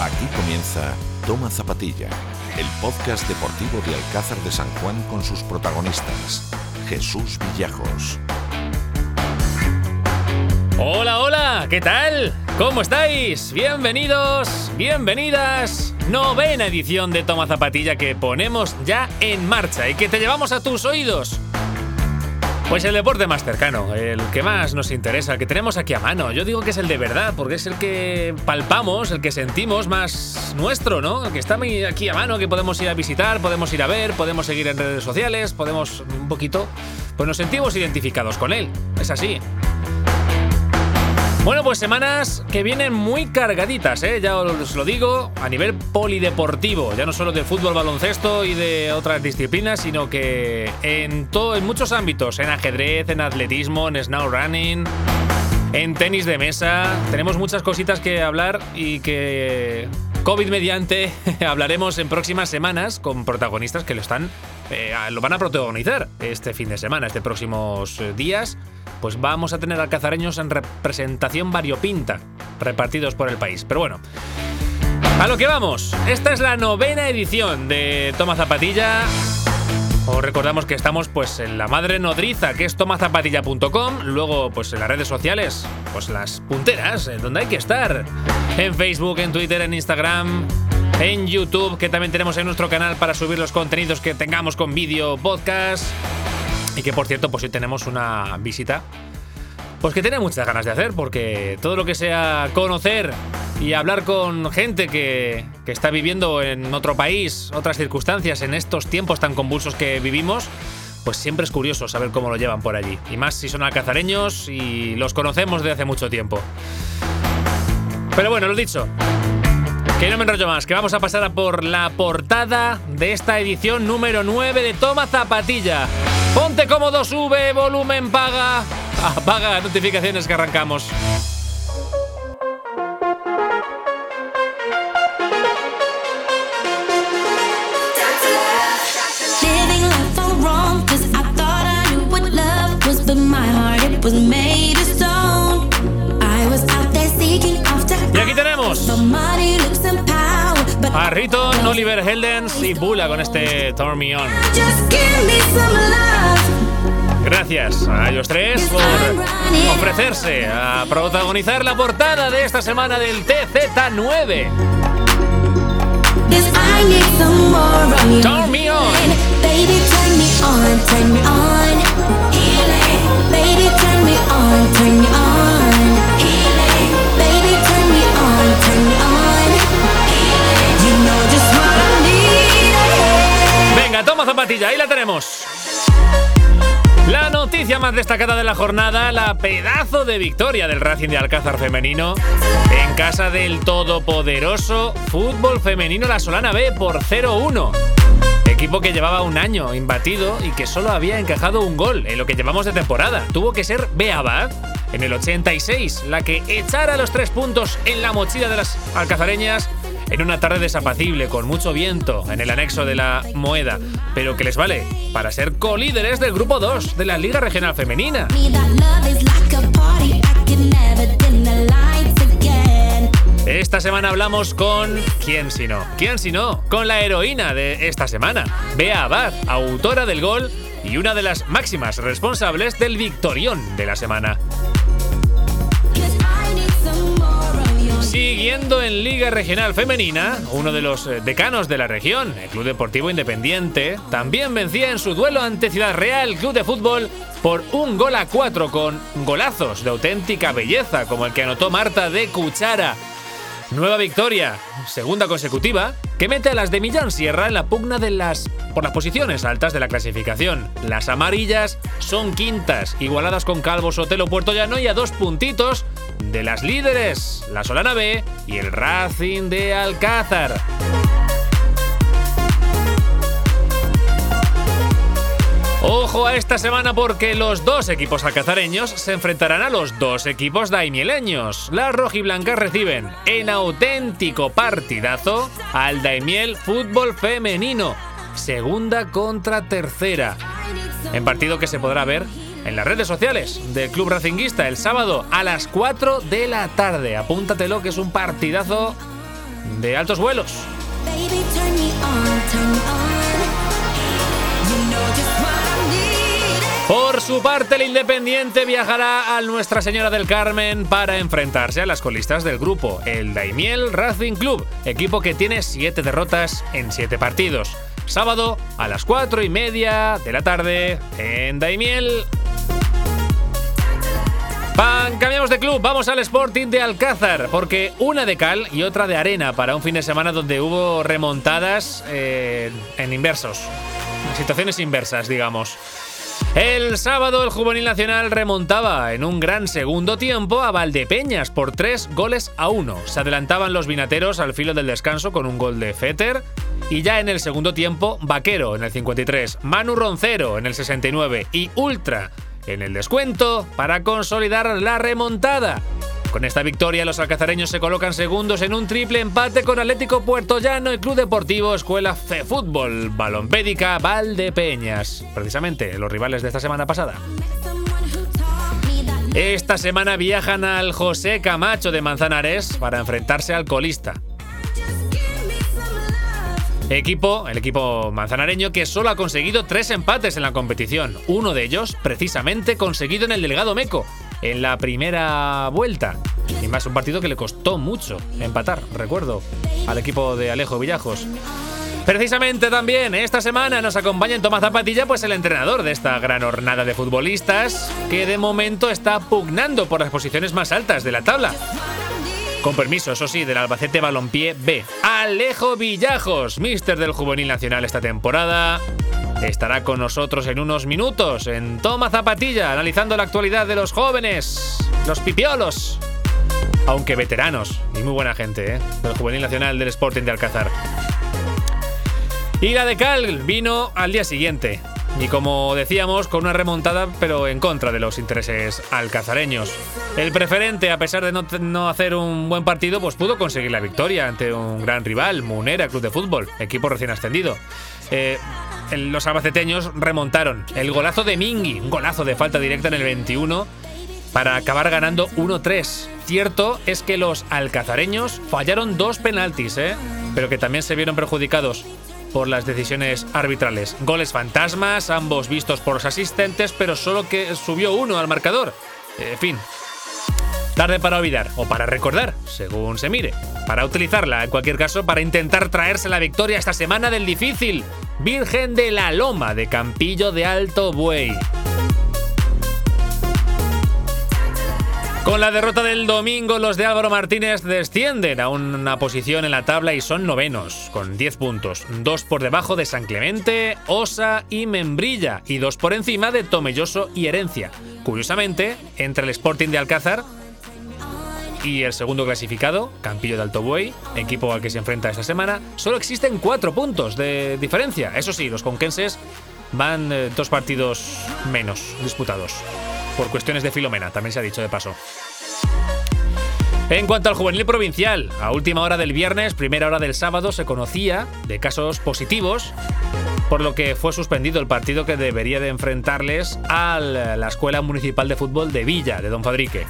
Aquí comienza Toma Zapatilla, el podcast deportivo de Alcázar de San Juan con sus protagonistas. Jesús Villajos. Hola, hola, ¿qué tal? ¿Cómo estáis? Bienvenidos, bienvenidas. Novena edición de Toma Zapatilla que ponemos ya en marcha y que te llevamos a tus oídos. Pues el deporte más cercano, el que más nos interesa, el que tenemos aquí a mano. Yo digo que es el de verdad, porque es el que palpamos, el que sentimos más nuestro, ¿no? Que está aquí a mano, que podemos ir a visitar, podemos ir a ver, podemos seguir en redes sociales, podemos un poquito, pues nos sentimos identificados con él. Es así. Bueno, pues semanas que vienen muy cargaditas, ¿eh? ya os lo digo, a nivel polideportivo, ya no solo de fútbol, baloncesto y de otras disciplinas, sino que en, todo, en muchos ámbitos, en ajedrez, en atletismo, en snow running, en tenis de mesa, tenemos muchas cositas que hablar y que COVID mediante hablaremos en próximas semanas con protagonistas que lo están, eh, lo van a protagonizar este fin de semana, este próximos eh, días pues vamos a tener alcazareños en representación variopinta, repartidos por el país. Pero bueno, a lo que vamos. Esta es la novena edición de Toma Zapatilla. Os recordamos que estamos pues en la madre nodriza, que es tomazapatilla.com, luego pues en las redes sociales, pues las punteras, donde hay que estar. En Facebook, en Twitter, en Instagram, en YouTube, que también tenemos en nuestro canal para subir los contenidos que tengamos con vídeo, podcast. Y que por cierto, pues hoy tenemos una visita. Pues que tiene muchas ganas de hacer, porque todo lo que sea conocer y hablar con gente que, está viviendo en otro país, otras circunstancias, en estos tiempos tan convulsos que vivimos, pues siempre es curioso saber cómo lo llevan por allí. Y más si son alcazareños y los conocemos de hace mucho tiempo. Pero bueno, lo dicho. Que no me enrollo más, que vamos a pasar por la portada de esta edición número 9 de Toma Zapatilla. Ponte cómodo, sube, volumen, paga. Apaga notificaciones que arrancamos. A Riton, Oliver Heldens y Bula con este Turn Me On. Gracias a ellos tres por ofrecerse a protagonizar la portada de esta semana del TZ9. Turn me on. Toma zapatilla, ahí la tenemos. La noticia más destacada de la jornada, la pedazo de victoria del Racing de Alcázar femenino en casa del todopoderoso fútbol femenino La Solana B por 0-1. Equipo que llevaba un año imbatido y que solo había encajado un gol en lo que llevamos de temporada. Tuvo que ser Beabad en el 86 la que echara los tres puntos en la mochila de las alcazareñas en una tarde desapacible con mucho viento en el anexo de la Moeda, pero que les vale para ser colíderes del grupo 2 de la Liga Regional Femenina. Esta semana hablamos con ¿Quién si no? ¿Quién si no? Con la heroína de esta semana, Bea Abad, autora del gol y una de las máximas responsables del victorión de la semana. Siguiendo en Liga Regional Femenina, uno de los eh, decanos de la región, el Club Deportivo Independiente, también vencía en su duelo ante Ciudad Real Club de Fútbol por un gol a cuatro con golazos de auténtica belleza, como el que anotó Marta de Cuchara. Nueva victoria, segunda consecutiva, que mete a las de Millán Sierra en la pugna de las por las posiciones altas de la clasificación. Las amarillas son quintas, igualadas con Calvo Sotelo Puerto Llano y a dos puntitos de las líderes, la Solana B y el Racing de Alcázar. Ojo a esta semana porque los dos equipos alcazareños se enfrentarán a los dos equipos daimieleños. Las rojiblancas reciben en auténtico partidazo al Daimiel Fútbol Femenino, segunda contra tercera. En partido que se podrá ver en las redes sociales del Club Racinguista el sábado a las 4 de la tarde. Apúntatelo que es un partidazo de altos vuelos. Por su parte, el Independiente viajará a Nuestra Señora del Carmen para enfrentarse a las colistas del grupo, el Daimiel Racing Club, equipo que tiene siete derrotas en siete partidos. Sábado a las cuatro y media de la tarde en Daimiel. Pan, cambiamos de club, vamos al Sporting de Alcázar, porque una de cal y otra de arena para un fin de semana donde hubo remontadas eh, en inversos, situaciones inversas, digamos. El sábado el Juvenil Nacional remontaba en un gran segundo tiempo a Valdepeñas por tres goles a uno. Se adelantaban los vinateros al filo del descanso con un gol de Fetter. Y ya en el segundo tiempo, Vaquero en el 53, Manu Roncero en el 69 y Ultra en el descuento para consolidar la remontada. Con esta victoria, los alcazareños se colocan segundos en un triple empate con Atlético Puerto Llano y Club Deportivo Escuela de Fútbol Balompédica Valdepeñas. Precisamente los rivales de esta semana pasada. Esta semana viajan al José Camacho de Manzanares para enfrentarse al colista. Equipo, el equipo manzanareño que solo ha conseguido tres empates en la competición, uno de ellos precisamente conseguido en el Delgado Meco, en la primera vuelta. Y más un partido que le costó mucho empatar, recuerdo, al equipo de Alejo Villajos. Precisamente también esta semana nos acompaña en Tomás Zapatilla pues el entrenador de esta gran hornada de futbolistas que de momento está pugnando por las posiciones más altas de la tabla. Con permiso, eso sí, del Albacete Balompié B. Alejo Villajos, mister del Juvenil Nacional esta temporada estará con nosotros en unos minutos en Toma Zapatilla, analizando la actualidad de los jóvenes, los pipiolos, aunque veteranos y muy buena gente, ¿eh? del Juvenil Nacional del Sporting de Alcázar. Y la de Cal vino al día siguiente. Y como decíamos, con una remontada, pero en contra de los intereses alcazareños. El preferente, a pesar de no, hacer un buen partido, pues pudo conseguir la victoria ante un gran rival, Munera Club de Fútbol, equipo recién ascendido. Eh, los albaceteños remontaron. El golazo de Mingui, un golazo de falta directa en el 21, para acabar ganando 1-3. Cierto es que los alcazareños fallaron dos penaltis, ¿eh? pero que también se vieron perjudicados por las decisiones arbitrales. Goles fantasmas, ambos vistos por los asistentes, pero solo que subió uno al marcador. En fin, Tarde para olvidar o para recordar, según se mire. Para utilizarla, en cualquier caso, para intentar traerse la victoria esta semana del difícil. Virgen de la Loma de Campillo de Alto Buey. Con la derrota del domingo, los de Álvaro Martínez descienden a una posición en la tabla y son novenos, con 10 puntos, dos por debajo de San Clemente, Osa y Membrilla, y dos por encima de Tomelloso y Herencia. Curiosamente, entre el Sporting de Alcázar y el segundo clasificado, Campillo de Alto equipo al que se enfrenta esta semana, solo existen cuatro puntos de diferencia. Eso sí, los conquenses van eh, dos partidos menos disputados. Por cuestiones de Filomena, también se ha dicho de paso. En cuanto al juvenil provincial, a última hora del viernes, primera hora del sábado, se conocía de casos positivos, por lo que fue suspendido el partido que debería de enfrentarles a la Escuela Municipal de Fútbol de Villa, de Don Fadrique.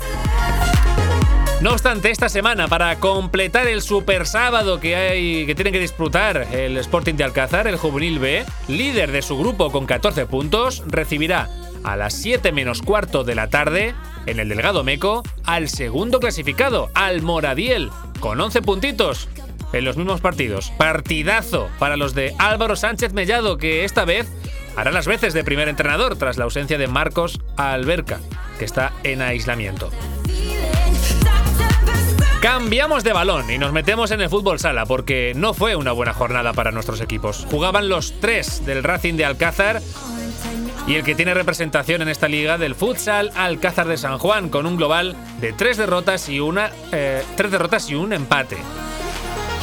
No obstante, esta semana, para completar el super sábado que hay que tienen que disfrutar el Sporting de Alcázar, el Juvenil B, líder de su grupo con 14 puntos, recibirá a las 7 menos cuarto de la tarde, en el Delgado Meco, al segundo clasificado, al Moradiel, con 11 puntitos en los mismos partidos. Partidazo para los de Álvaro Sánchez Mellado, que esta vez hará las veces de primer entrenador tras la ausencia de Marcos Alberca, que está en aislamiento. Cambiamos de balón y nos metemos en el fútbol sala porque no fue una buena jornada para nuestros equipos. Jugaban los tres del Racing de Alcázar y el que tiene representación en esta liga del futsal Alcázar de San Juan con un global de tres derrotas y una eh, tres derrotas y un empate.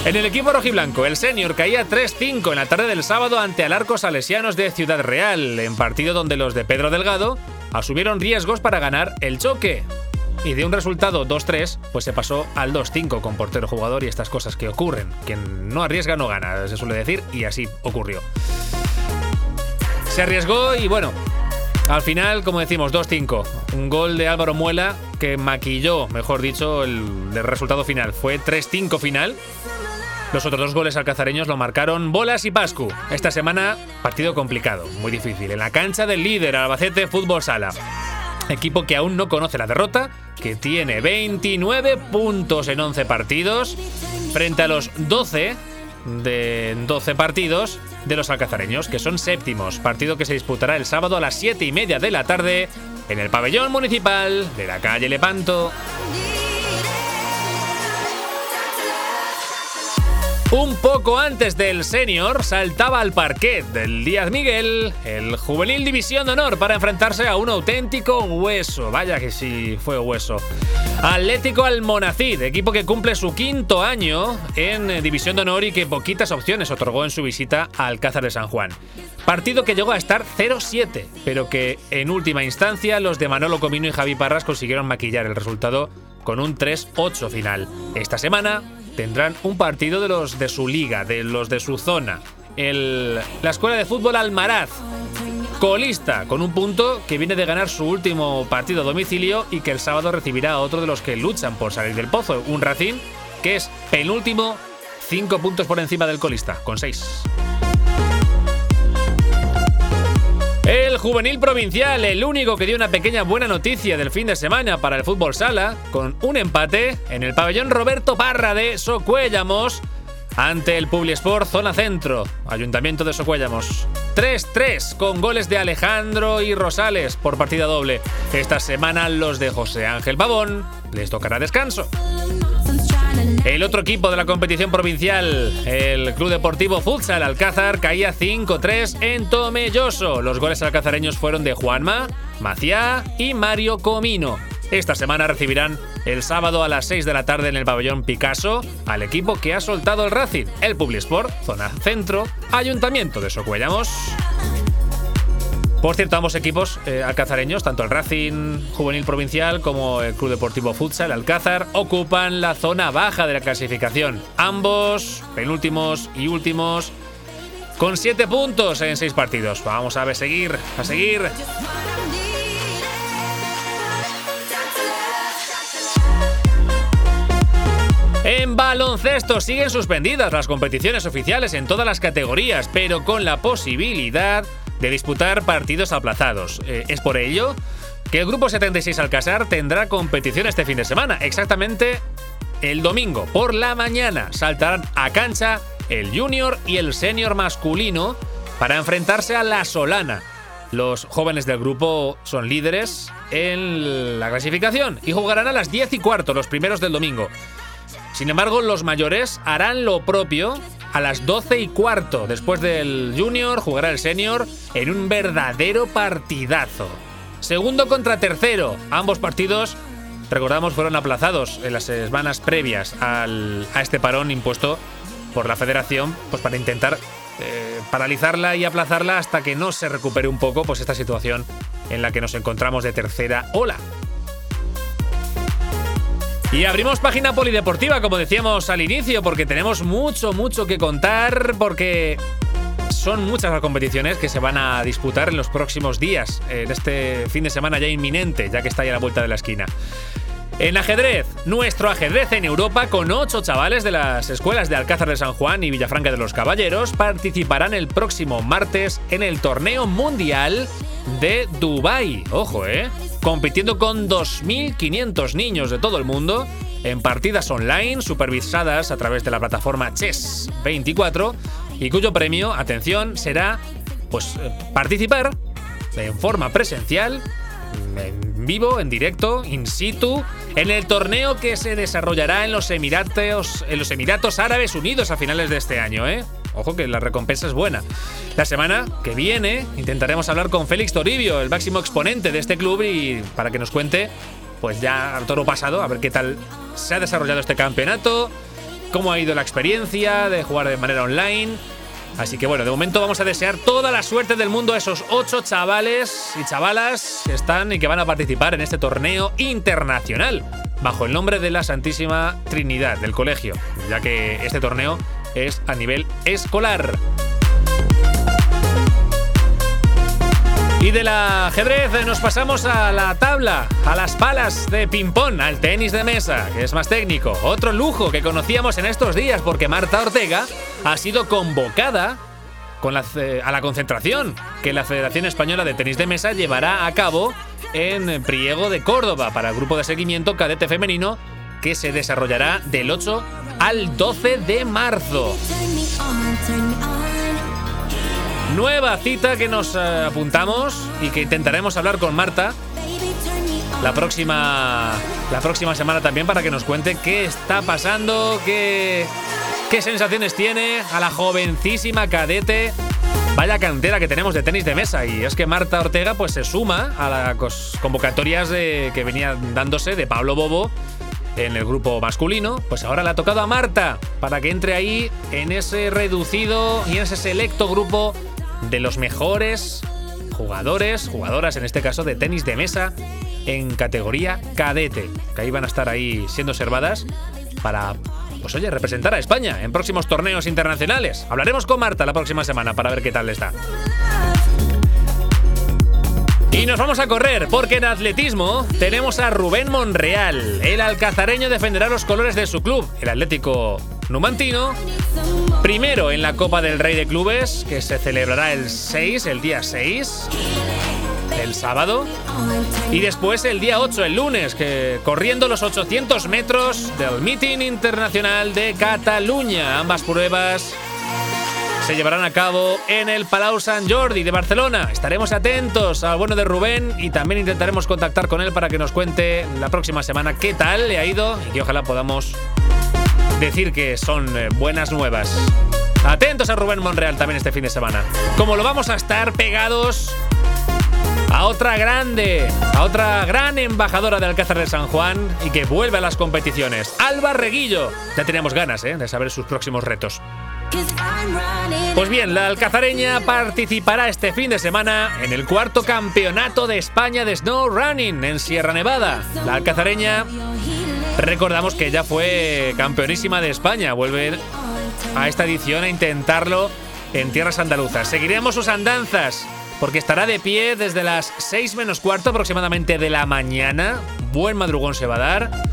En el equipo rojiblanco, el senior caía 3-5 en la tarde del sábado ante Alarcos Salesianos de Ciudad Real, en partido donde los de Pedro Delgado asumieron riesgos para ganar el choque y de un resultado 2-3, pues se pasó al 2-5 con portero jugador y estas cosas que ocurren. Quien no arriesga no gana, se suele decir, y así ocurrió. Se arriesgó y bueno, Al final, como decimos, 2-5. Un gol de Álvaro Muela que maquilló, mejor dicho, el, resultado final. Fue 3-5 final. Los otros dos goles alcazareños lo marcaron Bolas y Pascu. Esta semana, partido complicado, muy difícil. En la cancha del líder, Albacete Fútbol Sala. Equipo que aún no conoce la derrota, que tiene 29 puntos en 11 partidos, frente a los 12 de 12 partidos de los alcazareños, que son séptimos. Partido que se disputará el sábado a las 7 y media de la tarde en el pabellón municipal de la calle Lepanto. Un poco antes del senior saltaba al parquet del Díaz Miguel el juvenil división de honor para enfrentarse a un auténtico hueso. Vaya que sí fue hueso. Atlético Almonacid, equipo que cumple su quinto año en división de honor y que poquitas opciones otorgó en su visita al Alcázar de San Juan. Partido que llegó a estar 0-7, pero que en última instancia los de Manolo Comino y Javi Parras consiguieron maquillar el resultado con un 3-8 final. Esta semana tendrán un partido de los de su liga, de los de su zona. El, la escuela de fútbol Almaraz, colista, con un punto que viene de ganar su último partido a domicilio y que el sábado recibirá a otro de los que luchan por salir del pozo, un Racing, que es penúltimo, cinco puntos por encima del colista, con seis. El juvenil provincial, el único que dio una pequeña buena noticia del fin de semana para el fútbol sala, con un empate en el pabellón Roberto Parra de Socuéllamos ante el Publisport Zona Centro, Ayuntamiento de Socuéllamos. 3-3 con goles de Alejandro y Rosales por partida doble. Esta semana los de José Ángel Pavón les tocará descanso. El otro equipo de la competición provincial, el Club Deportivo Futsal Alcázar, caía 5-3 en Tomelloso. Los goles alcazareños fueron de Juanma, Maciá y Mario Comino. Esta semana recibirán el sábado a las 6 de la tarde en el pabellón Picasso al equipo que ha soltado el Racing, el Publisport, Zona Centro, Ayuntamiento de Socuellamos. Por cierto, ambos equipos eh, alcazareños, tanto el Racing Juvenil Provincial como el Club Deportivo Futsal Alcázar, ocupan la zona baja de la clasificación. Ambos, penúltimos y últimos, con siete puntos en seis partidos. Vamos a ver, seguir, a seguir. En baloncesto siguen suspendidas las competiciones oficiales en todas las categorías, pero con la posibilidad de disputar partidos aplazados. Eh, es por ello que el Grupo 76 Alcázar tendrá competición este fin de semana, exactamente el domingo por la mañana. Saltarán a cancha el junior y el senior masculino para enfrentarse a la Solana. Los jóvenes del grupo son líderes en la clasificación y jugarán a las 10 y cuarto, los primeros del domingo. Sin embargo, los mayores harán lo propio a las 12 y cuarto. Después del junior, jugará el senior en un verdadero partidazo. Segundo contra tercero. Ambos partidos, recordamos, fueron aplazados en las semanas previas a este parón impuesto por la federación pues para intentar eh, paralizarla y aplazarla hasta que no se recupere un poco pues esta situación en la que nos encontramos de tercera ola. Y abrimos página polideportiva, como decíamos al inicio, porque tenemos mucho, mucho que contar, porque son muchas las competiciones que se van a disputar en los próximos días, en este fin de semana ya inminente, ya que está ya a la vuelta de la esquina. En ajedrez, nuestro ajedrez en Europa con ocho chavales de las escuelas de Alcázar de San Juan y Villafranca de los Caballeros participarán el próximo martes en el torneo mundial de Dubai. Ojo, ¿eh? compitiendo con 2.500 niños de todo el mundo en partidas online supervisadas a través de la plataforma Chess24 y cuyo premio, atención, será pues eh, participar en forma presencial, en vivo, en directo, in situ, en el torneo que se desarrollará en los Emiratos, en los Emiratos Árabes Unidos a finales de este año, ¿eh? Ojo que la recompensa es buena. La semana que viene intentaremos hablar con Félix Toribio, el máximo exponente de este club, y para que nos cuente, pues ya todo lo pasado, a ver qué tal se ha desarrollado este campeonato, cómo ha ido la experiencia de jugar de manera online. Así que bueno, de momento vamos a desear toda la suerte del mundo a esos ocho chavales y chavalas que están y que van a participar en este torneo internacional bajo el nombre de la Santísima Trinidad del colegio, ya que este torneo es a nivel escolar. Y del ajedrez eh, nos pasamos a la tabla, a las palas de ping-pong, al tenis de mesa, que es más técnico. Otro lujo que conocíamos en estos días porque Marta Ortega ha sido convocada a la concentración que la Federación Española de Tenis de Mesa llevará a cabo en Priego de Córdoba para el grupo de seguimiento cadete femenino que se desarrollará del 8 al 12 de marzo. Nueva cita que nos eh, apuntamos y que intentaremos hablar con Marta la próxima, la próxima semana también para que nos cuente qué está pasando, qué, qué sensaciones tiene a la jovencísima cadete. Vaya cantera que tenemos de tenis de mesa y es que Marta Ortega pues se suma a las convocatorias de, que venían dándose de Pablo Bobo en el grupo masculino, pues ahora le ha tocado a Marta para que entre ahí en ese reducido y en ese selecto grupo de los mejores jugadores, jugadoras en este caso de tenis de mesa en categoría cadete, que ahí van a estar ahí siendo observadas para, pues oye, representar a España en próximos torneos internacionales. Hablaremos con Marta la próxima semana para ver qué tal está. Y nos vamos a correr, porque en atletismo tenemos a Rubén Monreal. El alcazareño defenderá los colores de su club, el Atlético Numantino. Primero en la Copa del Rey de Clubes, que se celebrará el 6, el día 6, el sábado. Y después el día 8, el lunes, que corriendo los 800 metros del Meeting Internacional de Cataluña. Ambas pruebas se llevarán a cabo en el Palau Sant Jordi de Barcelona. Estaremos atentos al bueno de Rubén y también intentaremos contactar con él para que nos cuente la próxima semana qué tal le ha ido y que ojalá podamos decir que son eh, buenas nuevas. Atentos a Rubén Monreal también este fin de semana. Como lo vamos a estar pegados a otra grande, a otra gran embajadora de Alcázar de San Juan y que vuelve a las competiciones, Alba Reguillo. Ya teníamos ganas ¿eh? de saber sus próximos retos. Pues bien, la alcazareña participará este fin de semana en el cuarto campeonato de España de Snow Running en Sierra Nevada. La alcazareña, recordamos que ya fue campeonísima de España, vuelve a esta edición a intentarlo en tierras andaluzas. Seguiremos sus andanzas porque estará de pie desde las 6 menos cuarto aproximadamente de la mañana. Buen madrugón se va a dar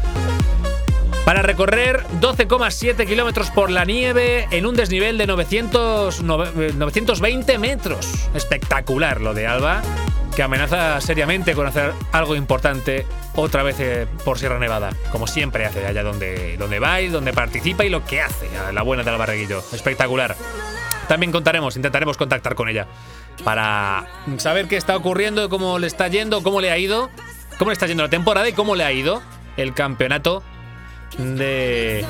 para recorrer 12,7 kilómetros por la nieve en un desnivel de 900, 920 metros. Espectacular lo de Alba, que amenaza seriamente con hacer algo importante otra vez eh, por Sierra Nevada, como siempre hace allá donde, donde va y donde participa y lo que hace, la buena de Alba Reguillo. Espectacular. También contaremos, intentaremos contactar con ella para saber qué está ocurriendo, cómo le está yendo, cómo le ha ido, cómo le está yendo la temporada y cómo le ha ido el campeonato de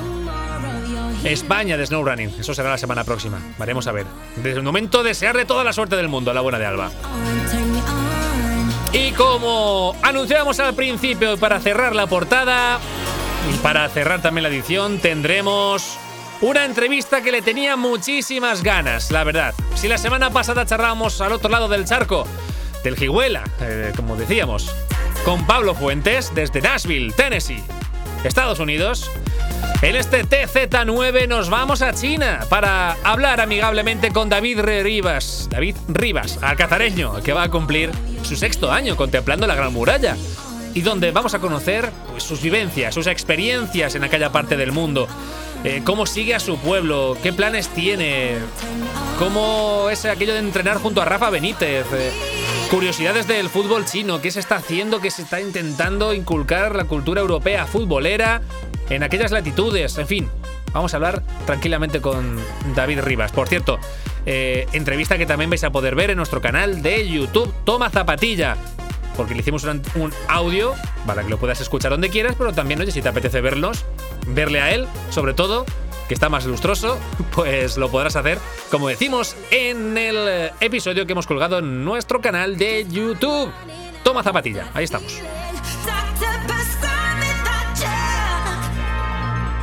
España de snowrunning. Eso será la semana próxima. Veremos a ver. Desde el momento, desearle toda la suerte del mundo a la buena de Alba. Y como anunciamos al principio, para cerrar la portada y para cerrar también la edición, tendremos una entrevista que le tenía muchísimas ganas, la verdad. Si la semana pasada charlábamos al otro lado del charco, del Jiguela, eh, como decíamos, con Pablo Fuentes desde Nashville, Tennessee. Estados Unidos. En este TZ9 nos vamos a China para hablar amigablemente con David Rivas. David Rivas, alcazareño, que va a cumplir su sexto año contemplando la Gran Muralla. Y donde vamos a conocer pues, sus vivencias, sus experiencias en aquella parte del mundo. Eh, cómo sigue a su pueblo, qué planes tiene, cómo es aquello de entrenar junto a Rafa Benítez. Eh, Curiosidades del fútbol chino, qué se está haciendo, qué se está intentando inculcar la cultura europea futbolera en aquellas latitudes, en fin. Vamos a hablar tranquilamente con David Rivas. Por cierto, eh, entrevista que también vais a poder ver en nuestro canal de YouTube, Toma Zapatilla. Porque le hicimos un, un, audio para que lo puedas escuchar donde quieras, pero también, oye, si te apetece verlos, verle a él, sobre todo, que está más lustroso, pues lo podrás hacer, como decimos, en el episodio que hemos colgado en nuestro canal de YouTube. Toma zapatilla, ahí estamos.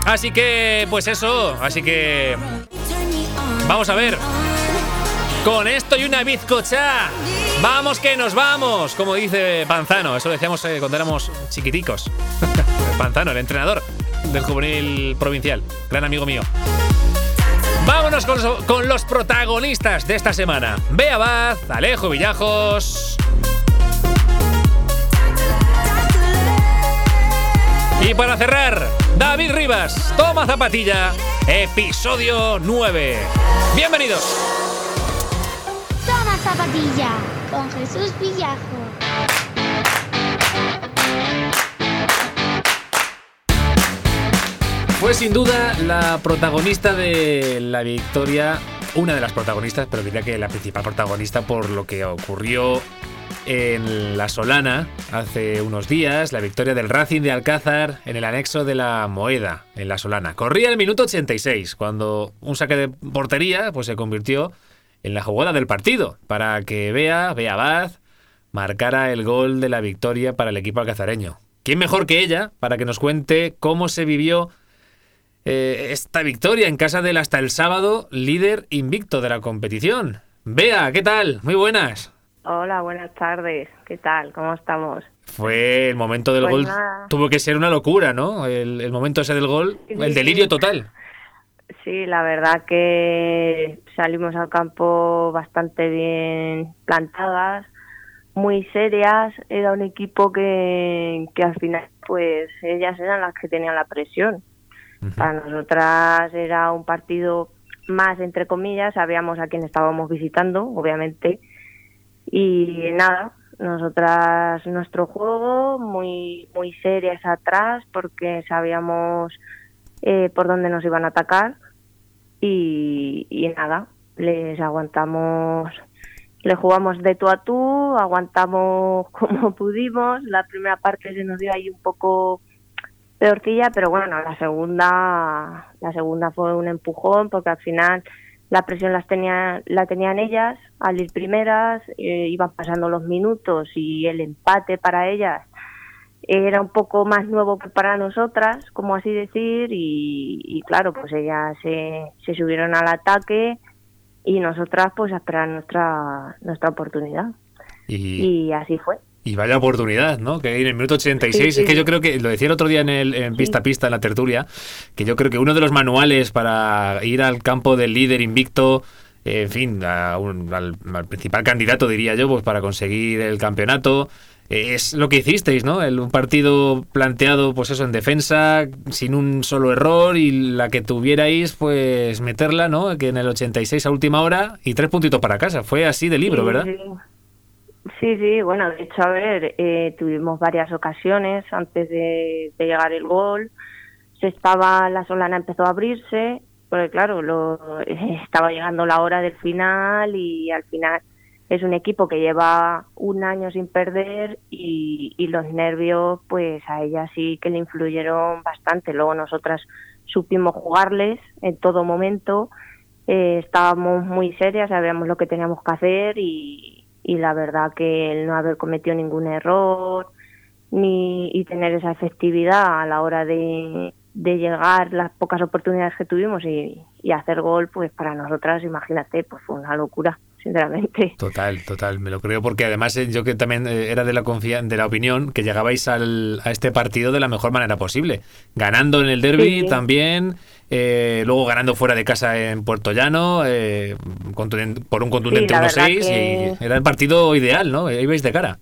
Así que, pues eso, así que... Vamos a ver. Con esto y una bizcocha. Vamos que nos vamos, como dice Panzano. Eso lo decíamos eh, cuando éramos chiquiticos. Panzano, el entrenador del juvenil provincial. Gran amigo mío. Vámonos con los, protagonistas de esta semana. Bea Abad, Alejo Villajos. Y para cerrar, David Rivas, toma zapatilla, episodio 9. Bienvenidos. Zapatilla con Jesús Villajo. Fue sin duda la protagonista de la victoria, una de las protagonistas, pero diría que la principal protagonista por lo que ocurrió en La Solana hace unos días, la victoria del Racing de Alcázar en el anexo de la Moeda, en La Solana. Corría el minuto 86, cuando un saque de portería pues, se convirtió en la jugada del partido, para que Bea, Bea Baz, marcara el gol de la victoria para el equipo alcazareño. ¿Quién mejor que ella para que nos cuente cómo se vivió eh, esta victoria en casa del hasta el sábado líder invicto de la competición? Bea, ¿qué tal? Muy buenas. Hola, buenas tardes. ¿Qué tal? ¿Cómo estamos? Fue el momento del Pues gol. nada. Tuvo que ser una locura, ¿no? El, el momento ese del gol, el delirio total. Sí, la verdad que salimos al campo bastante bien plantadas, muy serias. Era un equipo que, que al final, pues ellas eran las que tenían la presión. Para nosotras era un partido más, entre comillas, sabíamos a quién estábamos visitando, obviamente. Y nada, nosotras nuestro juego muy muy serias atrás porque sabíamos eh, por dónde nos iban a atacar y, nada, les aguantamos, le jugamos de tú a tú, aguantamos como pudimos, la primera parte se nos dio ahí un poco peorcilla, pero bueno, la segunda, la segunda fue un empujón porque al final la presión las tenía, la tenían ellas al ir primeras, eh, iban pasando los minutos y el empate para ellas era un poco más nuevo que para nosotras, como así decir, y, y claro, pues ellas se, se subieron al ataque y nosotras pues a esperar nuestra, nuestra oportunidad. Y, Y así fue. y vaya oportunidad, ¿no? Que en el minuto 86, Sí, sí, es que yo creo que, lo decía el otro día en, el, en Pista a Pista, en la tertulia, que yo creo que uno de los manuales para ir al campo del líder invicto, en fin, a un- al, al principal candidato, diría yo, pues para conseguir el campeonato, es lo que hicisteis, ¿no? El, un partido planteado, pues eso, en defensa, sin un solo error y la que tuvierais, pues meterla, ¿no? Que en el 86 a última hora y tres puntitos para casa. Fue así de libro, ¿verdad? Sí. Sí, bueno, de hecho, a ver, eh, tuvimos varias ocasiones antes de, de llegar el gol. Se estaba, la solana empezó a abrirse, porque claro, lo, estaba llegando la hora del final y al final es un equipo que lleva un año sin perder y, los nervios, pues a ella sí que le influyeron bastante. Luego nosotras supimos jugarles en todo momento, eh, estábamos muy serias, sabíamos lo que teníamos que hacer y, y la verdad que el no haber cometido ningún error ni y tener esa efectividad a la hora de, de llegar las pocas oportunidades que tuvimos y, y hacer gol, pues para nosotras, imagínate, pues fue una locura, sinceramente. Total, total, me lo creo porque además eh, yo que también eh, era de la de la opinión que llegabais al, a este partido de la mejor manera posible, ganando en el derby Sí. también, eh, luego ganando fuera de casa en Puerto Llano eh, por un contundente la verdad 1-6 que- y era el partido ideal, ¿no? Ibais de cara.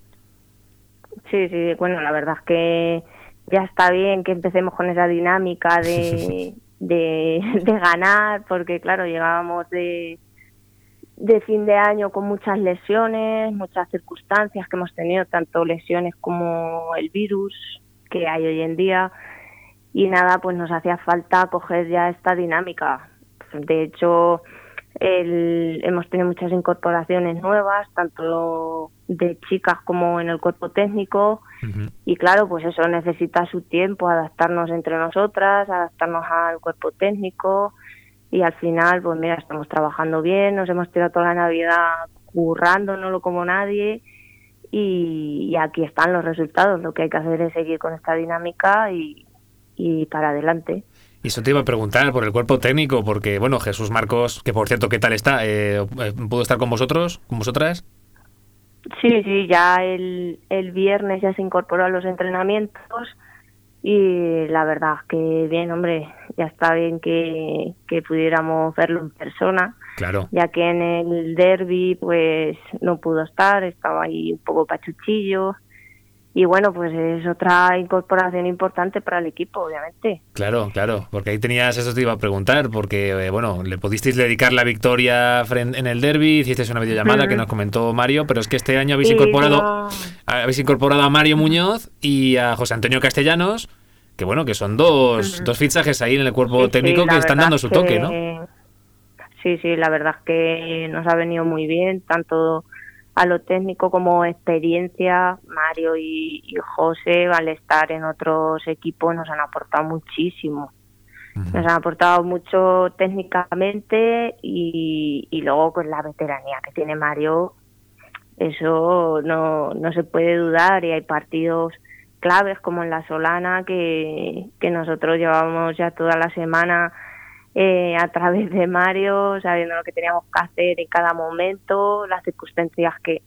Sí, sí, bueno, la verdad es que ya está bien que empecemos con esa dinámica de, de, de ganar, porque claro, llegábamos de, de fin de año con muchas lesiones, muchas circunstancias que hemos tenido, tanto lesiones como el virus que hay hoy en día, y nada, pues nos hacía falta coger ya esta dinámica. De hecho, el- hemos tenido muchas incorporaciones nuevas, tanto de chicas como en el cuerpo técnico, y claro, pues eso necesita su tiempo, adaptarnos entre nosotras, adaptarnos al cuerpo técnico, y al final, pues mira, estamos trabajando bien, nos hemos tirado toda la Navidad currándonoslo como nadie, y, y aquí están los resultados. Lo que hay que hacer es seguir con esta dinámica y, y para adelante. Y eso te iba a preguntar por el cuerpo técnico, porque bueno, Jesús Marcos, que por cierto, ¿qué tal está? Eh, eh, ¿Pudo estar con vosotros, con vosotras? Sí, sí, ya el, el viernes ya se incorporó a los entrenamientos y la verdad que bien, hombre, ya está bien que, que pudiéramos verlo en persona, Claro. ya que en el derby pues no pudo estar, estaba ahí un poco pachuchillo y bueno, pues es otra incorporación importante para el equipo, obviamente. Claro, claro, porque ahí tenías, eso te iba a preguntar, porque eh, bueno, le pudisteis dedicar la victoria en el derby, hicisteis una videollamada que nos comentó Mario, pero es que este año habéis incorporado habéis incorporado a Mario Muñoz y a José Antonio Castellanos, que bueno, que son dos, dos fichajes ahí en el cuerpo técnico que están dando su toque, ¿no? Sí, sí, la verdad es que nos ha venido muy bien, tanto a lo técnico como experiencia, Mario y, José al estar en otros equipos nos han aportado muchísimo. Nos han aportado mucho técnicamente y, y luego con la veteranía que tiene Mario, eso no, no se puede dudar y hay partidos claves como en la Solana que, que nosotros llevamos ya toda la semana eh, a través de Mario, sabiendo lo que teníamos que hacer en cada momento, las circunstancias que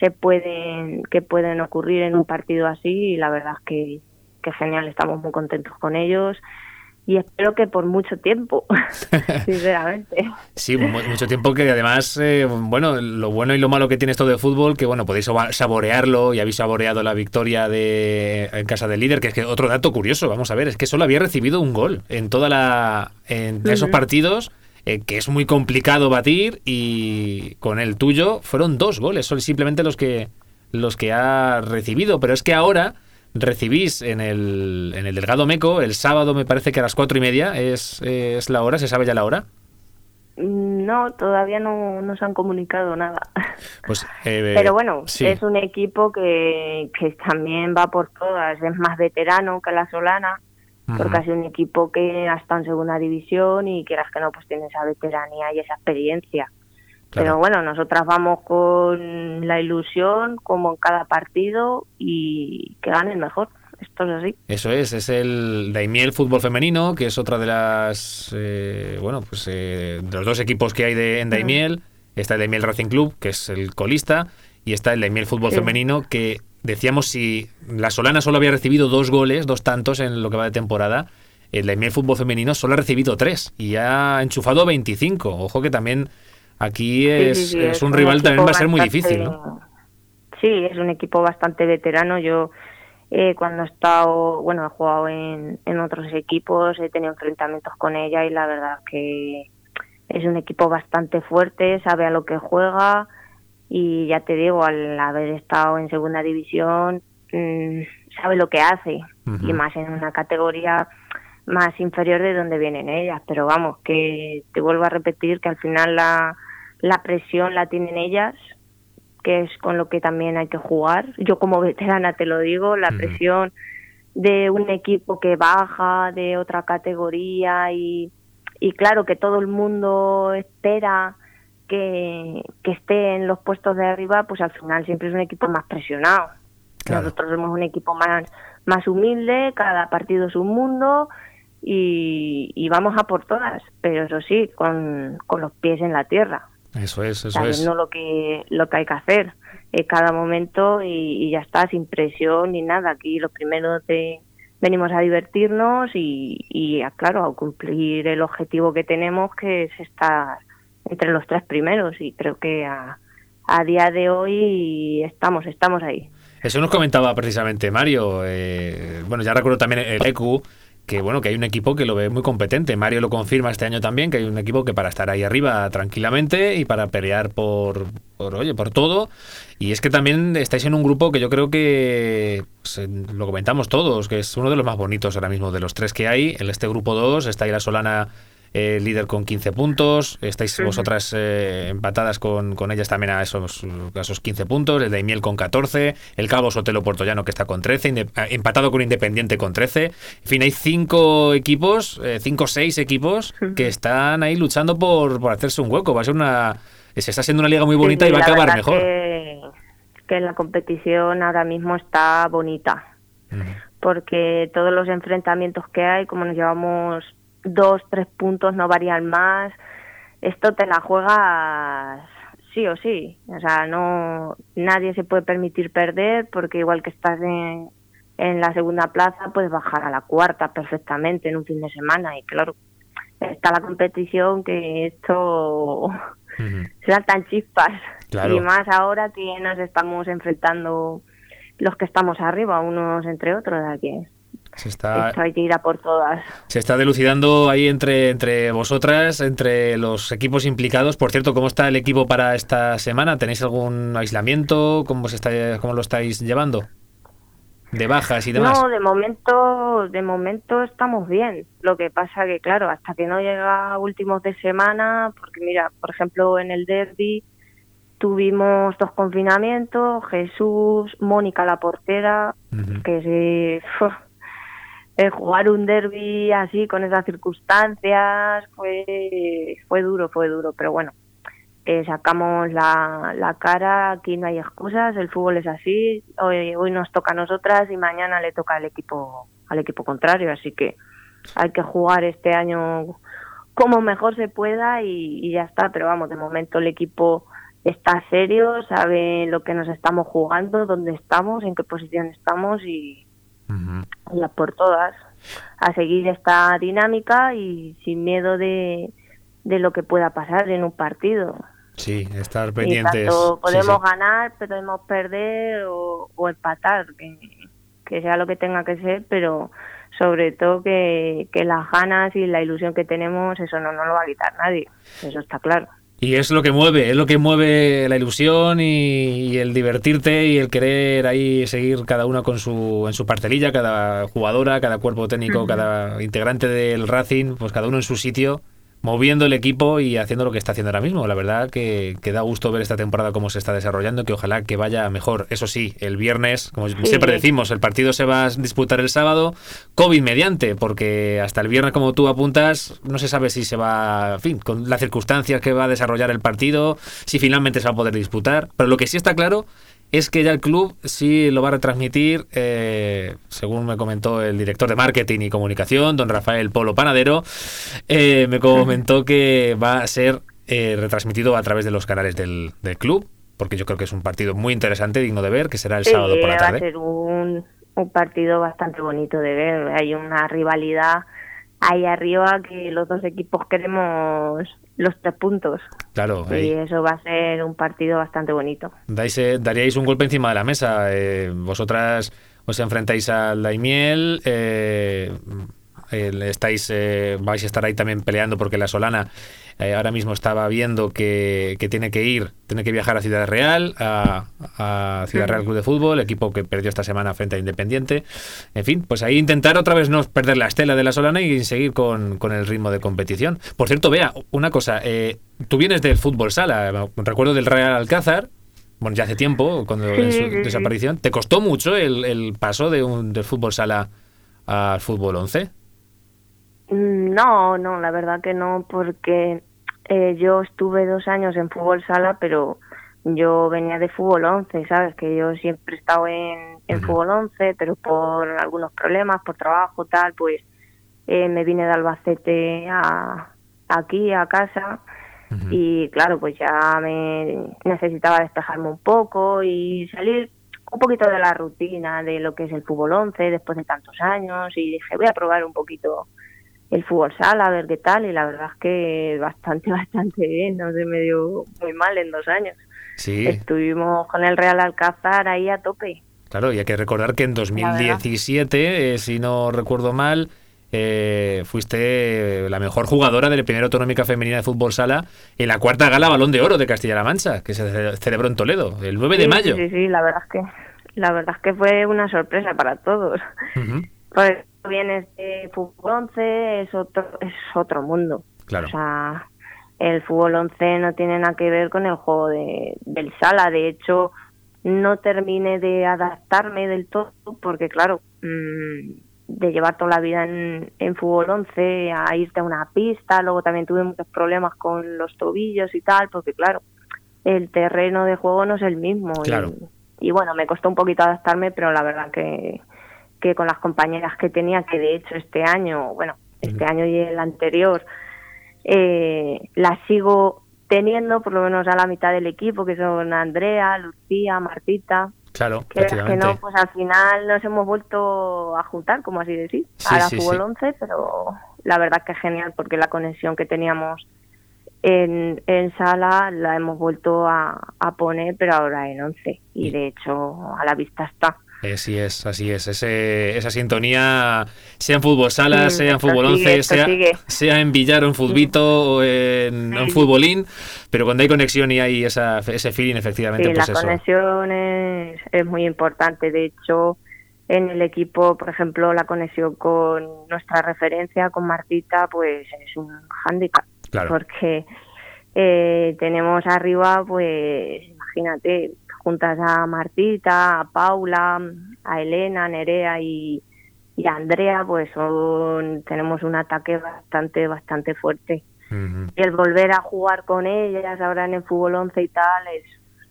se pueden que pueden ocurrir en un partido así y la verdad es que, que genial, estamos muy contentos con ellos y espero que por mucho tiempo, sinceramente. Sí, mucho tiempo que además, eh, bueno, lo bueno y lo malo que tiene esto de fútbol, que bueno, podéis saborearlo y habéis saboreado la victoria de en casa del líder, que es que otro dato curioso, vamos a ver, es que solo había recibido un gol en toda la en esos partidos. Eh, que es muy complicado batir y con el tuyo fueron dos goles, son simplemente los que los que ha recibido, pero es que ahora recibís en el, en el Delgado Meco el sábado, me parece que a las cuatro y media es, es la hora, ¿se sabe ya la hora? Mm, no, todavía no nos han comunicado nada. Pues, eh, Pero bueno, es un equipo que, que también va por todas, es más veterano que la Solana, porque ha sido un equipo que ha estado en segunda división y quieras que no, pues tiene esa veteranía y esa experiencia. Pero bueno, nosotras vamos con la ilusión, como en cada partido, y que gane el mejor. Esto es así. Eso es, es el Daimiel Fútbol Femenino, que es otra de las, eh, bueno, pues eh, de los dos equipos que hay de, en Daimiel. Está el Daimiel Racing Club, que es el colista, y está el Daimiel Fútbol Femenino, que decíamos si la Solana solo había recibido dos goles, dos tantos en lo que va de temporada, el Daimiel Fútbol Femenino solo ha recibido tres y ha enchufado 25. Ojo que también Aquí es, es, un, rival también va a ser muy difícil, ¿no? Sí, es un equipo bastante veterano. Yo eh, cuando he estado, bueno, he jugado en, en otros equipos, he tenido enfrentamientos con ella y la verdad que es un equipo bastante fuerte, sabe a lo que juega y ya te digo, al haber estado en segunda división, mm, sabe lo que hace y más en una categoría más inferior de donde vienen ellas. Pero vamos, que te vuelvo a repetir que al final la, la presión la tienen ellas, que es con lo que también hay que jugar. Yo como veterana te lo digo, la presión de un equipo que baja de otra categoría y, y claro que todo el mundo espera que, que esté en los puestos de arriba, pues al final siempre es un equipo más presionado. Nosotros somos un equipo más, más humilde, cada partido es un mundo y, y vamos a por todas, pero eso sí, con, con los pies en la tierra. Eso es, eso es. lo que, lo que hay que hacer en cada momento y, ya está, sin presión ni nada. Aquí lo primero de, venimos a divertirnos y, y, claro, a cumplir el objetivo que tenemos, que es estar entre los tres primeros. Y creo que a, a día de hoy estamos, estamos ahí. Eso nos comentaba precisamente Mario. Eh, bueno, ya recuerdo también el EQ que bueno, que hay un equipo que lo ve muy competente. Mario lo confirma este año también, que hay un equipo que para estar ahí arriba tranquilamente y para pelear por, por oye, por todo. Y es que también estáis en un grupo que yo creo que pues, lo comentamos todos, que es uno de los más bonitos ahora mismo de los tres que hay. En este grupo 2 está ahí la Solana eh, líder con 15 puntos. Estáis vosotras eh, empatadas con, con, ellas también a esos, esos 15 puntos. El Daimiel con 14. El Cabo Sotelo Puertollano que está con 13. Eh, empatado con Independiente con 13. En fin, hay cinco equipos, cinco o seis equipos que están ahí luchando por, por hacerse un hueco. Va a ser una. Se está siendo una liga muy bonita y va a acabar mejor. Que, que, la competición ahora mismo está bonita. Porque todos los enfrentamientos que hay, como nos llevamos dos, tres puntos no varían más. Esto te la juegas sí o sí. O sea, no nadie se puede permitir perder porque igual que estás en, en la segunda plaza, puedes bajar a la cuarta perfectamente en un fin de semana. Y claro, está la competición que esto se dan tan chispas. Y más ahora que nos estamos enfrentando los que estamos arriba, unos entre otros, aquí. Se está, Esto hay que ir a por todas. se está delucidando ahí entre, entre vosotras, entre los equipos implicados. Por cierto, ¿cómo está el equipo para esta semana? ¿Tenéis algún aislamiento? ¿Cómo, se está, cómo lo estáis llevando? De bajas y demás. No, de momento, de momento estamos bien. Lo que pasa que, claro, hasta que no llega últimos de semana, porque mira, por ejemplo, en el derby tuvimos dos confinamientos, Jesús, Mónica la portera, que se, eh, jugar un derby así con esas circunstancias fue fue duro, fue duro, pero bueno, eh, sacamos la, la cara, aquí no hay excusas, el fútbol es así, hoy, hoy nos toca a nosotras y mañana le toca al equipo al equipo contrario, así que hay que jugar este año como mejor se pueda y, y ya está, pero vamos, de momento el equipo está serio, sabe lo que nos estamos jugando, dónde estamos, en qué posición estamos y, Y a por todas, a seguir esta dinámica y sin miedo de, de lo que pueda pasar en un partido. Sí, estar Y pendientes. tanto podemos sí. ganar, podemos perder o, o empatar, que, que sea lo que tenga que ser, pero sobre todo que, que las ganas y la ilusión que tenemos, eso no nos lo va a quitar nadie, eso está claro. Y es lo que mueve, es lo que mueve la ilusión y, y el divertirte y el querer ahí seguir cada una con su en su partelilla, cada jugadora, cada cuerpo técnico, cada integrante del Racing, pues cada uno en su sitio, moviendo el equipo y haciendo lo que está haciendo ahora mismo. La verdad que, que da gusto ver esta temporada cómo se está desarrollando, que ojalá que vaya mejor. Eso sí, el viernes, como siempre decimos, el partido se va a disputar el sábado, COVID mediante, porque hasta el viernes, como tú apuntas, no se sabe si se va, en fin, con las circunstancias que va a desarrollar el partido, si finalmente se va a poder disputar. Pero lo que sí está claro es que ya el club sí lo va a retransmitir, eh, según me comentó el director de marketing y comunicación, don Rafael Polo Panadero, eh, me comentó que va a ser eh, retransmitido a través de los canales del, del club, porque yo creo que es un partido muy interesante, digno de ver, que será el Sí, sábado por la va a tarde. ser un, un partido bastante bonito de ver. Hay una rivalidad ahí arriba que los dos equipos queremos los tres puntos. Claro, Y ahí eso va a ser un partido bastante bonito. dais, eh, daríais un golpe encima de la mesa. eh, vosotras os enfrentáis al Daimiel, eh, estáis, eh, vais a estar ahí también peleando porque la Solana eh, ahora mismo estaba viendo que, que tiene que ir, tiene que viajar a Ciudad Real, a, a Ciudad Real Club de Fútbol, equipo que perdió esta semana frente a Independiente. En fin, pues ahí intentar otra vez no perder la estela de la Solana y seguir con, con el ritmo de competición. Por cierto, vea, una cosa, eh, tú vienes del fútbol sala, recuerdo del Real Alcázar, bueno, ya hace tiempo, cuando Sí, en su desaparición. ¿Te costó mucho el, el paso de un, del fútbol sala al fútbol 11? Mm, No, no, la verdad que no, porque eh, yo estuve dos años en fútbol sala, pero yo venía de fútbol 11, ¿sabes? Que yo siempre he estado en, en fútbol 11, pero por algunos problemas, por trabajo, tal, pues eh, me vine de Albacete a, aquí, a casa, y claro, pues ya me necesitaba despejarme un poco y salir un poquito de la rutina de lo que es el fútbol 11 después de tantos años y dije voy a probar un poquito el fútbol sala a ver qué tal y la verdad es que bastante bastante bien no se me dio muy mal en dos años. Sí, estuvimos con el Real Alcázar ahí a tope. Claro, y hay que recordar que en 2017, eh, si no recuerdo mal, eh, fuiste la mejor jugadora de la primera autonómica femenina de fútbol sala en la cuarta gala Balón de Oro de Castilla-La Mancha, que se ce- celebró en Toledo, el 9 de mayo. sí sí la verdad es que la verdad es que fue una sorpresa para todos. Pues vienes de fútbol 11, es otro, es otro mundo. Claro. O sea, el fútbol 11 no tiene nada que ver con el juego de, del sala. De hecho, no terminé de adaptarme del todo porque, claro, mm, de llevar toda la vida en, en fútbol 11 a irte a una pista, luego también tuve muchos problemas con los tobillos y tal, porque, claro, el terreno de juego no es el mismo. y- Claro. y bueno, me costó un poquito adaptarme, pero la verdad que, que con las compañeras que tenía, que de hecho este año, bueno, este año y el anterior, eh, las sigo teniendo, por lo menos a la mitad del equipo, que son Andrea, Lucía, Martita, Claro, que, no, pues al final nos hemos vuelto a juntar, como así decir, Sí, a la sí, fútbol sí. 11, pero la verdad que es genial porque la conexión que teníamos en, en sala la hemos vuelto a, a poner, pero ahora en 11. Y Y- de hecho, a la vista está. Así es, así es. Ese, esa sintonía, sea en fútbol sala, sea en fútbol 11, sea, sea, en billar o en futbito o en, futbolín, pero cuando hay conexión y hay esa, ese feeling, efectivamente, pues la conexión es, es muy importante. De hecho, en el equipo, por ejemplo, la conexión con nuestra referencia, con Martita, pues es un hándicap. Porque eh, tenemos arriba, pues imagínate, juntas a Martita, a Paula, a Elena, Nerea y, y a Andrea, pues son, tenemos un ataque bastante, bastante fuerte. Y el volver a jugar con ellas ahora en el fútbol 11 y tal es,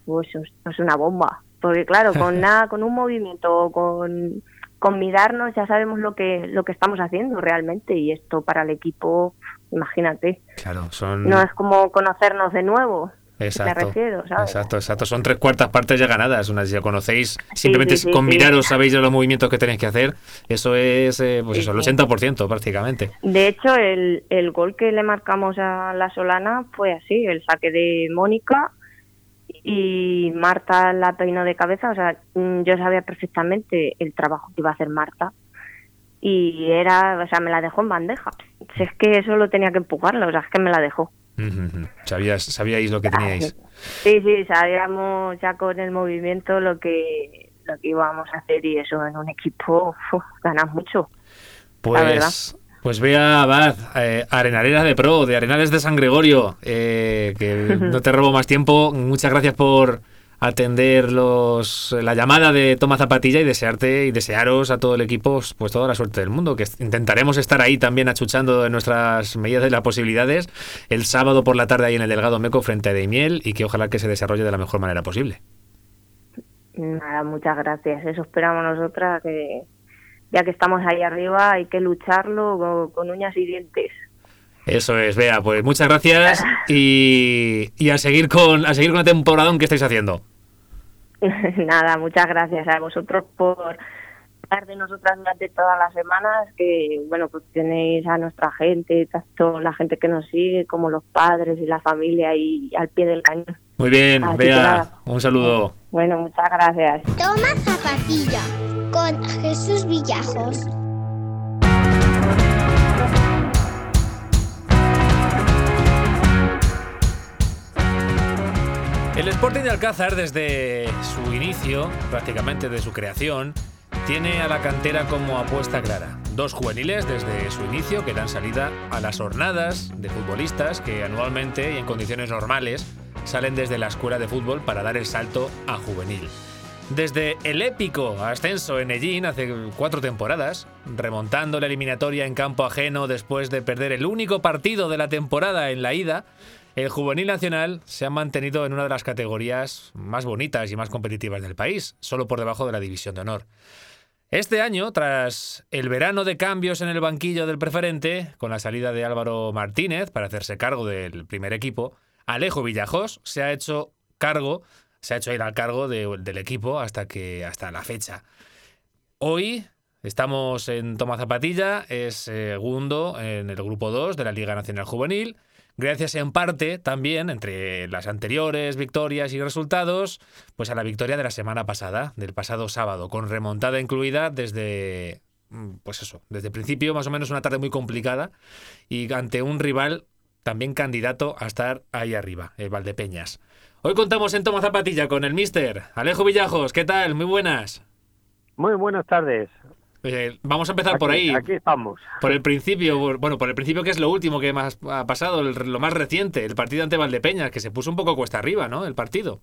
pues, es una bomba. Porque claro, con nada, con un movimiento, con, con mirarnos ya sabemos lo que, lo que estamos haciendo realmente y esto para el equipo, imagínate. Claro, son... No es como conocernos de nuevo. Exacto, exacto, exacto. Son tres cuartas partes ya ganadas. Una, si ya conocéis, simplemente con miraros sabéis los movimientos que tenéis que hacer. Eso es, eh, pues eso, el 80% prácticamente. De hecho, el, el gol que le marcamos a la Solana fue así: el saque de Mónica y Marta la peinó de cabeza. O sea, mm, yo sabía perfectamente el trabajo que iba a hacer Marta y era, o sea, me la dejó en bandeja. Si es que eso lo tenía que empujarlo, o sea, es que me la dejó. Sabías, sabíais lo que teníais. Sí, sí, sabíamos ya con el movimiento lo que lo que íbamos a hacer y eso en un equipo ganas mucho. Pues, pues vea, Abad, eh, Arenalera de Pro, de Arenales de San Gregorio, eh, que no te robo más tiempo. Muchas gracias por atender los, la llamada de Toma Zapatilla y desearte y desearos a todo el equipo pues toda la suerte del mundo, que intentaremos estar ahí también achuchando en nuestras medidas de las posibilidades el sábado por la tarde ahí en el Delgado Meco frente a Deimiel y que ojalá que se desarrolle de la mejor manera posible. Nada, muchas gracias. Eso esperamos nosotras, que ya que estamos ahí arriba hay que lucharlo con, uñas y dientes. Eso es, vea, pues muchas gracias y, y, a seguir con a seguir con el temporadón que estáis haciendo. Nada, muchas gracias a vosotros por estar de nosotras durante todas las semanas, que bueno, pues tenéis a nuestra gente, tanto la gente que nos sigue como los padres y la familia y al pie del cañón. Muy bien, vea, un saludo. Bueno, muchas gracias. Toma zapatilla con Jesús Villajos. El Sporting de Alcázar, desde su inicio, prácticamente de su creación, tiene a la cantera como apuesta clara. Dos juveniles desde su inicio que dan salida a las jornadas de futbolistas que anualmente y en condiciones normales salen desde la escuela de fútbol para dar el salto a juvenil. Desde el épico ascenso en Ellín hace cuatro temporadas, remontando la eliminatoria en campo ajeno después de perder el único partido de la temporada en la ida, el juvenil nacional se ha mantenido en una de las categorías más bonitas y más competitivas del país, solo por debajo de la división de honor. Este año, tras el verano de cambios en el banquillo del preferente, con la salida de Álvaro Martínez para hacerse cargo del primer equipo, Alejo Villajos se ha hecho cargo, se ha hecho ir al cargo del equipo hasta que hasta la fecha. Hoy estamos en Toma Zapatilla, es segundo en el grupo 2 de la Liga Nacional Juvenil gracias en parte también, entre las anteriores victorias y resultados, pues a la victoria de la semana pasada, del pasado sábado, con remontada incluida desde, mm, pues eso, desde el principio, más o menos una tarde muy complicada, y ante un rival también candidato a estar ahí arriba, el Valdepeñas. Hoy contamos en Toma Zapatilla con el mister Alejo Villajos. ¿Qué tal? Muy buenas. Muy buenas tardes. Eh, vamos a empezar por ahí. Aquí estamos. Por el principio, bueno, por el principio que es lo último que más ha pasado, lo más reciente, el partido ante Valdepeñas, que se puso un poco cuesta arriba, ¿no? El partido.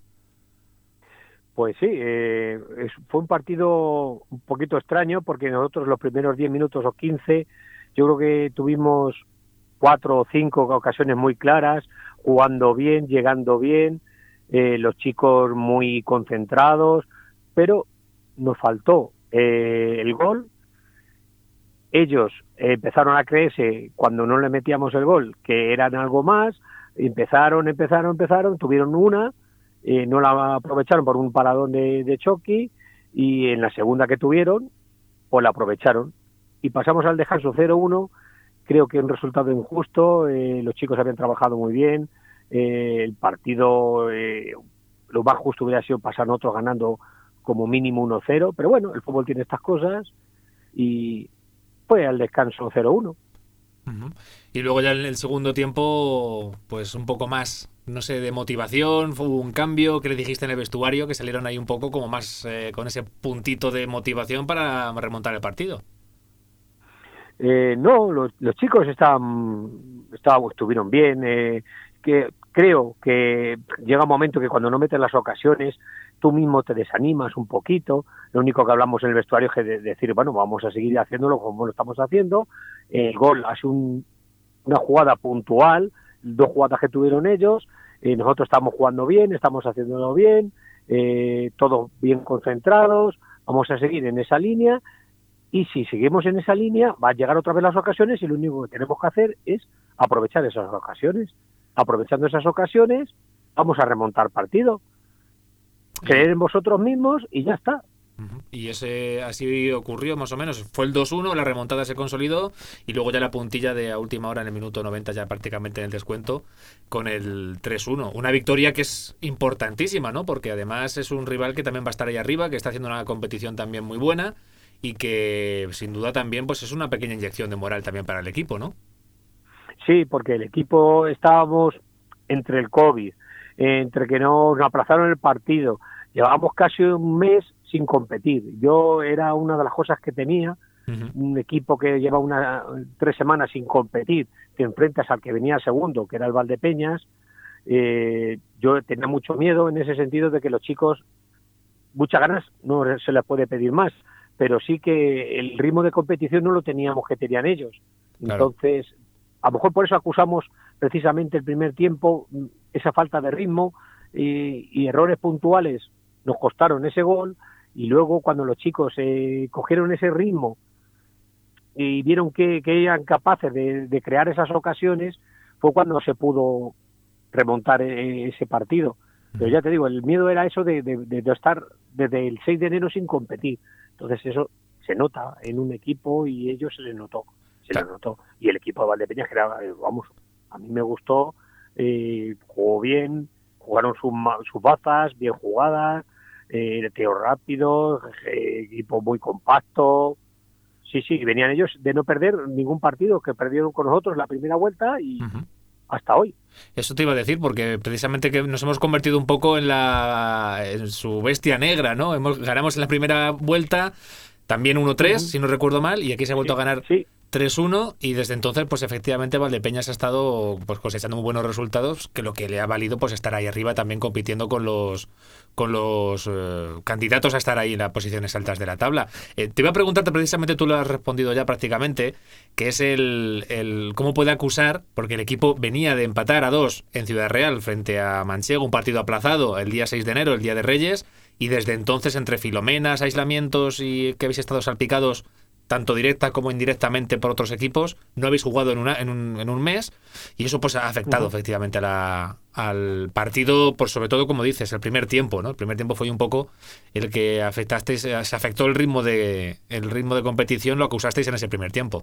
Pues sí, eh, fue un partido un poquito extraño porque nosotros los primeros 10 minutos o 15, yo creo que tuvimos cuatro o cinco ocasiones muy claras, jugando bien, llegando bien, eh, los chicos muy concentrados, pero nos faltó eh, el gol. Ellos empezaron a creerse cuando no le metíamos el gol que eran algo más, empezaron, empezaron, empezaron, tuvieron una, eh, no la aprovecharon por un paradón de, de Chucky y en la segunda que tuvieron, pues la aprovecharon. Y pasamos al descanso 0-1, creo que un resultado injusto, eh, los chicos habían trabajado muy bien, el partido lo más justo hubiera sido pasar nosotros ganando como mínimo 1-0, pero bueno, el fútbol tiene estas cosas y fue al descanso 0-1. Y luego ya en el segundo tiempo, pues un poco más, no sé, de motivación, fue un cambio que le dijiste en el vestuario, que salieron ahí un poco como más eh, con ese puntito de motivación para remontar el partido. Eh, no, los, chicos estaban, estaban, estuvieron bien. Eh, que creo que llega un momento que cuando no metes las ocasiones, tú mismo te desanimas un poquito. Lo único que hablamos en el vestuario es de decir, bueno, vamos a seguir haciéndolo como lo estamos haciendo. El gol hace un, una jugada puntual, dos jugadas que tuvieron ellos. Eh, nosotros estamos jugando bien, estamos haciéndolo bien, eh, todos bien concentrados. Vamos a seguir en esa línea y si seguimos en esa línea, va a llegar otra vez las ocasiones y lo único que tenemos que hacer es aprovechar esas ocasiones. Aprovechando esas ocasiones, vamos a remontar partido. Creer en vosotros mismos y ya está. Y ese así ocurrió más o menos. Fue el 2-1, la remontada se consolidó y luego ya la puntilla de a última hora en el minuto 90 ya prácticamente en el descuento con el 3-1. Una victoria que es importantísima, ¿no? Porque además es un rival que también va a estar ahí arriba, que está haciendo una competición también muy buena y que sin duda también pues es una pequeña inyección de moral también para el equipo, ¿no? Sí, porque el equipo estábamos entre el COVID, entre que nos aplazaron el partido, llevábamos casi un mes sin competir. Yo era una de las cosas que tenía, un equipo que lleva una, tres semanas sin competir, te enfrentas al que venía segundo, que era el Valdepeñas, eh, yo tenía mucho miedo en ese sentido de que los chicos, muchas ganas no se les puede pedir más, pero sí que el ritmo de competición no lo teníamos que tenían ellos. Entonces, a lo mejor por eso acusamos precisamente el primer tiempo esa falta de ritmo y, errores puntuales nos costaron ese gol y luego cuando los chicos eh, cogieron ese ritmo y vieron que, eran capaces de, crear esas ocasiones fue cuando se pudo remontar eh, ese partido. Pero ya te digo, el miedo era eso de, de estar desde el 6 de enero sin competir. Entonces eso se nota en un equipo y ellos se les notó, se les notó. Y el equipo de Valdepeñas, que era, eh, vamos, a mí me gustó, eh, jugó bien, jugaron sus, sus bazas, bien jugadas, eh, teo rápido, eh, equipo muy compacto. Sí, sí, venían ellos de no perder ningún partido, que perdieron con nosotros la primera vuelta y hasta hoy. Eso te iba a decir, porque precisamente que nos hemos convertido un poco en la en su bestia negra, ¿no? Hemos, ganamos en la primera vuelta, también 1-3, si no recuerdo mal, y aquí se ha vuelto a ganar sí. 3-1 y desde entonces pues efectivamente Valdepeñas ha estado pues cosechando muy buenos resultados que lo que le ha valido pues estar ahí arriba también compitiendo con los con los eh, candidatos a estar ahí en las posiciones altas de la tabla. Eh, te iba a preguntarte precisamente, tú lo has respondido ya prácticamente, que es el, el cómo puede acusar, porque el equipo venía de empatar a dos en Ciudad Real frente a Manchego, un partido aplazado el día 6 de enero, el día de Reyes, y desde entonces entre filomenas, aislamientos y que habéis estado salpicados tanto directa como indirectamente por otros equipos. No habéis jugado en, una, en, un, en un mes y eso pues ha afectado efectivamente a la, al partido, por sobre todo como dices, el primer tiempo, ¿no? El primer tiempo fue un poco el que afectasteis, se afectó el ritmo de el ritmo de competición, lo acusasteis en ese primer tiempo.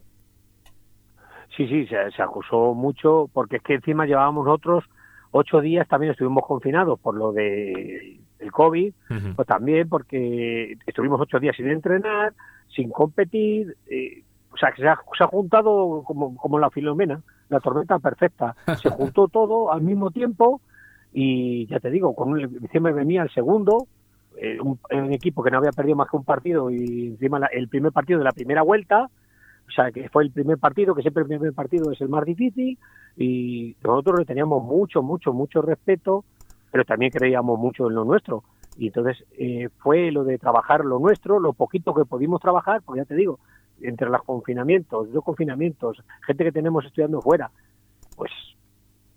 Sí, sí, se, acusó mucho porque es que encima llevábamos otros ocho días también estuvimos confinados por lo de el COVID, pues también porque estuvimos ocho días sin entrenar, sin competir, eh, o sea, que se ha, juntado como, como la filomena, la tormenta perfecta, se juntó todo al mismo tiempo y ya te digo, con un, encima venía el segundo, eh, un, equipo que no había perdido más que un partido y encima el primer partido de la primera vuelta, o sea, que fue el primer partido, que siempre el primer partido es el más difícil y nosotros le teníamos mucho, mucho, mucho respeto, pero también creíamos mucho en lo nuestro. Y entonces eh, fue lo de trabajar lo nuestro, lo poquito que pudimos trabajar, porque ya te digo, entre los confinamientos, dos confinamientos, gente que tenemos estudiando fuera, pues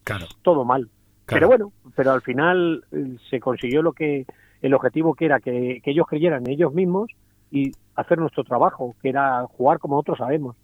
claro. todo mal. Pero bueno, pero al final eh, se consiguió lo que el objetivo que era que, ellos creyeran en ellos mismos y hacer nuestro trabajo, que era jugar como nosotros sabemos.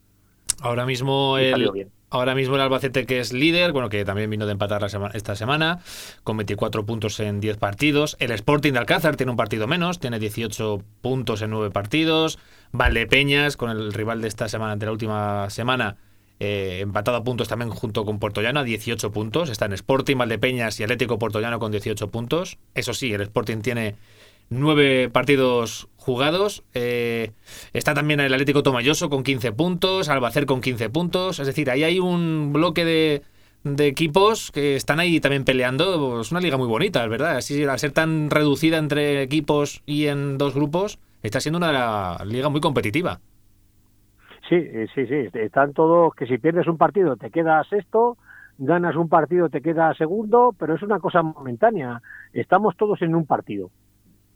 Ahora mismo el. Ahora mismo el Albacete que es líder, bueno, que también vino de empatar esta semana, con 24 puntos en 10 partidos. El Sporting de Alcázar tiene un partido menos, tiene 18 puntos en 9 partidos. Valdepeñas, con el rival de esta semana, de la última semana, eh, empatado a puntos también junto con Puerto Llano, a 18 puntos. Están Sporting, Valdepeñas y Atlético Puerto Llano con 18 puntos. Eso sí, el Sporting tiene nueve partidos jugados. Eh, está también el Atlético Tomayoso con 15 puntos, Albacer con 15 puntos. Es decir, ahí hay un bloque de, de equipos que están ahí también peleando. Es una liga muy bonita, ¿verdad? Así, al ser tan reducida entre equipos y en dos grupos, está siendo una liga muy competitiva. Sí, eh, sí, sí. Están todos que si pierdes un partido te quedas sexto, ganas un partido te quedas segundo, pero es una cosa momentánea. Estamos todos en un partido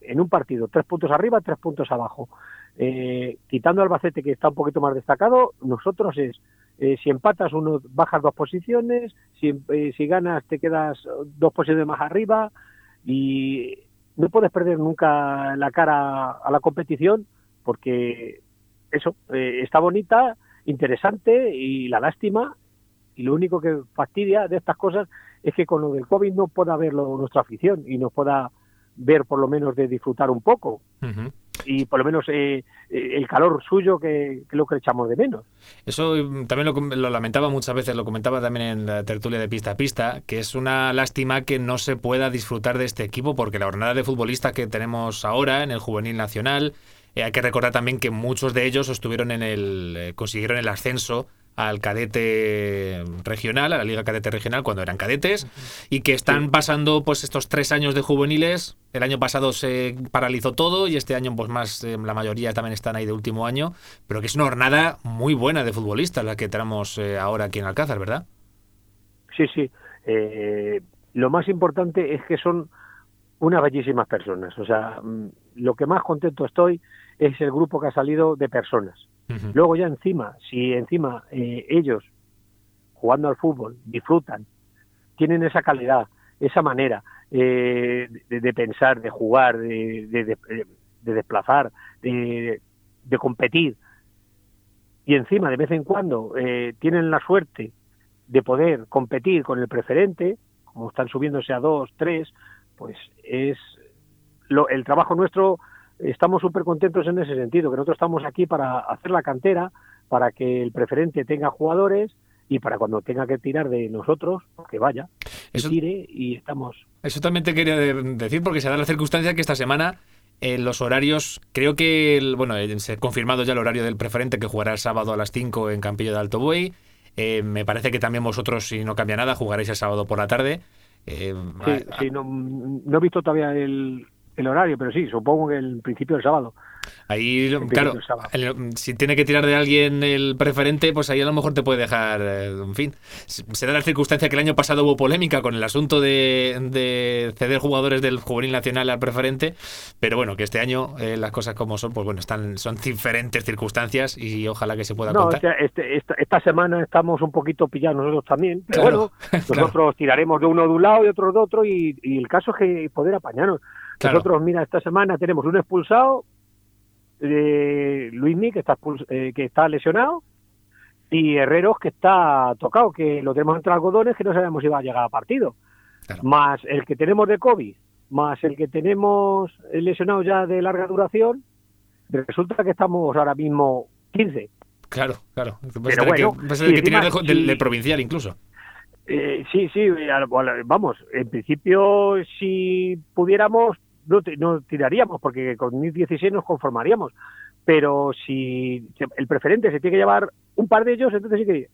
en un partido, tres puntos arriba, tres puntos abajo. Eh, quitando Albacete, que está un poquito más destacado, nosotros es, eh, si empatas, uno bajas dos posiciones, si, eh, si ganas, te quedas dos posiciones más arriba y no puedes perder nunca la cara a la competición porque eso está bonita, interesante y la lástima y lo único que fastidia de estas cosas es que con lo del COVID no pueda verlo nuestra afición y nos pueda ver por lo menos de disfrutar un poco. Y por lo menos eh, eh, el calor suyo que, lo que echamos de menos. Eso mm, también lo, lamentaba muchas veces, lo comentaba también en la tertulia de pista a pista, que es una lástima que no se pueda disfrutar de este equipo porque la jornada de futbolistas que tenemos ahora en el juvenil nacional, eh, hay que recordar también que muchos de ellos estuvieron en el consiguieron el ascenso al cadete regional, a la Liga Cadete Regional, cuando eran cadetes, y que están pasando pues estos tres años de juveniles. El año pasado se paralizó todo y este año, pues más, eh, la mayoría también están ahí de último año, pero que es una jornada muy buena de futbolistas la que tenemos eh, ahora aquí en Alcázar, ¿verdad? Sí, sí. Eh, lo más importante es que son unas bellísimas personas. O sea, mm, lo que más contento estoy es el grupo que ha salido de personas Luego ya encima, si encima eh, ellos, jugando al fútbol, disfrutan, tienen esa calidad, esa manera eh, de, pensar, de jugar, de, de desplazar, de, competir, y encima de vez en cuando eh, tienen la suerte de poder competir con el preferente, como están subiéndose a dos, tres, pues es lo, el trabajo nuestro estamos súper contentos en ese sentido, que nosotros estamos aquí para hacer la cantera, para que el preferente tenga jugadores y para cuando tenga que tirar de nosotros, que vaya, eso, tire y estamos. Eso también te quería decir, porque se da la circunstancia que esta semana en los horarios, creo que, bueno, eh, se ha confirmado ya el horario del preferente que jugará el sábado a las 5 en Campillo de Alto Buey. Eh, me parece que también vosotros, si no cambia nada, jugaréis el sábado por la tarde. Eh, sí, no, no, he visto todavía el, el horario, pero sí, supongo que el principio del sábado. Ahí, claro, si tiene que tirar de alguien el preferente, pues ahí a lo mejor te puede dejar, eh, en fin. Se da la circunstancia que el año pasado hubo polémica con el asunto de, ceder jugadores del juvenil nacional al preferente, pero bueno, que este año eh, las cosas como son, pues bueno, están son diferentes circunstancias y ojalá que se pueda no, contar. Este, esta, esta, semana estamos un poquito pillados nosotros también, pero bueno, nosotros tiraremos de uno de un lado y otro de otro y, y el caso es que poder apañarnos. Nosotros, mira, esta semana tenemos un expulsado, de Luismi, que está, eh, que está lesionado, y Herreros, que está tocado, que lo tenemos entre algodones, que no sabemos si va a llegar a partido. Más el que tenemos de COVID, más el que tenemos lesionado ya de larga duración, resulta que estamos ahora mismo 15. Claro, claro. Pero bueno, que, que tiene del, provincial incluso. Eh, sí, sí, vamos, en principio si pudiéramos no, tiraríamos, porque con 1016 nos conformaríamos. Pero si el preferente se tiene que llevar un par de ellos, entonces sí que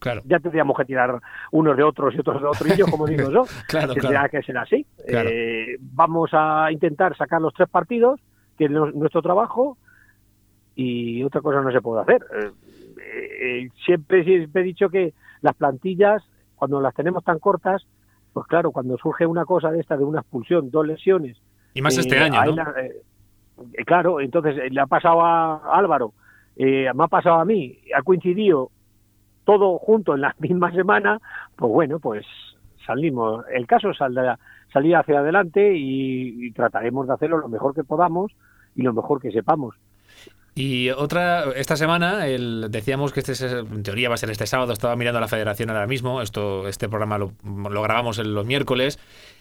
Claro. Ya tendríamos que tirar unos de otros y otros de otros, y yo, como digo yo. claro, Tendría que ser así. Eh, vamos a intentar sacar los tres partidos, que es nuestro trabajo, y otra cosa no se puede hacer. Eh, eh, siempre, siempre he dicho que las plantillas, cuando las tenemos tan cortas, pues claro, cuando surge una cosa de esta, de una expulsión, dos lesiones. Y más este eh, año, ¿no? Eh, eh, claro, entonces le ha pasado a Álvaro, me ha pasado a mí, ha coincidido todo junto en la misma semana, pues bueno, pues salimos. El caso saldrá, salir hacia adelante y trataremos de hacerlo lo mejor que podamos y lo mejor que sepamos. Y otra, esta semana, el, decíamos que este en teoría va a ser este sábado, estaba mirando a la federación ahora mismo, esto, este programa lo, grabamos en los miércoles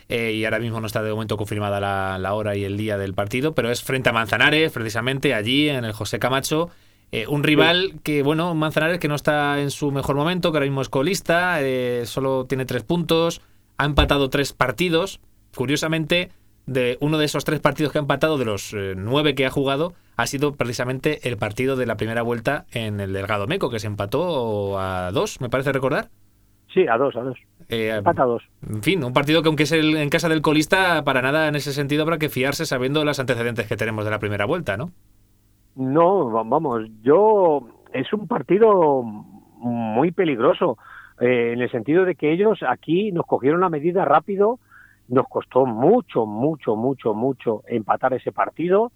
eh, y ahora mismo no está de momento confirmada la, hora y el día del partido, pero es frente a Manzanares, precisamente allí en el José Camacho. Eh, un rival que, bueno, Manzanares que no está en su mejor momento, que ahora mismo es colista, eh, solo tiene tres puntos, ha empatado tres partidos. Curiosamente, de uno de esos tres partidos que ha empatado, de los eh, nueve que ha jugado, ha sido precisamente el partido de la primera vuelta en el Delgado Meco, que se empató a dos, me parece recordar. Sí, a dos, a dos. Eh, Empata a dos. En fin, un partido que aunque es el- en casa del colista, para nada en ese sentido habrá que fiarse sabiendo los antecedentes que tenemos de la primera vuelta, ¿no? No, va- vamos, yo es un partido muy peligroso eh, en el sentido de que ellos aquí nos cogieron la medida rápido, nos costó mucho, mucho, mucho, mucho empatar ese partido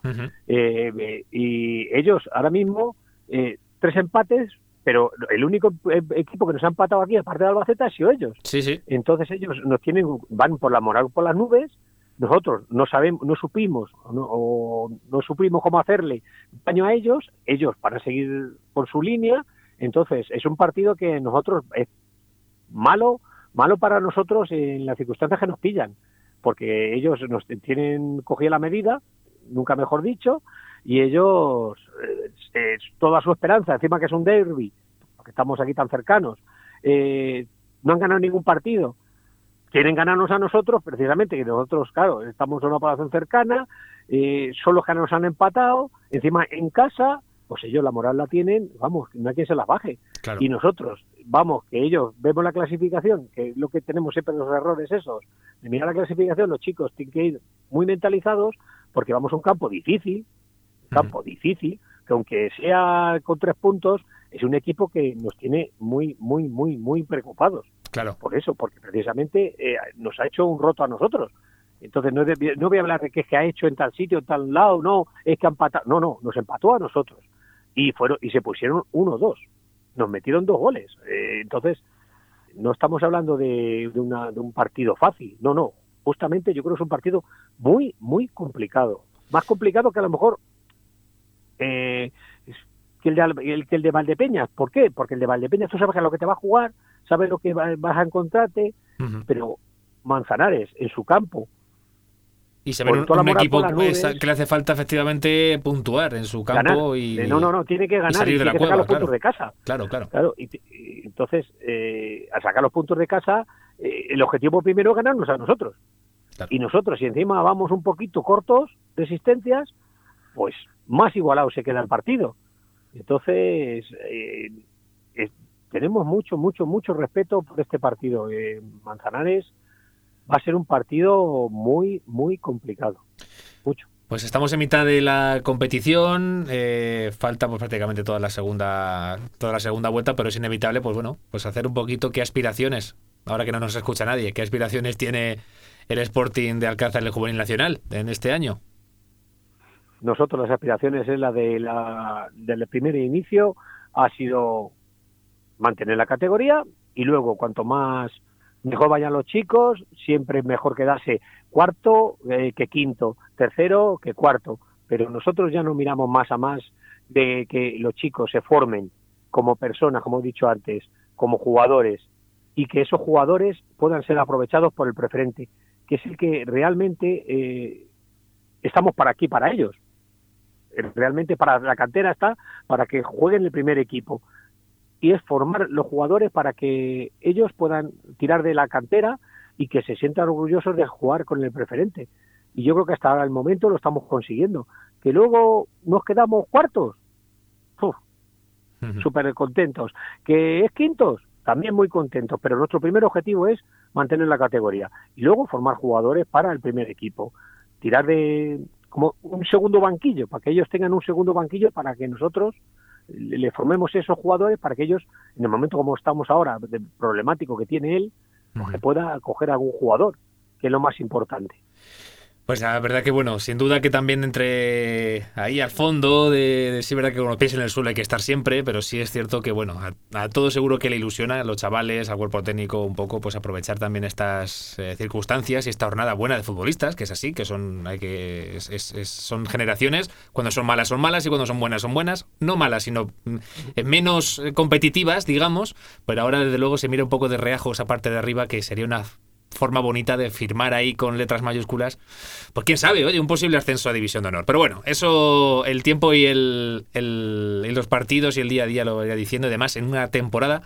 eh, eh, y ellos ahora mismo tres empates, pero el único eh, equipo que nos ha empatado aquí aparte de Albacete ha sido ellos. Sí, sí. Entonces ellos nos tienen, van por la moral por las nubes, nosotros no sabemos, no supimos no, o no supimos cómo hacerle daño a ellos, ellos para seguir por su línea, entonces es un partido que nosotros es malo, malo para nosotros en las circunstancias que nos pillan, porque ellos nos tienen cogida la medida, nunca mejor dicho, y ellos eh, toda su esperanza, encima que es un derby, porque estamos aquí tan cercanos, eh, no han ganado ningún partido. Quieren ganarnos a nosotros, precisamente, que nosotros, claro, estamos en una población cercana, eh, son los que nos han empatado, encima en casa, pues ellos la moral la tienen, vamos, no hay quien se las baje. Claro. Y nosotros, vamos, que ellos vemos la clasificación, que es lo que tenemos siempre los errores esos, de mirar la clasificación, los chicos tienen que ir muy mentalizados, porque vamos a un campo difícil, campo difícil, que aunque sea con tres puntos, es un equipo que nos tiene muy, muy, muy, muy preocupados. Claro. por eso, porque precisamente eh, nos ha hecho un roto a nosotros. Entonces no, no voy a hablar de que es que ha hecho en tal sitio, en tal lado, no, es que ha empatado, no, no, nos empató a nosotros. Y fueron y se pusieron uno dos, nos metieron dos goles. Eh, entonces no estamos hablando de, de una- de un partido fácil, no, no, justamente yo creo que es un partido muy, muy complicado, más complicado que a lo mejor eh, que el de, que el de Valdepeñas. ¿Por qué? Porque el de Valdepeñas tú sabes a lo que te va a jugar, sabes lo que va- vas a encontrarte, pero Manzanares en su campo, Y se ve un, un equipo que, le hace falta efectivamente puntuar en su campo ganar. y. Eh, no, no, no, tiene que ganar salir y de tiene la que sacar los puntos claro. de casa. Claro, claro. Claro, y, y entonces, eh, al sacar los puntos de casa, eh, el objetivo primero es ganarnos a nosotros. Claro. Y nosotros, si encima vamos un poquito cortos de asistencias, pues más igualado se queda el partido. Entonces, eh, tenemos mucho, mucho, mucho respeto por este partido. Eh, Manzanares va a ser un partido muy, muy complicado. Mucho. Pues estamos en mitad de la competición, eh, falta pues, prácticamente toda la segunda toda la segunda vuelta, pero es inevitable, pues bueno, pues hacer un poquito qué aspiraciones, ahora que no nos escucha nadie, qué aspiraciones tiene el Sporting de Alcázar el Juvenil Nacional en este año. Nosotros las aspiraciones es la de la del primer inicio ha sido mantener la categoría y luego cuanto más mejor vayan los chicos siempre mejor quedarse cuarto eh, que quinto tercero que cuarto. Pero nosotros ya no miramos más a más de que los chicos se formen como personas como he dicho antes como jugadores y que esos jugadores puedan ser aprovechados por el preferente que es el que realmente eh, estamos para aquí para ellos realmente para la cantera está para que jueguen el primer equipo. Y es formar los jugadores para que ellos puedan tirar de la cantera y que se sientan orgullosos de jugar con el preferente. Y yo creo que hasta el momento lo estamos consiguiendo. Que luego nos quedamos cuartos. Súper contentos que es quintos también muy contentos. Pero nuestro primer objetivo es mantener la categoría. Y luego formar jugadores para el primer equipo. Tirar de como un segundo banquillo para que ellos tengan un segundo banquillo para que nosotros le formemos esos jugadores para que ellos en el momento como estamos ahora de problemático que tiene él que pueda coger algún jugador que es lo más importante Pues la verdad que bueno, sin duda que también entre ahí al fondo, de, sí, verdad que con los pies en el suelo hay que estar siempre, pero sí es cierto que bueno, a, todos seguro que le ilusiona a los chavales, al cuerpo técnico un poco, pues aprovechar también estas eh, circunstancias y esta jornada buena de futbolistas, que es así, que son, hay que, es- son generaciones, cuando son malas son malas y cuando son buenas son buenas, no malas, sino eh, menos eh, competitivas, digamos, pero ahora desde luego se mira un poco de reajo esa parte de arriba que sería una forma bonita de firmar ahí con letras mayúsculas. Pues quién sabe, oye, un posible ascenso a División de Honor. Pero bueno, eso el tiempo y, el, el- y los partidos y el día a día lo irá diciendo. Además, en una temporada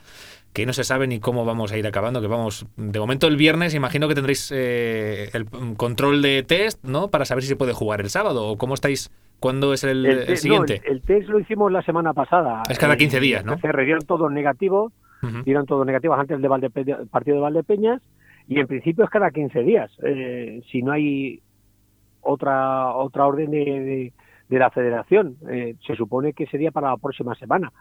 que no se sabe ni cómo vamos a ir acabando, que vamos, de momento el viernes imagino que tendréis eh, el control de test, ¿no? Para saber si se puede jugar el sábado o cómo estáis, cuándo es el, El, te- siguiente. no, el, el test lo hicimos la semana pasada. Es cada El 15 días, ¿no? PCR dieron todos negativos, Ujú. dieron todos negativos antes del Valdepe- partido de Valdepeñas y en principio es cada 15 días. Eh, si no hay otra otra orden de, de- de la federación, eh, se supone que sería para la próxima semana.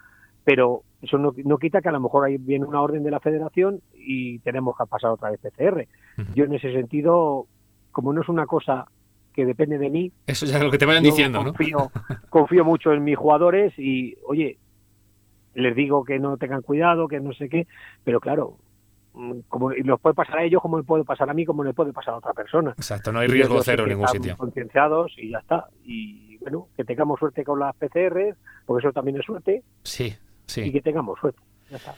Pero eso no, no quita que a lo mejor ahí viene una orden de la federación y tenemos que pasar otra vez PCR. Yo en ese sentido, como no es una cosa que depende de mí, Eso ya es lo que te vayan diciendo, ¿no? confío, confío mucho en mis jugadores y, oye, les digo que no tengan cuidado, que no sé qué, pero claro, como y los puede pasar a ellos, como me puede pasar a mí, como le puede pasar a otra persona. Exacto, no hay Y riesgo ellos cero en ningún sitio. concienciados y ya está. Y bueno, que tengamos suerte con las PCR, porque eso también es suerte, Sí, y sí. que tengamos suerte. Ya está.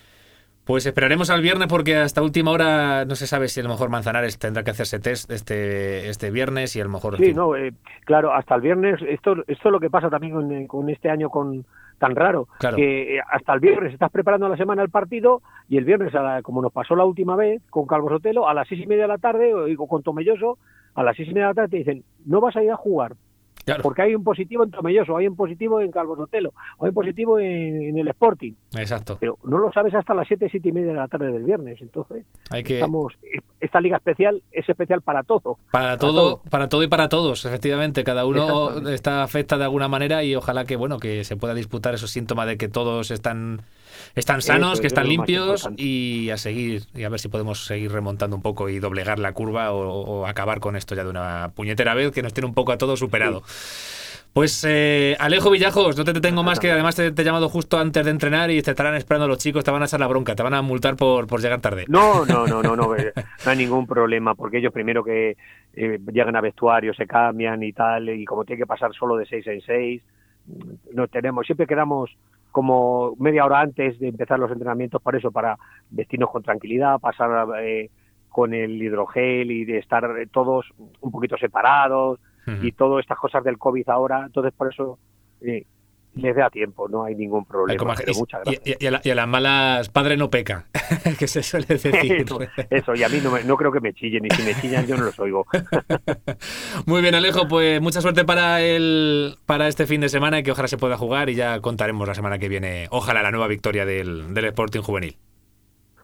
Pues esperaremos al viernes porque hasta última hora no se sabe si a lo mejor Manzanares tendrá que hacerse test este, este viernes y a lo mejor... Sí, no, eh, claro, hasta el viernes, esto, esto es lo que pasa también con, eh, con este año con tan raro, Claro. que eh, hasta el viernes estás preparando la semana el partido y el viernes, a la- como nos pasó la última vez con Calvo Sotelo, a las seis y media de la tarde, o digo, con Tomelloso, a las seis y media de la tarde te dicen, no vas a ir a jugar, Claro, porque hay un positivo en Tomelloso, hay un positivo en Calvo Sotelo, hay un positivo en, en el Sporting, exacto. pero no lo sabes hasta las siete, siete y media de la tarde del viernes, entonces Hay que... estamos, esta liga especial es especial para todo. Para todo, para todo y para todos, efectivamente. Cada uno está afecta de alguna manera y ojalá que bueno que se pueda disputar esos síntomas de que todos están están sanos, Eso que es están limpios y a seguir y a ver si podemos seguir remontando un poco y doblegar la curva o, o acabar con esto ya de una puñetera vez que nos tiene un poco a todos superado. Pues eh, Alejo Villajos, no te detengo más que además te, te he llamado justo antes de entrenar y te estarán esperando los chicos, te van a echar la bronca, te van a multar por, por llegar tarde. No, no, no, no, no, eh, no hay ningún problema, porque ellos primero que eh, llegan a vestuario, se cambian y tal, y como tiene que pasar solo de seis en seis, no tenemos, siempre quedamos como media hora antes de empezar los entrenamientos para eso, para vestirnos con tranquilidad, pasar eh, con el hidrogel y de estar eh, todos un poquito separados Y todas estas cosas del COVID ahora, entonces por eso eh, les da tiempo, no hay ningún problema. como- pero y- muchas y, gracias. y- y a la- y a las malas padre no peca, que se suele decir. Eso, eso, y a mí no, me- no creo que me chillen, y si me chillan yo no los oigo. Muy bien, Alejo, pues mucha suerte para el para este fin de semana y que ojalá se pueda jugar y ya contaremos la semana que viene, ojalá la nueva victoria del, del Sporting Juvenil.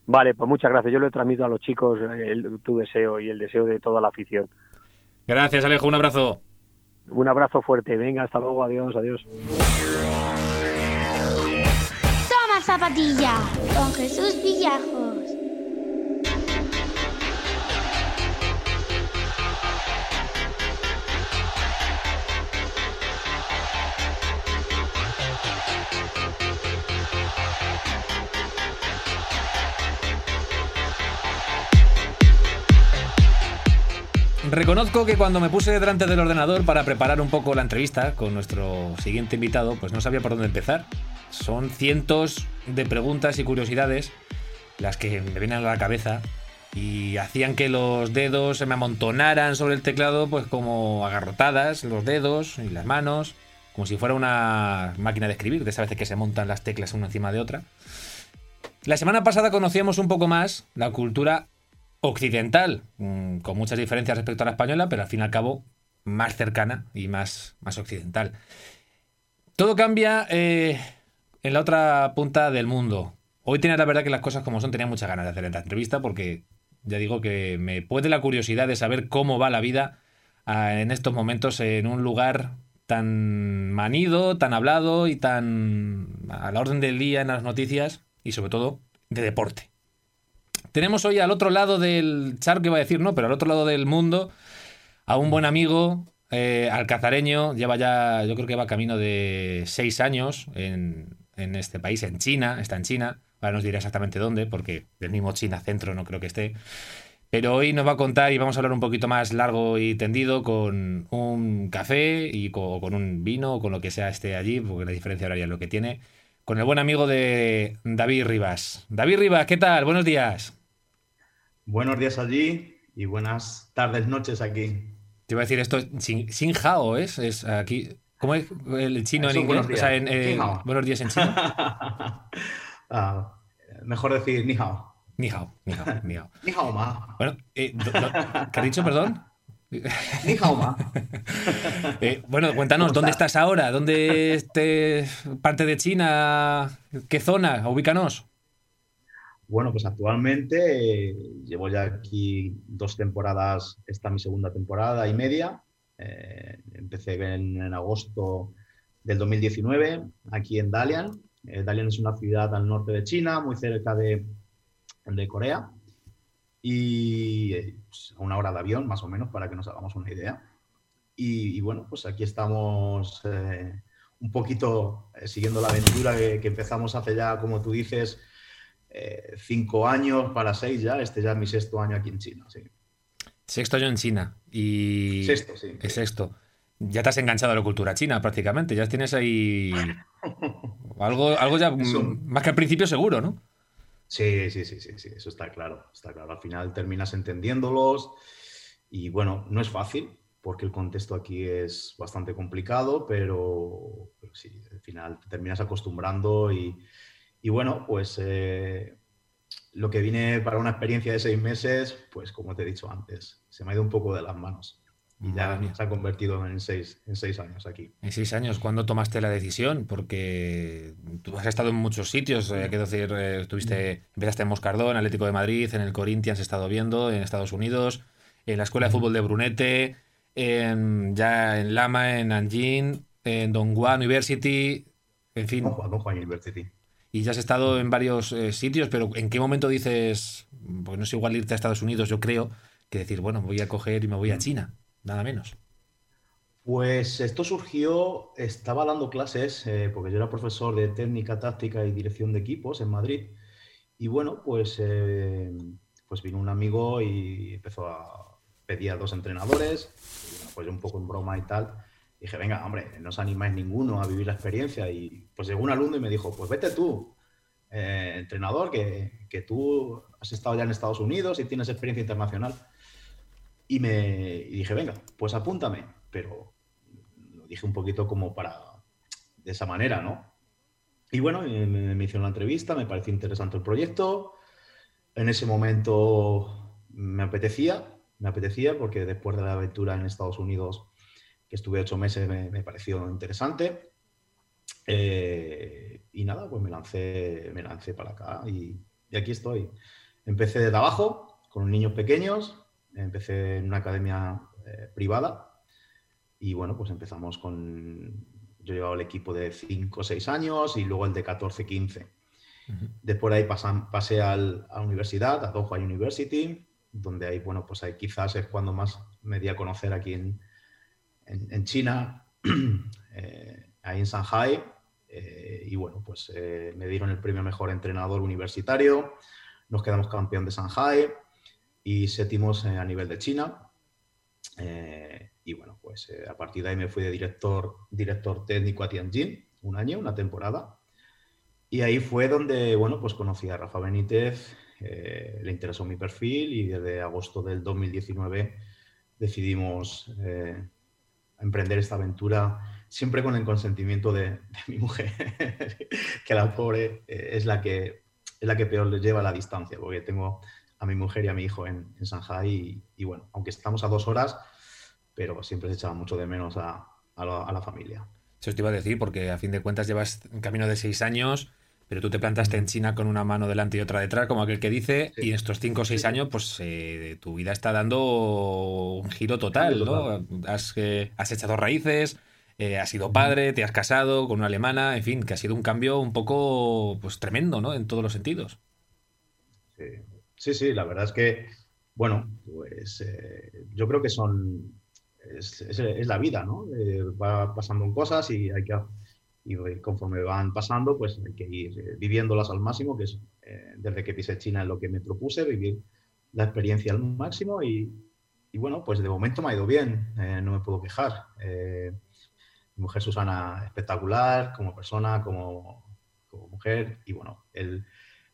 Vale, pues muchas gracias. Yo le transmito a los chicos eh, el- tu deseo y el deseo de toda la afición. Gracias, Alejo, un abrazo. Un abrazo fuerte. Venga, hasta luego. Adiós, adiós. Toma zapatilla con Jesús Villajos. Reconozco que cuando me puse delante del ordenador para preparar un poco la entrevista con nuestro siguiente invitado, pues no sabía por dónde empezar. Son cientos de preguntas y curiosidades las que me vienen a la cabeza y hacían que los dedos se me amontonaran sobre el teclado, pues como agarrotadas, los dedos y las manos, como si fuera una máquina de escribir, de esas veces que se montan las teclas una encima de otra. La semana pasada conocíamos un poco más la cultura occidental, mm, con muchas diferencias respecto a la española, pero al fin y al cabo más cercana y más, más occidental. Todo cambia eh, en la otra punta del mundo. Hoy tenía la verdad que las cosas como son, tenía muchas ganas de hacer esta entrevista porque ya digo que me puede la curiosidad de saber cómo va la vida ah, en estos momentos en un lugar tan manido, tan hablado y tan a la orden del día en las noticias y sobre todo de deporte. Tenemos hoy al otro lado del charco, iba a decir, no, pero al otro lado del mundo, a un buen amigo, eh, alcazareño, lleva ya, yo creo que va camino de seis años en, en este país, en China, está en China, ahora nos dirá exactamente dónde, porque del mismo China centro no creo que esté. Pero hoy nos va a contar y vamos a hablar un poquito más largo y tendido con un café y co- con, un vino o con lo que sea esté allí, porque la diferencia horaria es lo que tiene, con el buen amigo de David Rivas. David Rivas, ¿qué tal? Buenos días. Buenos días allí y buenas tardes, noches aquí. Te iba a decir esto, sin, Hao es, es aquí. ¿Cómo es el chino en Eso, inglés? buenos O sea, días. en, eh, hao. buenos días en chino. Ah, mejor decir ni hao. Ni hao, ni hao, ni hao. Ni hao ma. Bueno, eh, do- do- ¿qué ha dicho, perdón? Ni hao ma. Eh, bueno, cuéntanos, ¿dónde estás ahora? ¿Dónde este parte de China? ¿Qué zona? Ubícanos. Bueno, pues actualmente eh, llevo ya aquí dos temporadas, esta es mi segunda temporada y media. Eh, empecé en, en agosto del 2019 aquí en Dalian. Eh, Dalian es una ciudad al norte de China, muy cerca de, de Corea. Y eh, pues, a una hora de avión, más o menos, para que nos hagamos una idea. Y, y bueno, pues aquí estamos eh, un poquito eh, siguiendo la aventura que, que empezamos hace ya, como tú dices, eh, cinco años para seis ya. Este ya es mi sexto año aquí en China. Sí. Sexto año en China. Y. Sexto, sí. Es sexto. Ya te has enganchado a la cultura china prácticamente. Ya tienes ahí. Algo, algo ya. Eso. Más que al principio, seguro, ¿no? Sí, sí, sí, sí, sí, eso está claro, está claro. Al final terminas entendiéndolos y bueno, no es fácil porque el contexto aquí es bastante complicado, pero, pero sí, al final te terminas acostumbrando y, y bueno, pues eh, lo que vine para una experiencia de seis meses, pues como te he dicho antes, se me ha ido un poco de las manos y ya se ha convertido en seis, en seis años aquí. En seis años, ¿cuándo tomaste la decisión? Porque tú has estado en muchos sitios, eh, quiero decir, eh, estuviste, empezaste en Moscardón, Atlético de Madrid, en el Corinthians he estado viendo, en Estados Unidos, en la Escuela de Fútbol de Brunete, en, ya en Lama, en Nanjing, en Donghua University, en fin, Don Juan, Don Juan University. Y ya has estado en varios eh, sitios, pero ¿en qué momento dices, pues no es igual irte a Estados Unidos, yo creo, que decir, bueno, voy a coger y me voy a China, nada menos? Pues esto surgió, estaba dando clases, eh, porque yo era profesor de técnica, táctica y dirección de equipos en Madrid. Y bueno, pues, eh, pues vino un amigo y empezó a pedir a dos entrenadores, pues un poco en broma y tal. Dije, venga, hombre, no os animáis ninguno a vivir la experiencia. Y pues llegó un alumno y me dijo, pues vete tú, eh, entrenador, que, que tú has estado ya en Estados Unidos y tienes experiencia internacional. Y me y dije, venga, pues apúntame. Pero lo dije un poquito como para, de esa manera, ¿no? Y bueno, me, me- me hicieron la entrevista, me pareció interesante el proyecto. En ese momento me apetecía, me apetecía porque después de la aventura en Estados Unidos, que estuve ocho meses, me, me pareció interesante. Eh, y nada, pues me lancé, me lancé para acá y, y aquí estoy. Empecé desde abajo, con niños pequeños, empecé en una academia eh, privada y bueno, pues empezamos con, yo llevaba el equipo de 5 o 6 años y luego el de 14, 15. Después de ahí pasan, pasé al- a la universidad, a Doha University, donde ahí, bueno, pues ahí quizás es cuando más me di a conocer aquí en, en, en China, eh, ahí en Shanghai. eh, y bueno, pues eh, me dieron el premio mejor entrenador universitario, nos quedamos campeón de Shanghai y séptimos eh, a nivel de China. Eh, y bueno, pues eh, a partir de ahí me fui de director, director técnico a Tianjin, un año, una temporada. Y ahí fue donde, bueno, pues conocí a Rafa Benítez, eh, le interesó mi perfil y desde agosto del 2019 decidimos eh, emprender esta aventura, siempre con el consentimiento de, de mi mujer, que la pobre eh, es, la que, es la que peor le lleva la distancia, porque tengo a mi mujer y a mi hijo en, en Shanghai y, y bueno, aunque estamos a dos horas, pero siempre se echaba mucho de menos a, a la, a la familia. Eso te iba a decir, porque a fin de cuentas llevas un camino de seis años, pero tú te plantaste en China con una mano delante y otra detrás, como aquel que dice, Sí. y en estos cinco o seis Sí. años, pues eh, tu vida está dando un giro total, ¿no? Has, eh, has echado raíces, eh, has sido padre, te has casado con una alemana, en fin, que ha sido un cambio un poco pues tremendo, ¿no? En todos los sentidos. Sí, sí, sí, la verdad es que, bueno, pues eh, yo creo que son, es, es- es la vida, ¿no? Eh, va pasando en cosas y hay que, y conforme van pasando, pues hay que ir eh, viviéndolas al máximo, que es eh, desde que pisé China es lo que me propuse, vivir la experiencia al máximo y, y bueno, pues de momento me ha ido bien, eh, no me puedo quejar. Eh, mi mujer Susana espectacular como persona, como, como mujer y bueno, el,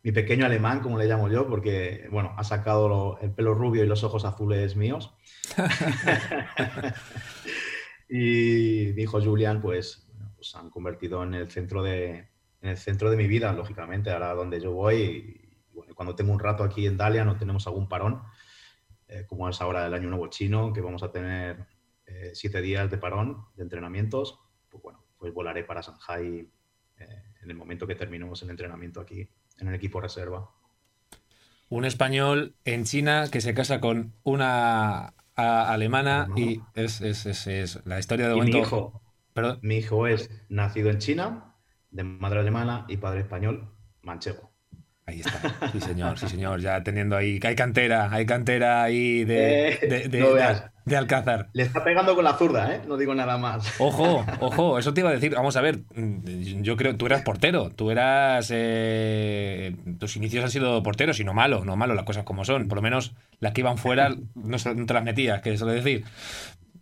mi pequeño alemán, como le llamo yo, porque bueno, ha sacado lo- el pelo rubio y los ojos azules míos. y mi hijo Julian, pues, bueno, pues han convertido en el centro de en el centro de mi vida, lógicamente, ahora donde yo voy bueno, cuando tengo un rato aquí en Dalia, no tenemos algún parón, eh, como es ahora el año nuevo chino, que vamos a tener eh, siete días de parón de entrenamientos, pues bueno, pues volaré para Shanghai eh, en el momento que terminemos el entrenamiento aquí en el equipo reserva. Un español en China que se casa con una alemana y es, la historia de momento. Mi hijo, mi hijo es nacido en China, de madre alemana y padre español, manchego. Ahí está, sí señor, sí señor, ya teniendo ahí, hay cantera, hay cantera ahí de, eh, de, Alcázar. Le está pegando con la zurda, ¿eh? No digo nada más. Ojo, ojo, eso te iba a decir, vamos a ver, yo creo, tú eras portero, tú eras, eh, tus inicios han sido porteros y no malo, no malo, las cosas como son, por lo menos las que iban fuera no, no te las metías, que suele decir.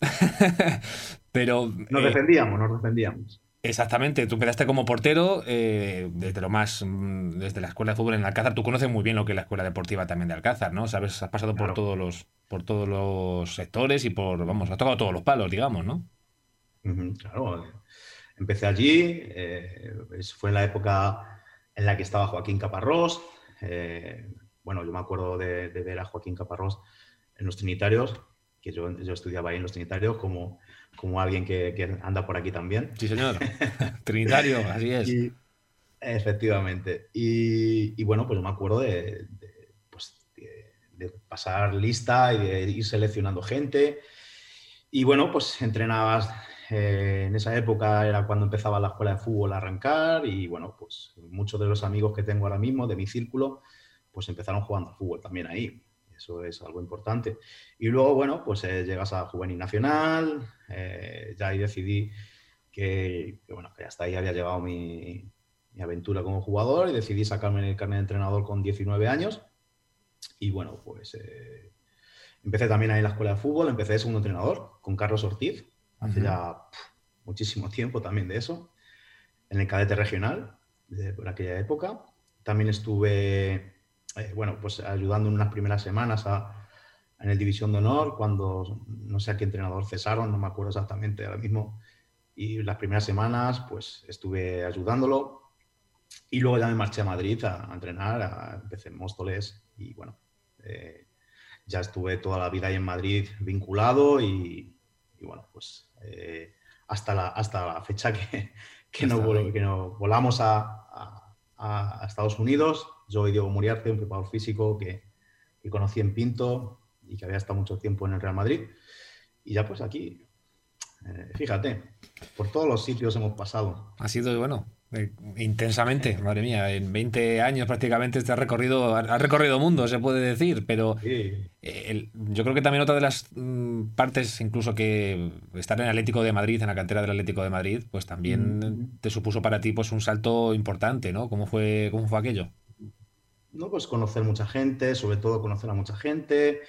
Pero... Nos eh, defendíamos, nos defendíamos. Exactamente, tú quedaste como portero eh, desde lo más mm, desde la escuela de fútbol en Alcázar. Tú conoces muy bien lo que es la escuela deportiva también de Alcázar, ¿no? Sabes, has pasado por todos los por todos los sectores y por vamos, has tocado todos los palos, digamos, ¿no? claro, empecé allí. Eh, fue la época en la que estaba Joaquín Caparrós. Eh, bueno, yo me acuerdo de, ver a Joaquín Caparrós en los Trinitarios, que yo, yo estudiaba ahí en los Trinitarios como como alguien que, anda por aquí también. Sí, señor. Trinitario, así es. efectivamente. Y, bueno, pues me acuerdo pues, de, pasar lista y de ir seleccionando gente. Y bueno, pues entrenabas. Eh, en esa época era cuando empezaba la escuela de fútbol a arrancar y bueno, pues muchos de los amigos que tengo ahora mismo de mi círculo, pues empezaron jugando al fútbol también ahí. Eso es algo importante. Y luego, bueno, pues eh, llegas a Juvenil Nacional, eh, ya ahí decidí que, bueno, que hasta ahí había llegado mi, aventura como jugador y decidí sacarme el carnet de entrenador con 19 años. Y bueno, pues eh, empecé también ahí en la escuela de fútbol, empecé de segundo entrenador con Carlos Ortiz, hace ya muchísimo tiempo también de eso, en el cadete regional, por aquella época. También estuve eh, bueno, pues ayudando en unas primeras semanas en el División de Honor, cuando no sé a qué entrenador cesaron, no me acuerdo exactamente ahora mismo, y las primeras semanas pues estuve ayudándolo. Y luego ya me marché a Madrid a, entrenar, empecé en Móstoles y bueno, eh, ya estuve toda la vida ahí en Madrid vinculado y, bueno, pues eh, hasta, la, hasta la fecha que, que, no, que no volamos a, a Estados Unidos. Yo y Diego Muriarte, un preparador físico que, conocí en Pinto y que había estado mucho tiempo en el Real Madrid. Y ya pues aquí, eh, fíjate, por todos los sitios hemos pasado. Ha sido, bueno, eh, intensamente, madre mía, en 20 años prácticamente te has recorrido, has recorrido mundo, se puede decir, pero yo creo que también otra de las mm, partes, incluso que estar en el Atlético de Madrid, en la cantera del Atlético de Madrid, pues también mm. te supuso para ti pues un salto importante, ¿no? ¿Cómo fue, cómo fue aquello? ¿no? Pues conocer mucha gente, sobre todo conocer a mucha gente,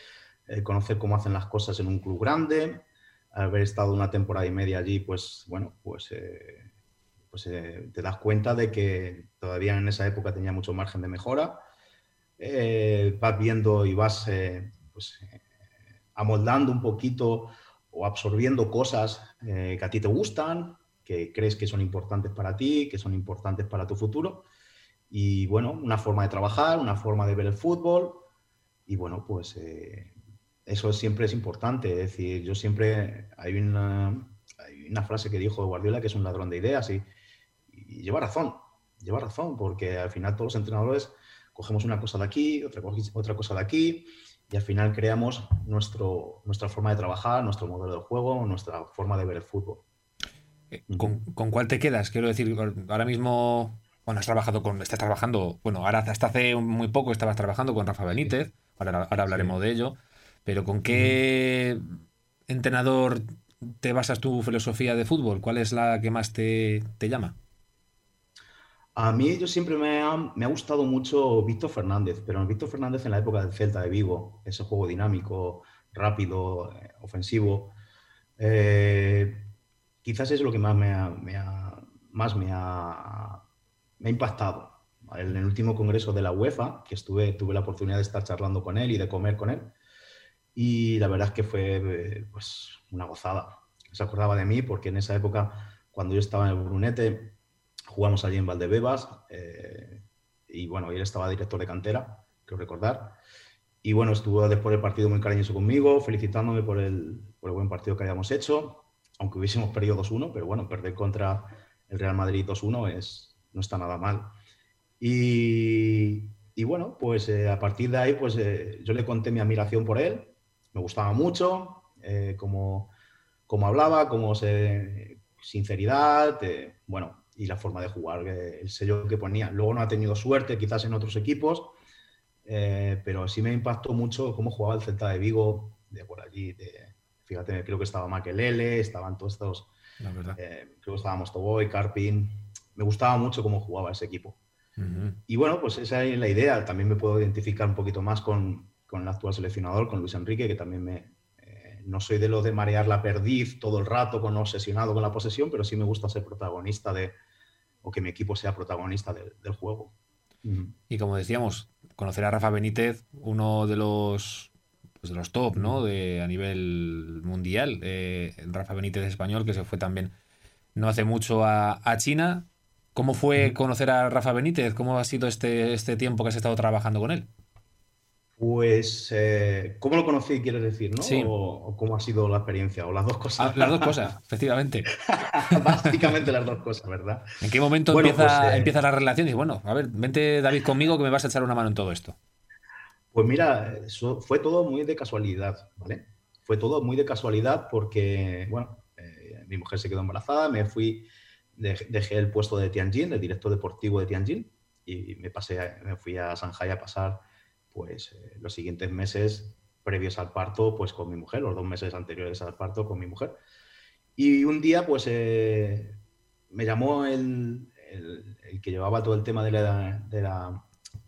eh, conocer cómo hacen las cosas en un club grande, haber estado una temporada y media allí, pues bueno, pues, eh, pues eh, te das cuenta de que todavía en esa época tenía mucho margen de mejora. vas viendo y vas pues, amoldando un poquito o absorbiendo cosas que a ti te gustan, que crees que son importantes para ti, que son importantes para tu futuro. Y bueno, una forma de trabajar, una forma de ver el fútbol. Y bueno, pues eh, eso siempre es importante. Es decir, yo siempre, hay una, hay una frase que dijo Guardiola que es un ladrón de ideas y, lleva razón, lleva razón, porque al final todos los entrenadores cogemos una cosa de aquí, otra, otra cosa de aquí y al final creamos nuestro, nuestra forma de trabajar, nuestro modelo de juego, nuestra forma de ver el fútbol. Eh, ¿Con, ¿Con, cuál te quedas? Quiero decir, ahora mismo bueno, has trabajado con, estás trabajando, bueno, ahora hasta hace muy poco estabas trabajando con Rafa Benítez, ahora, hablaremos de ello, pero ¿con qué entrenador te basas tu filosofía de fútbol? ¿Cuál es la que más te, llama? A mí yo siempre me ha, me ha, gustado mucho Víctor Fernández, pero Víctor Fernández en la época del Celta de Vigo, ese juego dinámico, rápido, eh, ofensivo, eh, quizás es lo que más me más me ha me ha impactado. En el último congreso de la UEFA, que estuve, tuve la oportunidad de estar charlando con él y de comer con él, y la verdad es que fue pues, una gozada. Se acordaba de mí porque en esa época, cuando yo estaba en el Brunete, jugamos allí en Valdebebas, eh, y bueno, él estaba director de cantera, creo recordar. Y bueno, estuvo después del partido muy cariñoso conmigo, felicitándome por el, por el buen partido que habíamos hecho, aunque hubiésemos perdido 2-1, pero bueno, perder contra el Real Madrid 2-1 es, no está nada mal. Y, y bueno, pues eh, a partir de ahí, pues eh, yo le conté mi admiración por él, me gustaba mucho, eh, como, como hablaba, como se, sinceridad, bueno, y la forma de jugar, el sello que ponía. Luego no ha tenido suerte, quizás en otros equipos, eh, pero sí me impactó mucho cómo jugaba el Celta de Vigo, de por allí. fíjate, creo que estaba Makelele, estaban todos estos. Eh, creo que estaba Mostoboy, Carpin. Me gustaba mucho cómo jugaba ese equipo. Y bueno, pues esa es la idea. También me puedo identificar un poquito más con, con el actual seleccionador, con Luis Enrique, que también me, eh, no soy de lo de marear la perdiz todo el rato, con obsesionado con la posesión, pero sí me gusta ser protagonista de, o que mi equipo sea protagonista del juego. Y como decíamos, conocer a Rafa Benítez, uno de los pues de los top, ¿no? De, a nivel mundial. Eh, Rafa Benítez español, que se fue también no hace mucho a, China. ¿Cómo fue conocer a Rafa Benítez? ¿Cómo ha sido este, este tiempo que has estado trabajando con él? Pues, eh, ¿cómo lo conocí, quieres decir, no? O, cómo ha sido la experiencia, o las dos cosas. Ah, las dos cosas, efectivamente. Básicamente las dos cosas, ¿verdad? ¿En qué momento empieza, pues, eh, empieza, la relación? Y bueno, a ver, vente David conmigo que me vas a echar una mano en todo esto. Pues mira, fue todo muy de casualidad, ¿vale? Fue todo muy de casualidad porque, bueno, eh, mi mujer se quedó embarazada, me fui, dejé el puesto de Tianjin, de director deportivo de Tianjin, y me, pasé, me fui a Shanghai a pasar pues eh, los siguientes meses previos al parto, pues con mi mujer, los dos meses anteriores al parto con mi mujer. Y un día, pues eh, me llamó el, el, que llevaba todo el tema de la, de la,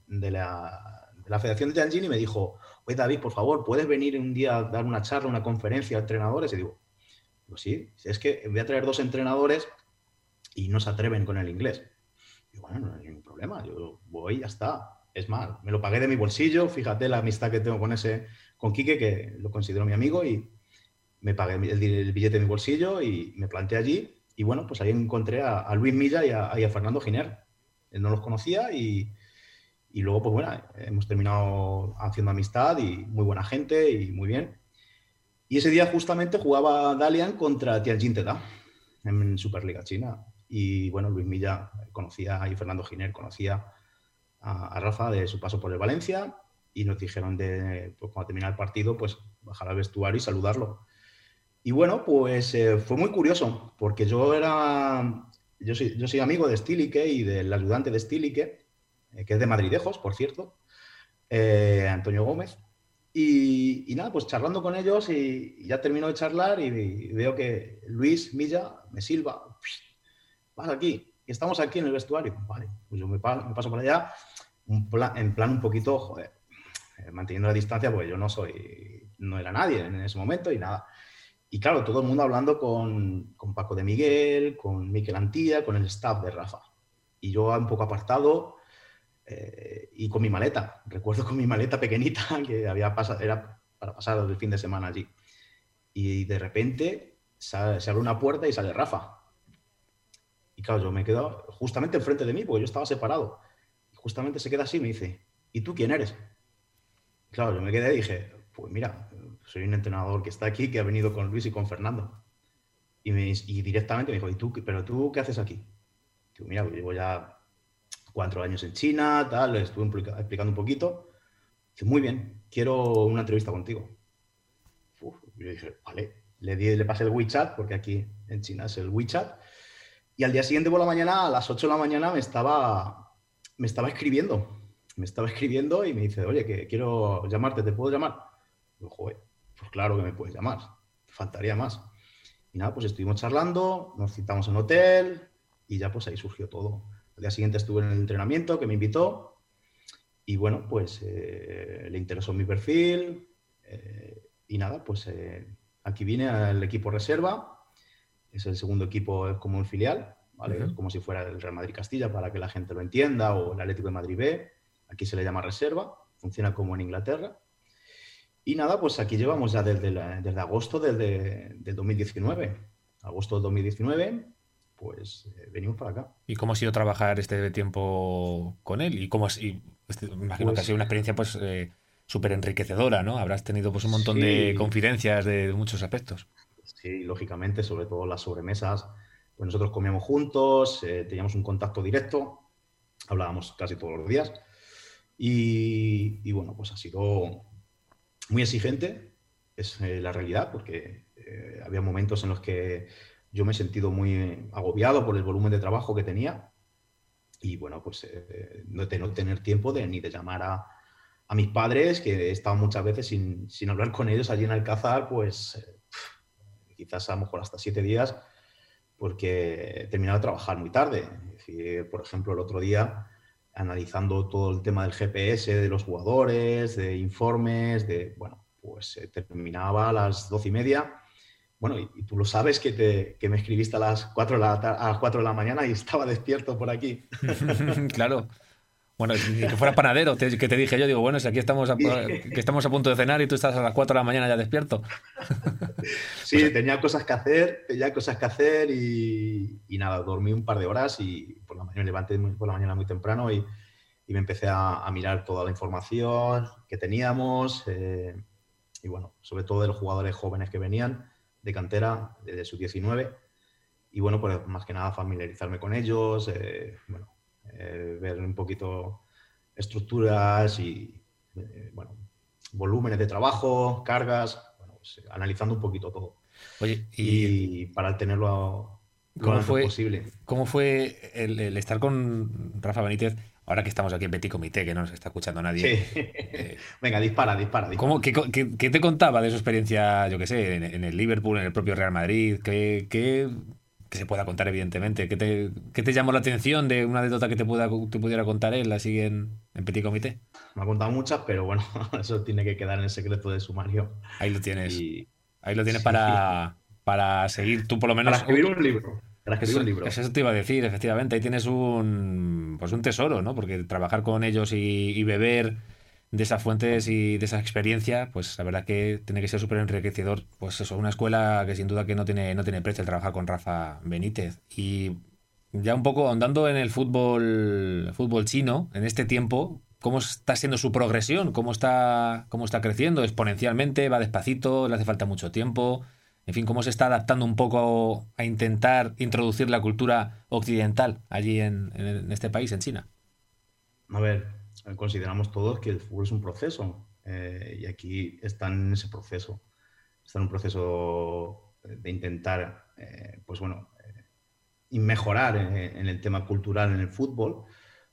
de la, de la Federación de Tianjin y me dijo, oye David, por favor, ¿puedes venir un día a dar una charla, una conferencia a entrenadores? Y digo, pues sí, es que voy a traer dos entrenadores y no se atreven con el inglés. Y bueno, no hay ningún problema, yo voy y ya está. Es más, me lo pagué de mi bolsillo, fíjate la amistad que tengo con ese, con Quique, que lo considero mi amigo, y me pagué el, billete de mi bolsillo y me planté allí. Y bueno, pues ahí encontré a, Luis Milla y a, Fernando Giner. Él no los conocía y, y luego, pues bueno, hemos terminado haciendo amistad y muy buena gente y muy bien. Y ese día justamente jugaba Dalian contra Tianjin Teda en Superliga China. Y bueno, Luis Milla conocía y Fernando Giner conocía a, Rafa de su paso por el Valencia y nos dijeron de, pues, cuando terminar el partido, pues bajar al vestuario y saludarlo. Y bueno, pues eh, fue muy curioso, porque yo era, yo soy, yo soy amigo de Stilike y del ayudante de Stilike, eh, que es de Madridejos, por cierto, eh, Antonio Gómez. Y, nada, pues charlando con ellos y, ya termino de charlar y, veo que Luis Milla me silba, vas aquí, y estamos aquí en el vestuario. Vale, pues yo me paso por allá en plan un poquito, joder, eh, manteniendo la distancia, porque yo no soy, no era nadie en ese momento y nada. Y claro, todo el mundo hablando con, con Paco de Miguel, con Miquel Antilla, con el staff de Rafa. Y yo un poco apartado eh, y con mi maleta. Recuerdo con mi maleta pequeñita que había pasado, era para pasar el fin de semana allí. Y de repente se abre una puerta y sale Rafa. Y claro, yo me quedo justamente enfrente de mí, porque yo estaba separado justamente se queda así y me dice, ¿y tú quién eres? Claro, yo me quedé y dije, pues mira, soy un entrenador que está aquí, que ha venido con Luis y con Fernando. Y, me, directamente me dijo, ¿y tú, pero tú qué haces aquí? Digo, mira, pues llevo ya cuatro años en China, tal, le estuve explicando un poquito. Dice, muy bien, quiero una entrevista contigo. yo dije, vale, le, di, le pasé el WeChat, porque aquí en China es el WeChat. Y al día siguiente por la mañana, a las 8 de la mañana, me estaba me estaba escribiendo, me estaba escribiendo y me dice, oye, que quiero llamarte, ¿te puedo llamar? Digo, joder, pues claro que me puedes llamar, faltaría más. Y nada, pues estuvimos charlando, nos citamos en hotel y ya pues ahí surgió todo. Al día siguiente estuve en el entrenamiento que me invitó y bueno, pues eh, le interesó mi perfil eh, y nada, pues eh, aquí vine al equipo reserva, es el segundo equipo como un filial es como si fuera el Real Madrid Castilla para que la gente lo entienda, o el Atlético de Madrid B. Aquí se le llama reserva, funciona como en Inglaterra. Y nada, pues aquí llevamos ya desde, desde agosto del 2019. Agosto del 2019, pues eh, venimos para acá. ¿Y cómo ha sido trabajar este tiempo con él? ¿Y cómo, Este, me imagino que ha sido una experiencia pues eh, súper enriquecedora, ¿no? Habrás tenido pues un montón de confidencias de muchos aspectos. Sí, lógicamente, sobre todo las sobremesas. Pues nosotros comíamos juntos, eh, teníamos un contacto directo, hablábamos casi todos los días. Y, bueno, pues ha sido muy exigente, es eh, la realidad, porque eh, había momentos en los que yo me he sentido muy agobiado por el volumen de trabajo que tenía. Y bueno, pues no tener tiempo de, ni de llamar a, a mis padres, que he estado muchas veces sin, sin, hablar con ellos allí en Alcázar, pues quizás a lo mejor hasta siete días, porque he terminado de trabajar muy tarde. por ejemplo, el otro día, analizando todo el tema del GPS de los jugadores, de informes, de, bueno, pues eh, terminaba a las doce y media. Bueno, y, tú lo sabes que, te, que me escribiste a las, cuatro de la, a las 4 de la mañana y estaba despierto por aquí. claro. Bueno, que fuera panadero, que te dije yo, digo, bueno, si aquí estamos a, que estamos a punto de cenar y tú estás a las 4 de la mañana ya despierto. Sí, tenía cosas que hacer, tenía cosas que hacer y, nada, dormí un par de horas y por la mañana me levanté por la mañana muy temprano y, me empecé a, mirar toda la información que teníamos eh, y bueno, sobre todo de los jugadores jóvenes que venían de cantera, desde su 19 y bueno, pues más que nada familiarizarme con ellos, eh, bueno, eh, ver un poquito estructuras y, eh, bueno, volúmenes de trabajo, cargas, pues, analizando un poquito todo. Oye, y, para tenerlo lo fue, posible. ¿Cómo fue el, estar con Rafa Benítez? Ahora que estamos aquí en Petit Comité, que no nos está escuchando nadie. Eh, Venga, dispara, dispara. qué, te contaba de su experiencia, yo qué sé, en, el Liverpool, en el propio Real Madrid? ¿Qué, qué que se pueda contar, evidentemente. ¿Qué te, qué te llamó la atención de una anécdota que te, pueda, te pudiera contar él así en, en Petit Comité? Me ha contado muchas, pero bueno, eso tiene que quedar en el secreto de sumario. Ahí lo tienes. Ahí lo tienes para, para seguir tú por lo menos. Para escribir un libro. Para escribir un libro. Eso te iba a decir, efectivamente. Ahí tienes un, pues un tesoro, ¿no? Porque trabajar con ellos y, y beber de esas fuentes y de esa experiencia, pues la verdad que tiene que ser súper enriquecedor. Pues eso, una escuela que sin duda que no tiene, no tiene precio el trabajar con Rafa Benítez. Y ya un poco ahondando en el fútbol, fútbol chino, en este tiempo, ¿cómo está siendo su progresión? ¿Cómo está, ¿Cómo está creciendo exponencialmente? ¿Va despacito? ¿Le hace falta mucho tiempo? En fin, ¿cómo se está adaptando un poco a intentar introducir la cultura occidental allí en, en este país, en China? A ver, consideramos todos que el fútbol es un proceso eh, y aquí están en ese proceso, están en un proceso de intentar, eh, pues bueno, y mejorar en, el tema cultural en el fútbol,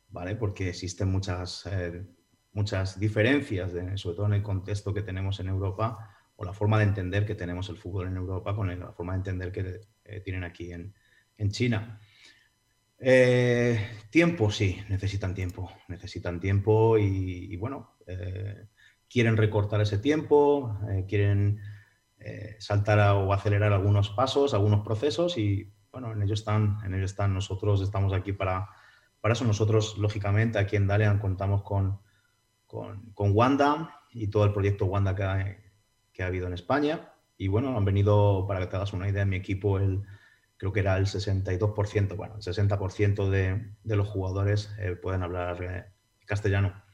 ¿vale? Porque existen muchas, eh, muchas diferencias, sobre todo en el contexto que tenemos en Europa o la forma de entender que tenemos el fútbol en Europa con la forma de entender que tienen aquí en, en China. Eh, tiempo, sí, necesitan tiempo, necesitan tiempo y, bueno, eh, quieren recortar ese tiempo, eh, quieren saltar o acelerar algunos pasos, algunos procesos y bueno, en ello están, en ello están. Nosotros estamos aquí para, para eso. Nosotros, lógicamente, aquí en Dalian contamos con, con, con Wanda y todo el proyecto Wanda que ha, que ha habido en España. Y bueno, han venido, para que te hagas una idea, mi equipo, el, creo que era el 62%, bueno, el 60% de, de, los jugadores eh, pueden hablar eh, castellano.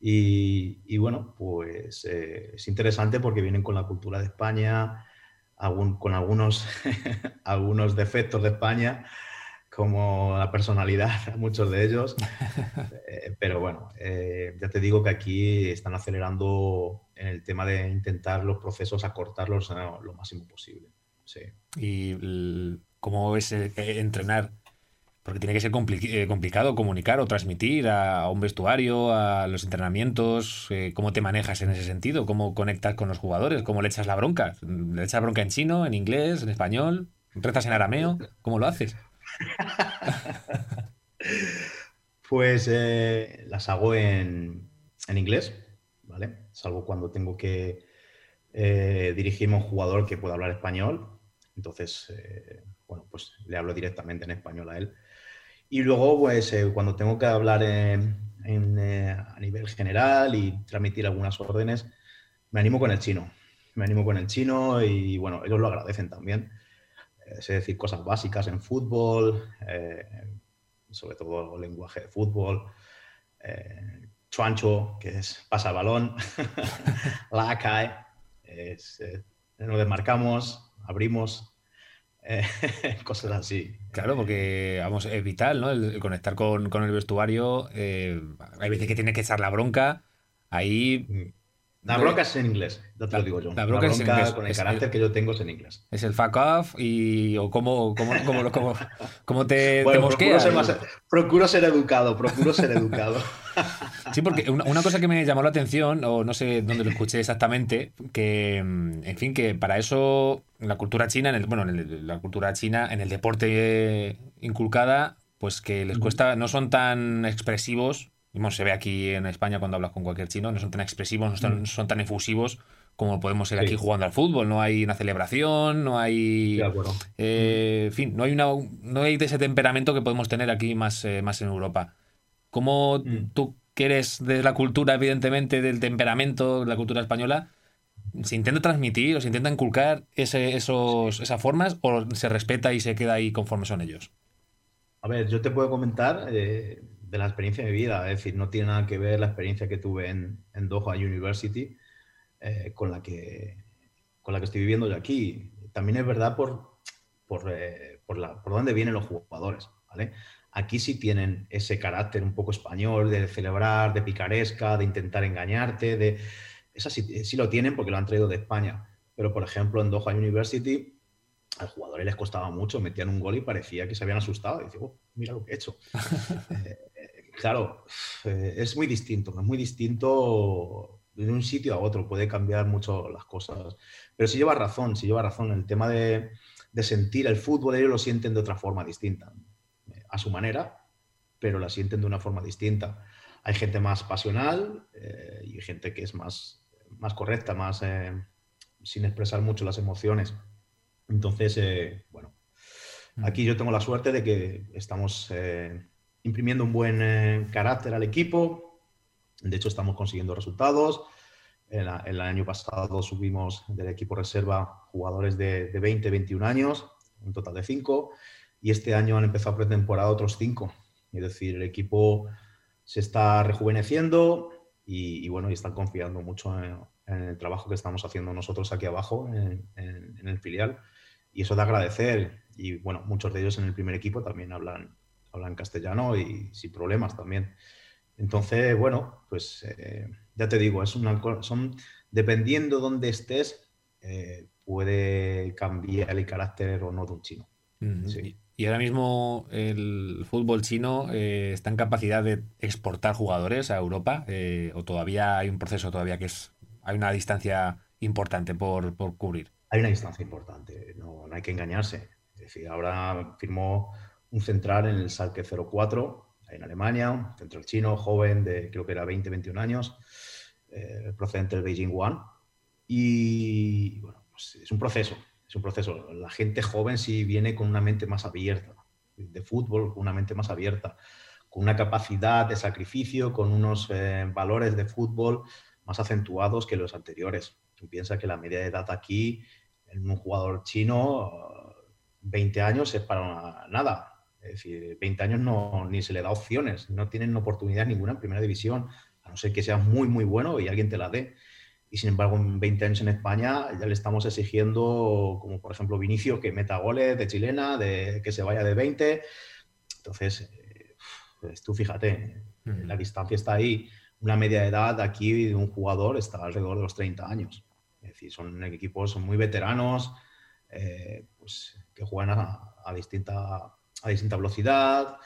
Y, bueno, pues eh, es interesante porque vienen con la cultura de España, con algunos, algunos defectos de España, como la personalidad, muchos de ellos. pero bueno, ya te digo que aquí están acelerando en el tema de intentar los procesos acortarlos lo máximo posible. Sí. Y cómo es eh, entrenar, porque tiene que ser eh, complicado comunicar o transmitir a, un vestuario, a los entrenamientos, eh, cómo te manejas en ese sentido, cómo conectas con los jugadores, cómo le echas la bronca, le echas bronca en chino, en inglés, en español, rezas en arameo, ¿cómo lo haces? pues las hago en, en, inglés, ¿vale? Salvo cuando tengo que dirigirme a un jugador que pueda hablar español. Entonces, bueno, pues le hablo directamente en español a él. Y luego, pues eh, cuando tengo que hablar eh, a nivel general y transmitir algunas órdenes, me animo con el chino. Me animo con el chino y bueno, ellos lo agradecen también. Eh, sé decir cosas básicas en fútbol, sobre todo el lenguaje de fútbol. chuancho, que es pasa el balón, la cae, es, eh, nos desmarcamos, abrimos, eh, cosas así. Claro, porque vamos, es vital, ¿no? El, conectar con, con, el vestuario. Eh, hay veces que tiene que echar la bronca. Ahí mm. La bronca es en inglés, ya te lo digo yo. La bronca, es en inglés. con el carácter que yo tengo es en inglés. Es el fuck off y o cómo, cómo, cómo, cómo, cómo te, bueno, procuro ser, más, procuro ser, educado, procuro ser educado. Sí, porque una, cosa que me llamó la atención, o no sé dónde lo escuché exactamente, que, en fin, que para eso la cultura china, en el, bueno, en la cultura china, en el deporte inculcada, pues que les cuesta, no son tan expresivos se ve aquí en España cuando hablas con cualquier chino, no son tan expresivos, no son, mm. tan efusivos como podemos ser aquí jugando al fútbol. No hay una celebración, no hay. Eh, en fin, no hay, una, no hay de ese temperamento que podemos tener aquí más, eh, más en Europa. ¿Cómo mm. tú, que eres de la cultura, evidentemente, del temperamento, de la cultura española, se intenta transmitir o se intenta inculcar ese, esos, esas formas o se respeta y se queda ahí conforme son ellos? A ver, yo te puedo comentar. Eh, de la experiencia de vida, es decir, no tiene nada que ver la experiencia que tuve en, en Doha University eh, con, la que, con la que estoy viviendo yo aquí. También es verdad por, por, eh, por, la, por dónde vienen los jugadores, ¿vale? Aquí sí tienen ese carácter un poco español de celebrar, de picaresca, de intentar engañarte, de... Esa sí, sí lo tienen porque lo han traído de España. Pero, por ejemplo, en Doha University a los jugadores les costaba mucho, metían un gol y parecía que se habían asustado. Y dice, oh, mira lo que he hecho. Eh, Claro, eh, es muy distinto, es muy distinto de un sitio a otro, puede cambiar mucho las cosas. Pero si lleva razón, si lleva razón, el tema de, sentir el fútbol, ellos lo sienten de otra forma distinta, a su manera, pero la sienten de una forma distinta. Hay gente más pasional eh, y gente que es más, más correcta, más eh, sin expresar mucho las emociones. Entonces, bueno, aquí yo tengo la suerte de que estamos imprimiendo un buen eh, carácter al equipo. De hecho, estamos consiguiendo resultados. El, año pasado subimos del equipo reserva jugadores de, 20, 21 años, un total de 5, y este año han empezado pretemporada otros 5. Es decir, el equipo se está rejuveneciendo y, bueno, y están confiando mucho en, el trabajo que estamos haciendo nosotros aquí abajo en, en el filial. Y eso de agradecer. Y bueno, muchos de ellos en el primer equipo también hablan, hablan castellano y sin problemas también. Entonces, bueno, pues eh, ya te digo, es una son dependiendo dónde estés, eh, puede cambiar el carácter o no de un chino. Y ahora mismo el fútbol chino eh, está en capacidad de exportar jugadores a Europa, o todavía hay un proceso todavía que es hay una distancia importante por, por cubrir. Hay una distancia importante, no, no hay que engañarse. Es decir, ahora firmó un central en el Salque 04, en Alemania, central chino, joven, de creo que era 20, 21 años, eh, procedente del Beijing One. Y bueno, pues es un proceso, es un proceso. La gente joven sí viene con una mente más abierta, de fútbol, con una mente más abierta, con una capacidad de sacrificio, con unos eh, valores de fútbol más acentuados que los anteriores. Tú piensas que la media de edad aquí en un jugador chino, 20 años es para nada. Es decir, 20 años no, ni se le da opciones, no tienen oportunidad ninguna en primera división, a no ser que sea muy, muy bueno y alguien te la dé. Y sin embargo, en 20 años en España ya le estamos exigiendo, como por ejemplo Vinicio, que meta goles de chilena, de que se vaya de 20. Entonces, eh, pues tú fíjate, la distancia está ahí. Una media edad aquí de un jugador está alrededor de los 30 años. Es decir, son equipos muy veteranos, eh, pues, que juegan a, a distinta a distinta velocidad,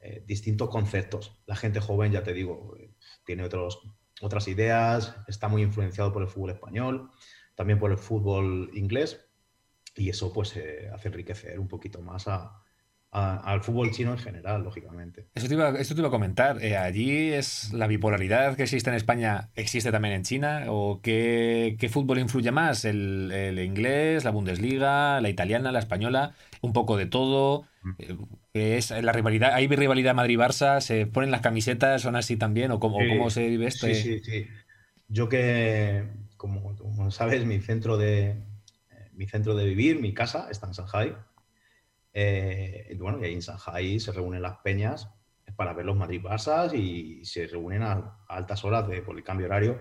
eh, distintos conceptos. La gente joven, ya te digo, tiene otros, otras ideas, está muy influenciado por el fútbol español, también por el fútbol inglés, y eso pues eh, hace enriquecer un poquito más a, al fútbol chino en general, lógicamente. Eso te iba, esto te iba a comentar. Eh, ¿Allí es la bipolaridad que existe en España, existe también en China? ¿O qué, fútbol influye más? ¿El, inglés, la Bundesliga, la italiana, la española? ¿Un poco de todo? Eh, es la rivalidad, ¿Hay rivalidad Madrid-Barça? ¿Se ponen las camisetas? ¿Son así también? ¿O cómo, cómo se vive esto? Sí, sí, sí. Yo que, como, como sabes, mi centro de, mi centro de vivir, mi casa, está en Shanghai. Eh, bueno, y ahí en Shanghai se reúnen las peñas para ver los Madrid-Barça y se reúnen a, altas horas de, por el cambio horario,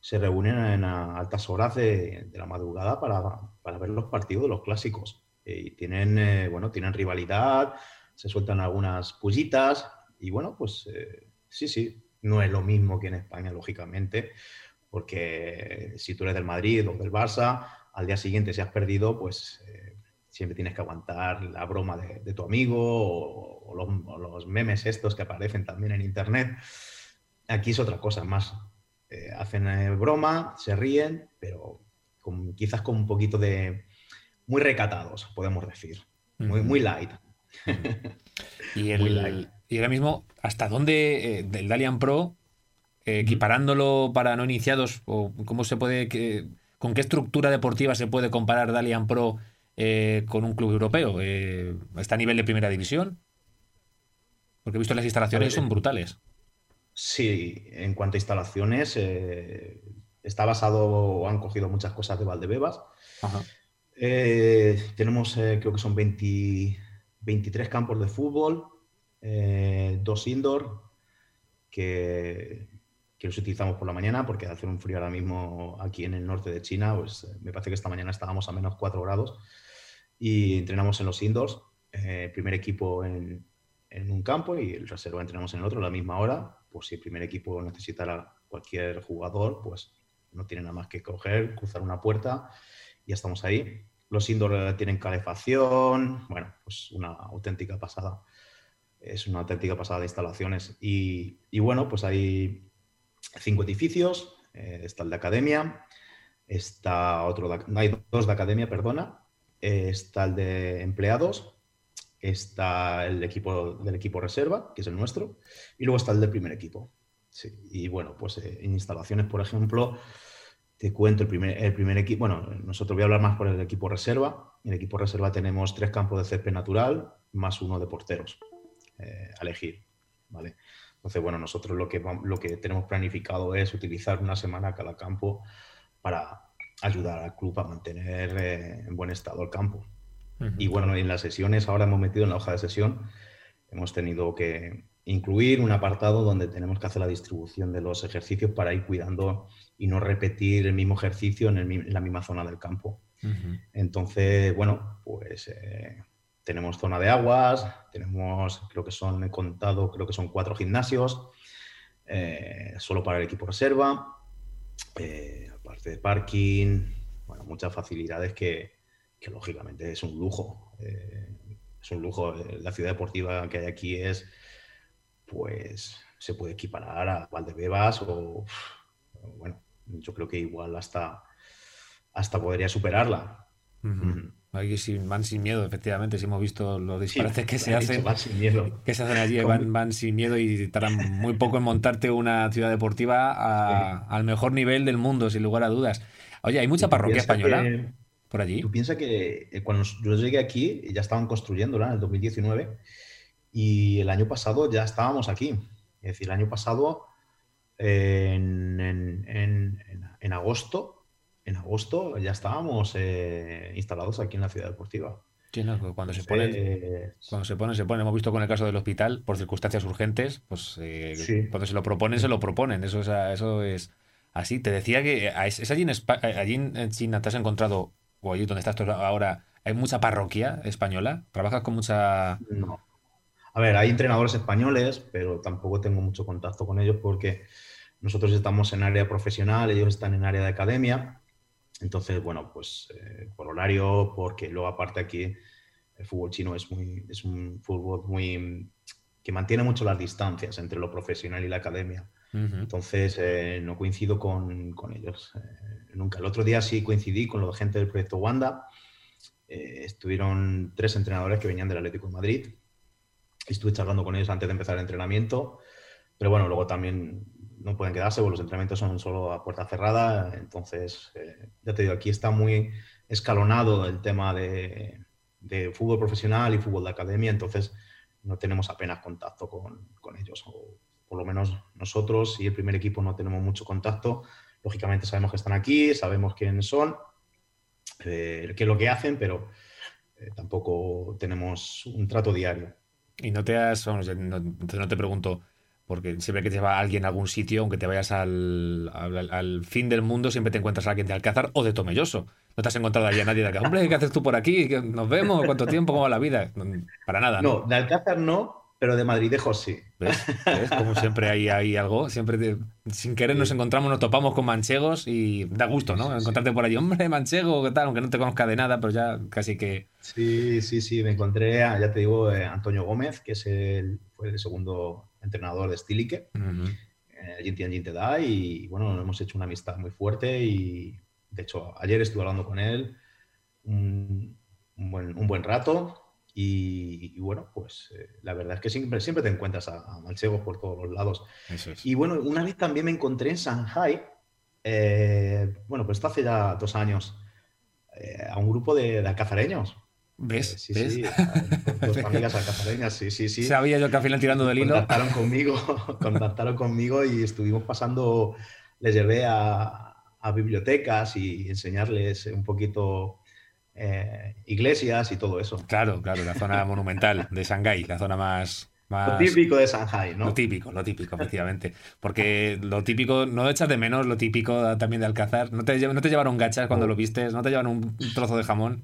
se reúnen en a altas horas de, la madrugada para, ver los partidos de los clásicos. Y tienen, eh, bueno, tienen rivalidad, se sueltan algunas pullitas y bueno, pues eh, sí, sí, no es lo mismo que en España, lógicamente, porque si tú eres del Madrid o del Barça, al día siguiente si has perdido, pues eh, siempre tienes que aguantar la broma de, tu amigo o, los, memes estos que aparecen también en Internet. Aquí es otra cosa, más hacen broma, se ríen, pero quizás con un poquito de... muy recatados, podemos decir. Muy, muy light. y, y ahora mismo, ¿hasta dónde el del Dalian Pro, equiparándolo para no iniciados, o cómo se puede... Que, ¿Con qué estructura deportiva se puede comparar Dalian Pro eh, con un club europeo? Eh, ¿Está a nivel de primera división? Porque he visto las instalaciones son brutales. Sí, en cuanto a instalaciones, eh, está basado, o han cogido muchas cosas de Valdebebas. Tenemos, creo que son 23 campos de fútbol, dos indoor, que que los utilizamos por la mañana porque hace un frío ahora mismo aquí en el norte de China, pues eh, me parece que esta mañana estábamos a menos 4 grados y entrenamos en los indoors, eh, primer equipo en, en, un campo y el reserva entrenamos en el otro a la misma hora, pues si el primer equipo necesitara cualquier jugador, pues no tiene nada más que coger, cruzar una puerta ya estamos ahí. Los indoors tienen calefacción, bueno, pues una auténtica pasada. Es una auténtica pasada de instalaciones. Y, y bueno, pues ahí cinco edificios, eh, está el de academia, está otro, no hay dos de academia, perdona, eh, está el de empleados, está el equipo del equipo reserva, que es el nuestro, y luego está el del primer equipo. y bueno, pues eh, en instalaciones, por ejemplo, te cuento el primer, el primer equipo, bueno, nosotros voy a hablar más por el equipo reserva. En el equipo reserva tenemos tres campos de césped natural más uno de porteros a elegir, ¿vale? Entonces, bueno, nosotros lo que, lo que tenemos planificado es utilizar una semana cada campo para ayudar al club a mantener eh, en buen estado el campo. Y bueno, en las sesiones, ahora hemos metido en la hoja de sesión, hemos tenido que incluir un apartado donde tenemos que hacer la distribución de los ejercicios para ir cuidando y no repetir el mismo ejercicio en, la misma zona del campo. Entonces, bueno, pues eh, tenemos zona de aguas, tenemos, creo que son, he contado, creo que son cuatro gimnasios, eh, solo para el equipo reserva, eh, aparte de parking, bueno, muchas facilidades que, lógicamente es un lujo. Es un lujo. La ciudad deportiva que hay aquí es, pues, se puede equiparar a Valdebebas o, bueno, yo creo que igual hasta, hasta podría superarla. Aquí van sin miedo, efectivamente. Si hemos visto los disparates que se hacen, miedo. que se hacen allí, van, van, sin miedo y tardan muy poco en montarte una ciudad deportiva al mejor nivel del mundo, sin lugar a dudas. Oye, ¿hay mucha parroquia española por allí? Tú piensas que eh, cuando yo llegué aquí ya estaban construyéndola en el 2019 y el año pasado ya estábamos aquí. Es decir, el año pasado, en, en, en agosto, en agosto ya estábamos eh, instalados aquí en la ciudad deportiva. Sí, cuando se pone, cuando se pone, se pone. Hemos visto con el caso del hospital, por circunstancias urgentes, pues eh, cuando se lo proponen, se lo proponen. Eso es, eso es así. Te decía que es allí en, allí en China te has encontrado, o allí donde estás ahora, hay mucha parroquia española. ¿Trabajas con mucha...? No. A ver, hay entrenadores españoles, pero tampoco tengo mucho contacto con ellos porque nosotros estamos en área profesional, ellos están en área de academia entonces, bueno, pues eh, por horario, porque luego aparte aquí el fútbol chino es, muy, es un fútbol muy que mantiene mucho las distancias entre lo profesional y la academia. Entonces, eh, no coincido con, con ellos eh, nunca. El otro día sí coincidí con la gente del proyecto Wanda. estuvieron tres entrenadores que venían del Atlético de Madrid. Estuve charlando con ellos antes de empezar el entrenamiento. Pero bueno, luego también no pueden quedarse, porque los entrenamientos son solo a puerta cerrada. Entonces, eh, ya te digo, aquí está muy escalonado el tema de, fútbol profesional y fútbol de academia, entonces no tenemos apenas contacto con, ellos, o por lo menos nosotros y el primer equipo no tenemos mucho contacto. Lógicamente sabemos que están aquí, sabemos quiénes son, eh, qué es lo que hacen, pero eh, tampoco tenemos un trato diario. Y no te has. Vamos, no, te pregunto, porque siempre que te lleva alguien a algún sitio, aunque te vayas al, fin del mundo, siempre te encuentras a alguien de Alcázar o de Tomelloso. No te has encontrado allí a nadie de acá. Hombre, ¿qué haces tú por aquí? ¿Nos vemos? ¿Cuánto tiempo? ¿Cómo va la vida? Para nada. No, de Alcázar no, pero de Madridejos sí. ¿Ves? ¿Ves? Como siempre hay, hay algo. Siempre te- sin querer nos encontramos, nos topamos con manchegos y da gusto, ¿no? Encontrarte por allí. Hombre, manchego, ¿qué tal? Aunque no te conozca de nada, pero ya casi que. Sí, sí, sí, me encontré, a, ya te digo, eh, Antonio Gómez, que es el, fue el segundo entrenador de eh, Jin Tian Jin Te Da, y bueno, hemos hecho una amistad muy fuerte y de hecho ayer estuve hablando con él un, un buen, un buen rato y, y bueno, pues eh, la verdad es que siempre, siempre te encuentras a, a manchegos por todos los lados. Es. Y bueno, una vez también me encontré en Shanghai, eh, bueno, pues hace ya dos años, eh, a un grupo de, de alcazareños. ¿Ves? Sí, ¿Ves? sí, a- dos amigas alcazareñas, sí, sí, sí. Sabía yo que al final tirando del hilo. Contactaron conmigo, contactaron conmigo y estuvimos pasando, les llevé a, a bibliotecas y enseñarles un poquito eh, iglesias y todo eso. Claro, claro, la zona monumental de Shanghái, la zona más. Lo más... típico de Shanghai, ¿no? Lo típico, lo típico, efectivamente. Porque lo típico, no echas de menos lo típico también de Alcázar. No te, no te llevaron gachas cuando No. lo vistes, no te llevaron un trozo de jamón.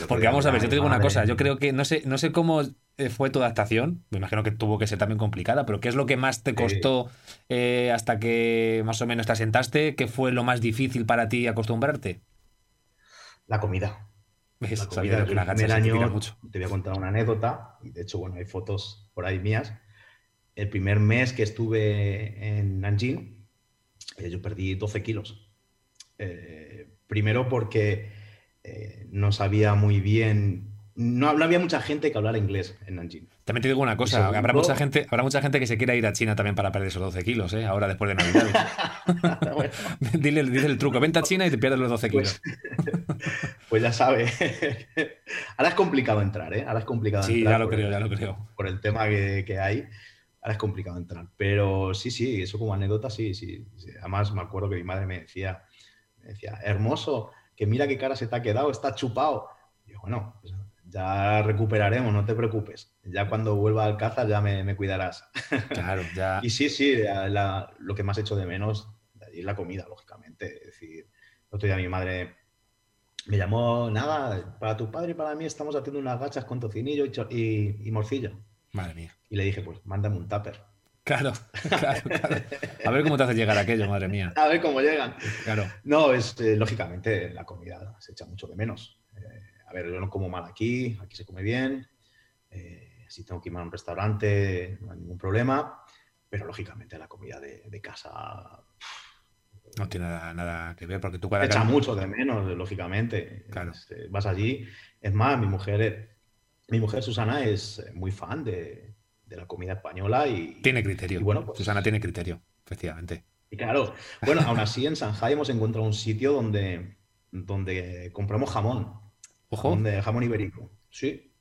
Lo Porque que vamos a ver, yo te digo una cosa, yo creo que no sé, no sé cómo eh, fue tu adaptación, me imagino que tuvo que ser también complicada, pero ¿qué es lo que más te costó eh, hasta que más o menos te asentaste? ¿Qué fue lo más difícil para ti acostumbrarte? La comida. ¿Ves? La comida del primer año, mucho. te voy a contar una anécdota, de hecho, bueno, hay fotos por ahí mías. El primer mes que estuve en Nanjing, eh, yo perdí 12 kilos. Eh, primero porque eh, no sabía muy bien, no, no había mucha gente que hablara inglés en Nanjing. También te digo una cosa, segundo- habrá mucha gente, habrá mucha gente que se quiera ir a China también para perder esos 12 kilos, ¿eh? Ahora después de Navidad. Bueno, dile, dile el truco, vente a China y te pierdes los 12 kilos. pues, pues ya sabe. Ahora es complicado entrar, ¿eh? Ahora es complicado Sí, entrar. ya lo creo, el- ya lo creo. por el tema que, que hay, ahora es complicado entrar. Pero sí, sí, eso como anécdota, sí, sí. sí. Además, me acuerdo que mi madre me decía, me decía, hermoso, que mira qué cara se te ha quedado, está chupado. Y yo, bueno, pues ya recuperaremos, no te preocupes. Ya cuando vuelva al Alcázar ya me, me cuidarás. Claro, ya. Y sí, sí, la- lo que más hecho de menos de allí es la comida, lógicamente. Es decir, el otro día mi madre me llamó, nada, para tu padre y para mí estamos haciendo unas gachas con tocinillo y, y- y morcilla. Madre mía. Y le dije, pues mándame un tupper. Claro, claro, claro. A ver cómo te hace llegar aquello, madre mía. A ver cómo llegan. Claro. No, es eh, lógicamente la comida se echa mucho de menos. A ver, yo no como mal aquí, aquí se come bien. eh, si tengo que ir a un restaurante, no hay ningún problema. Pero lógicamente la comida de, de casa No tiene nada, nada que ver, porque tú cada echa mucho de menos, lógicamente. Claro. Es, eh, vas allí. Es más, mi mujer, eh, mi mujer Susana es eh, muy fan de, de la comida española y, Tiene criterio. Y bueno, pues- Susana tiene criterio, efectivamente. Y claro, bueno, aún así en Shanghai hemos encontrado un sitio donde, donde compramos jamón. Ojo. De jamón ibérico. Sí.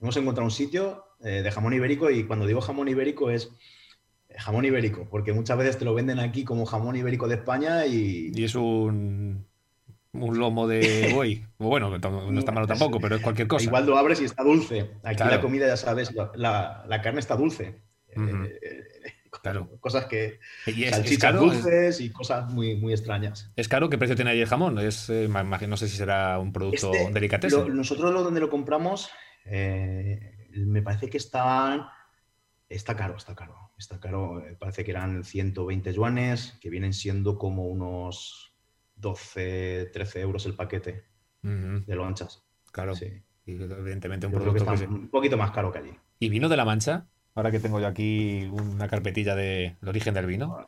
Hemos encontrado un sitio eh, de jamón ibérico y cuando digo jamón ibérico es eh, jamón ibérico, porque muchas veces te lo venden aquí como jamón ibérico de España y, Y es un, un lomo de buey. Bueno, no está malo tampoco, pero es cualquier cosa. igual lo abres y está dulce. Aquí Claro. la comida, ya sabes, la, la- la carne está dulce. Eh, Claro. Cosas que... Y es, salchichas. Es, dulces y cosas muy, muy extrañas. es caro. ¿Qué precio tiene ahí el jamón? Es, eh, no sé si será un producto Este, delicatessen. lo- nosotros lo donde lo compramos, eh, me parece que está, está caro, está caro. Está caro, eh, parece que eran 120 yuanes, que vienen siendo como unos 12, 13 euros el paquete Ujú, de lonchas. claro. Sí. Y evidentemente un Yo creo que producto está que un poquito más caro que allí. ¿Y vino de la Mancha? Ahora que tengo yo aquí una carpetilla de el origen del vino.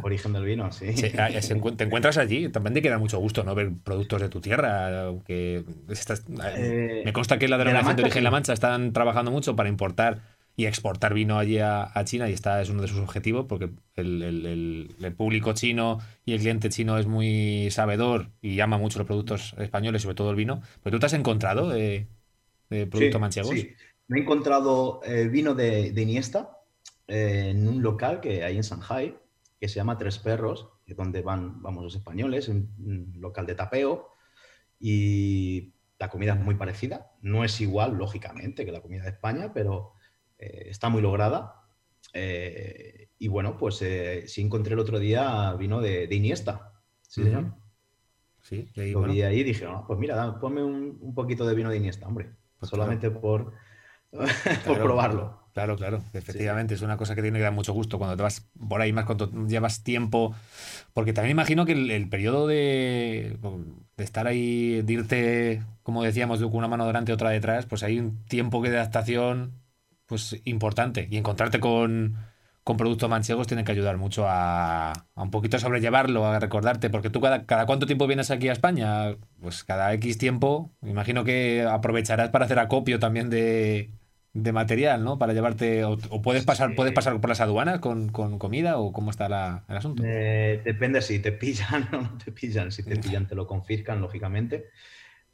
Origen del vino, sí. Sí, ah, te encuentras allí, también te queda mucho gusto no ver productos de tu tierra. Aunque estás- Eh, me consta que la de la denominación de, Mancha, origen La. Mancha están trabajando mucho para importar y exportar vino allí a, a China y esta es uno de sus objetivos porque el, el- el- el público chino y el cliente chino es muy sabedor y ama mucho los productos españoles, sobre todo el vino. Pero tú te has encontrado de, de productos Sí, manchegos. sí. Me he encontrado eh, vino de, de Iniesta eh, en un local que hay en Shanghai, que se llama Tres Perros, que es donde van, vamos, los españoles, un, un local de tapeo. Y la comida es muy parecida, no es igual, lógicamente, que la comida de España, pero eh, está muy lograda. Eh, y bueno, pues eh, sí encontré el otro día vino de, Iniesta. Sí, señor. Sí, y ahí, Lo vi ahí y dije, ah, pues mira, ponme un, poquito de vino de Iniesta, hombre. Pues solamente por, por probarlo. Claro, claro, efectivamente, es una cosa que tiene que dar mucho gusto cuando te vas por ahí más, cuando llevas tiempo, porque también imagino que el, periodo de, de, estar ahí, de irte, como decíamos, de una mano delante y otra detrás, pues hay un tiempo que de adaptación pues importante y encontrarte con, con productos manchegos tiene que ayudar mucho a, a, un poquito sobrellevarlo, a recordarte, porque tú cada, cada cuánto tiempo vienes aquí a España, pues cada X tiempo, imagino que aprovecharás para hacer acopio también de de material, ¿no? Para llevarte, o, puedes pasar, puedes pasar por las aduanas con, comida o cómo está el asunto. Eh, depende si te pillan o no te pillan. Si te pillan te lo confiscan, lógicamente.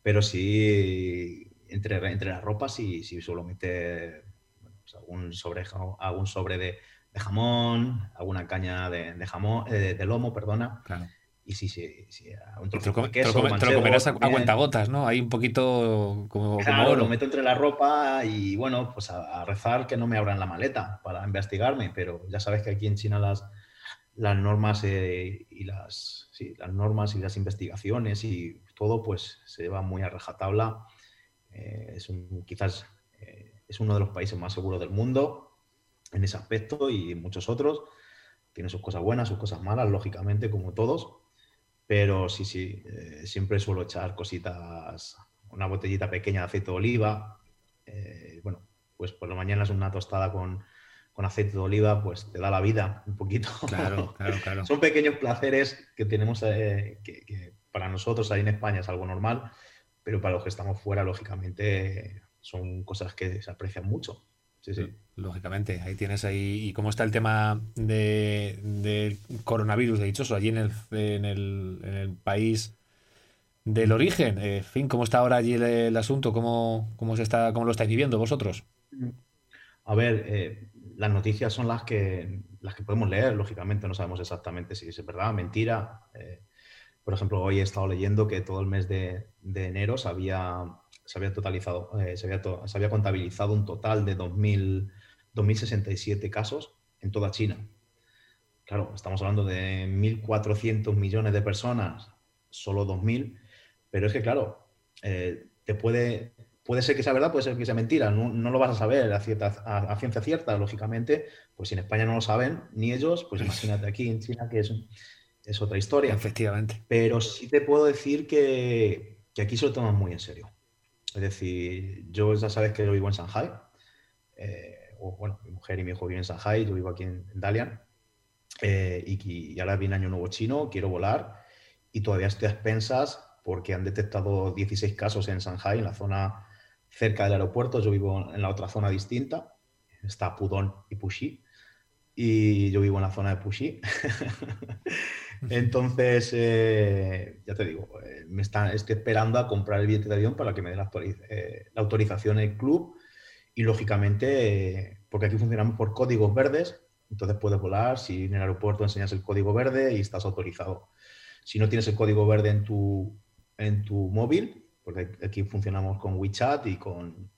Pero sí, entre, entre las ropas sí, sí suelo meter pues, algún sobre, algún sobre de, jamón, alguna caña de, jamón, eh, de lomo, perdona. Claro. Y sí, sí, sí un trozo te lo, te lo, comerás a, a cuentagotas, ¿no? Hay un poquito como, claro, lo meto entre la ropa y bueno, pues a, rezar que no me abran la maleta para investigarme, pero ya sabes que aquí en China las, las normas eh, y las, sí, las normas y las investigaciones y todo pues se lleva muy a rajatabla. Eh, es un, quizás eh, es uno de los países más seguros del mundo en ese aspecto y muchos otros. Tiene sus cosas buenas, sus cosas malas, lógicamente, como todos pero sí, sí, eh, siempre suelo echar cositas, una botellita pequeña de aceite de oliva. Eh, bueno, pues por la mañana es una tostada con, aceite de oliva, pues te da la vida un poquito. Claro, claro, claro. Son pequeños placeres que tenemos, eh, que, para nosotros ahí en España es algo normal, pero para los que estamos fuera, lógicamente, son cosas que se aprecian mucho. Sí, sí. Lógicamente, ahí tienes ahí. ¿Y cómo está el tema de, del coronavirus, de dichoso, allí en el, en el, en el país del origen? Eh, en fin, ¿cómo está ahora allí el, asunto? ¿Cómo, cómo, se está, ¿Cómo lo estáis viviendo vosotros? A ver, eh, las noticias son las que, las que podemos leer, lógicamente, no sabemos exactamente si es verdad, mentira. Eh, por ejemplo, hoy he estado leyendo que todo el mes de, de enero se había, se había totalizado, se, había se había contabilizado un total de 2.000 2.067 casos en toda China. Claro, estamos hablando de 1.400 millones de personas, solo 2.000, pero es que, claro, eh, te puede, puede ser que sea verdad, puede ser que sea mentira, no, lo vas a saber a, ciencia cierta, lógicamente, pues si en España no lo saben, ni ellos, pues imagínate aquí en China que es, es otra historia. Efectivamente. Pero sí te puedo decir que, que aquí se lo toman muy en serio. Es decir, yo ya sabes que yo vivo en Shanghai. Eh, bueno, mi mujer y mi hijo viven en Shanghai, yo vivo aquí en, Dalian, eh, y, ahora viene Año Nuevo Chino, quiero volar, y todavía estoy a expensas porque han detectado 16 casos en Shanghai, en la zona cerca del aeropuerto, yo vivo en la otra zona distinta, está Pudong y Puxi, y yo vivo en la zona de Puxi. Entonces, eh, ya te digo, eh, me están, estoy esperando a comprar el billete de avión para que me dé la, la autorización el club y lógicamente, porque aquí funcionamos por códigos verdes, entonces puedes volar, si en el aeropuerto enseñas el código verde y estás autorizado. Si no tienes el código verde en tu, en tu móvil, porque aquí funcionamos con WeChat y con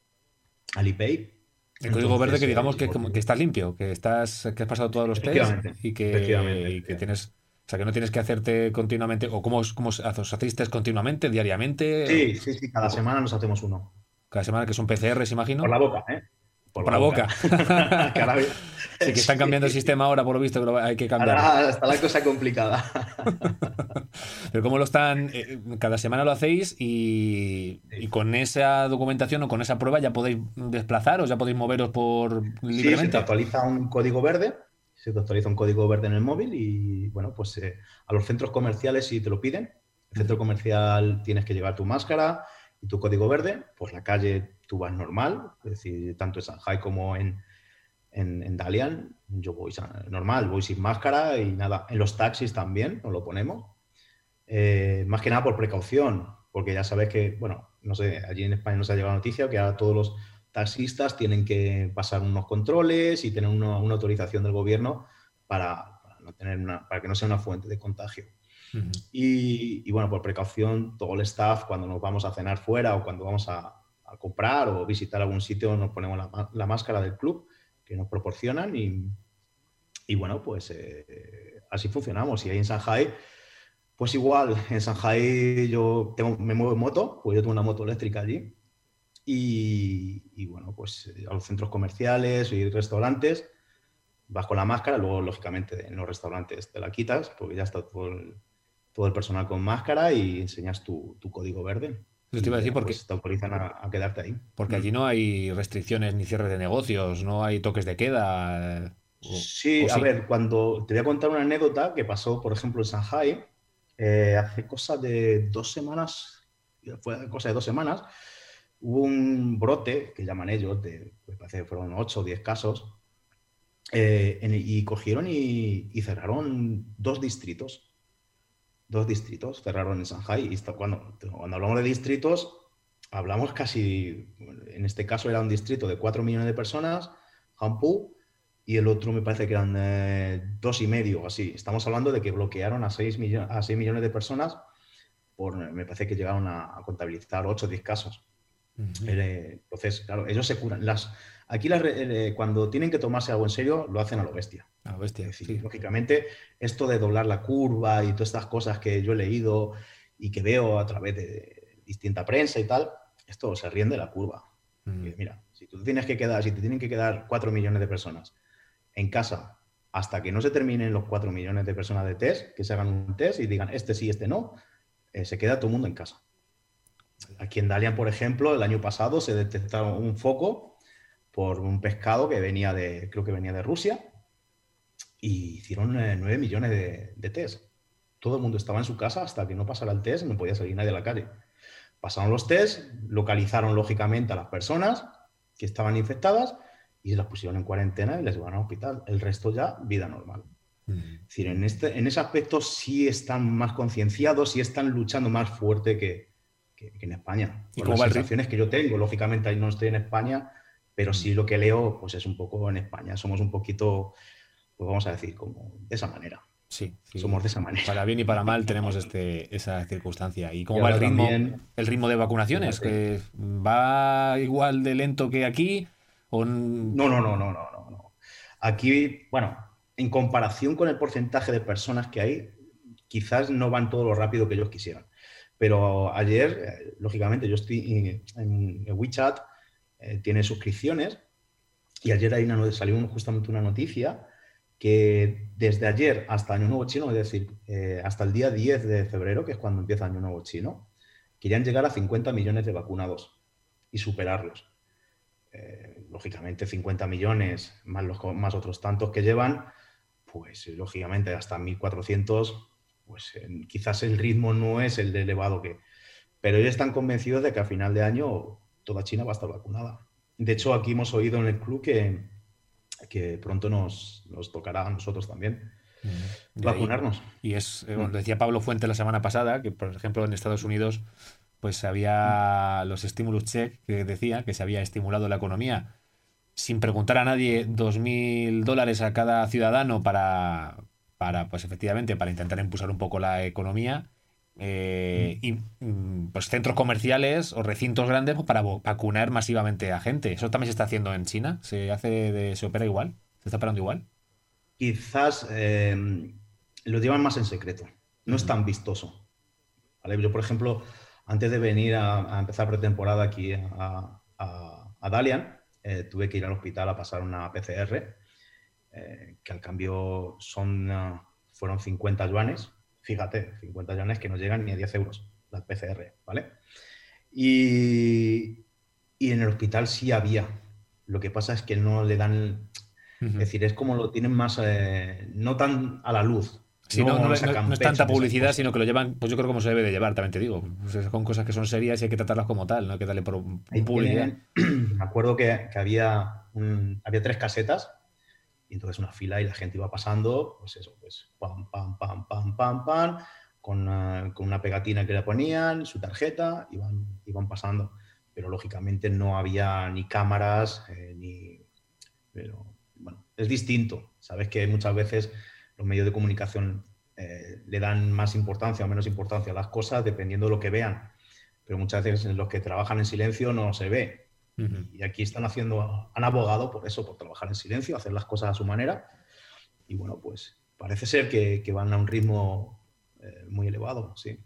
Alipay. El código verde que digamos que, que, estás limpio, que estás que has pasado todos los test y que, que tienes o sea, que no tienes que hacerte continuamente, o cómo, cómo os hacéis test continuamente, diariamente. Sí, sí, sí, cada semana nos hacemos uno. Cada semana que son PCRs, imagino. Por la boca, ¿eh? Por, la, boca. sí, que están cambiando el sistema ahora, por lo visto, que hay que cambiar. Ahora está la cosa complicada. Pero ¿cómo lo están? Eh, cada semana lo hacéis y, con esa documentación o con esa prueba ya podéis desplazaros, ya podéis moveros por libremente. Sí, se te actualiza un código verde, se te actualiza un código verde en el móvil y, bueno, pues eh, a los centros comerciales si te lo piden. El centro comercial tienes que llevar tu máscara, y tu código verde, pues la calle tú vas normal, es decir, tanto en Shanghai como en, en, Dalian, yo voy normal, voy sin máscara y nada. En los taxis también nos lo ponemos. Eh, más que nada por precaución, porque ya sabes que, bueno, no sé, allí en España nos ha llegado noticia que ahora todos los taxistas tienen que pasar unos controles y tener una, autorización del gobierno para, no tener una, para que no sea una fuente de contagio. Y, bueno, por precaución, todo el staff, cuando nos vamos a cenar fuera o cuando vamos a, comprar o visitar algún sitio, nos ponemos la, máscara del club que nos proporcionan y, y bueno, pues eh, así funcionamos. Y ahí en Shanghai, pues igual, en Shanghai yo tengo, me muevo en moto, pues yo tengo una moto eléctrica allí. Y, bueno, pues a los centros comerciales y restaurantes vas con la máscara, luego lógicamente en los restaurantes te la quitas porque ya está todo el, todo el personal con máscara y enseñas tu, código verde. te iba a decir porque pues te autorizan a, quedarte ahí. Porque allí no hay restricciones ni cierre de negocios, no hay toques de queda. sí, a ver, cuando te voy a contar una anécdota que pasó, por ejemplo, en Shanghai, eh, hace cosa de dos semanas, fue cosa de dos semanas, hubo un brote, que llaman ellos, de, me parece que fueron ocho o diez casos, eh, y cogieron y, cerraron dos distritos. Dos distritos cerraron en Shanghai. Y cuando, cuando hablamos de distritos, hablamos casi, en este caso era un distrito de cuatro millones de personas, Hampu, y el otro me parece que eran eh, dos y medio, así. Estamos hablando de que bloquearon a 6 millones, a millones de personas, por, me parece que llegaron a, contabilizar 8 o 10 casos. entonces, claro, ellos se curan. Las, aquí eh, cuando tienen que tomarse algo en serio, lo hacen a lo bestia. A lo bestia, sí. Lógicamente, esto de doblar la curva y todas estas cosas que yo he leído y que veo a través de distinta prensa y tal, esto se riende la curva. Mira, si tú tienes que quedar, si te tienen que quedar 4 millones de personas en casa hasta que no se terminen los 4 millones de personas de test, que se hagan un test y digan este sí, este no, eh, se queda todo el mundo en casa. Aquí en Dalian, por ejemplo, el año pasado se detectaron un foco por un pescado que venía de, creo que venía de Rusia, y hicieron 9 eh, millones de, de test. Todo el mundo estaba en su casa hasta que no pasara el test, no podía salir nadie a la calle. Pasaron los test, localizaron lógicamente a las personas que estaban infectadas y las pusieron en cuarentena y les llevaron al hospital. El resto ya, vida normal. Es decir, en, este, en ese aspecto sí están más concienciados, sí están luchando más fuerte que, en España. ¿Y las sensaciones que yo tengo, lógicamente ahí no estoy en España, pero sí lo que leo pues es un poco en España. Somos un poquito, pues vamos a decir, como de esa manera. Sí, somos de esa manera. Para bien y para mal tenemos este, esa circunstancia. ¿Y cómo va el ritmo, el ritmo de vacunaciones? ¿Que ¿Va igual de lento que aquí? No, no, no, no, no, no. Aquí, bueno, en comparación con el porcentaje de personas que hay, quizás no van todo lo rápido que ellos quisieran. Pero ayer, eh, lógicamente, yo estoy en, WeChat, eh, tiene suscripciones, y ayer salió justamente una noticia que desde ayer hasta Año Nuevo Chino, es decir, eh, hasta el día 10 de febrero, que es cuando empieza Año Nuevo Chino, querían llegar a 50 millones de vacunados y superarlos. Eh, lógicamente 50 millones más, los, más otros tantos que llevan, pues lógicamente hasta 1.400, pues quizás el ritmo no es el de elevado que... Pero ellos están convencidos de que a final de año toda China va a estar vacunada. De hecho, aquí hemos oído en el club que, que pronto nos, nos tocará a nosotros también. vacunarnos. Y es, eh, decía Pablo Fuente la semana pasada, que por ejemplo en Estados Unidos pues había los estímulos check que decía que se había estimulado la economía sin preguntar a nadie 2.000 dólares a cada ciudadano para, para, pues efectivamente, para intentar impulsar un poco la economía. Eh, y mm, pues centros comerciales o recintos grandes pues, para vacunar masivamente a gente. Eso también se está haciendo en China. ¿Se hace de, se opera igual? ¿Se está operando igual? Quizás eh, lo llevan más en secreto. No es tan vistoso. Yo, por ejemplo, antes de venir a, empezar pretemporada aquí a, Dalian, eh, tuve que ir al hospital a pasar una PCR, eh, que al cambio son, ah, fueron 50 yuanes. Fíjate, 50 yuanes que no llegan ni a 10 euros la PCR, ¿vale? Y, en el hospital sí había. Lo que pasa es que no le dan. Es decir, es como lo tienen más. Eh, no tan a la luz. Sí, no, es tanta publicidad, sino que lo llevan, pues yo creo como se debe de llevar, también te digo. con cosas que son serias y hay que tratarlas como tal, no hay que darle por publicidad. me acuerdo que, había, había tres casetas y entonces una fila y la gente iba pasando, pues eso, pues pam, pam, pam, pam, pam, pam, con una, con una pegatina que le ponían, su tarjeta, iban, iban pasando. Pero lógicamente no había ni cámaras, eh, ni... Pero bueno, es distinto. Sabes que muchas veces los medios de comunicación eh, le dan más importancia o menos importancia a las cosas dependiendo de lo que vean. Pero muchas veces los que trabajan en silencio no se ve. Y aquí están haciendo, han abogado por eso, por trabajar en silencio, hacer las cosas a su manera. Y bueno, pues parece ser que, van a un ritmo eh, muy elevado, sí.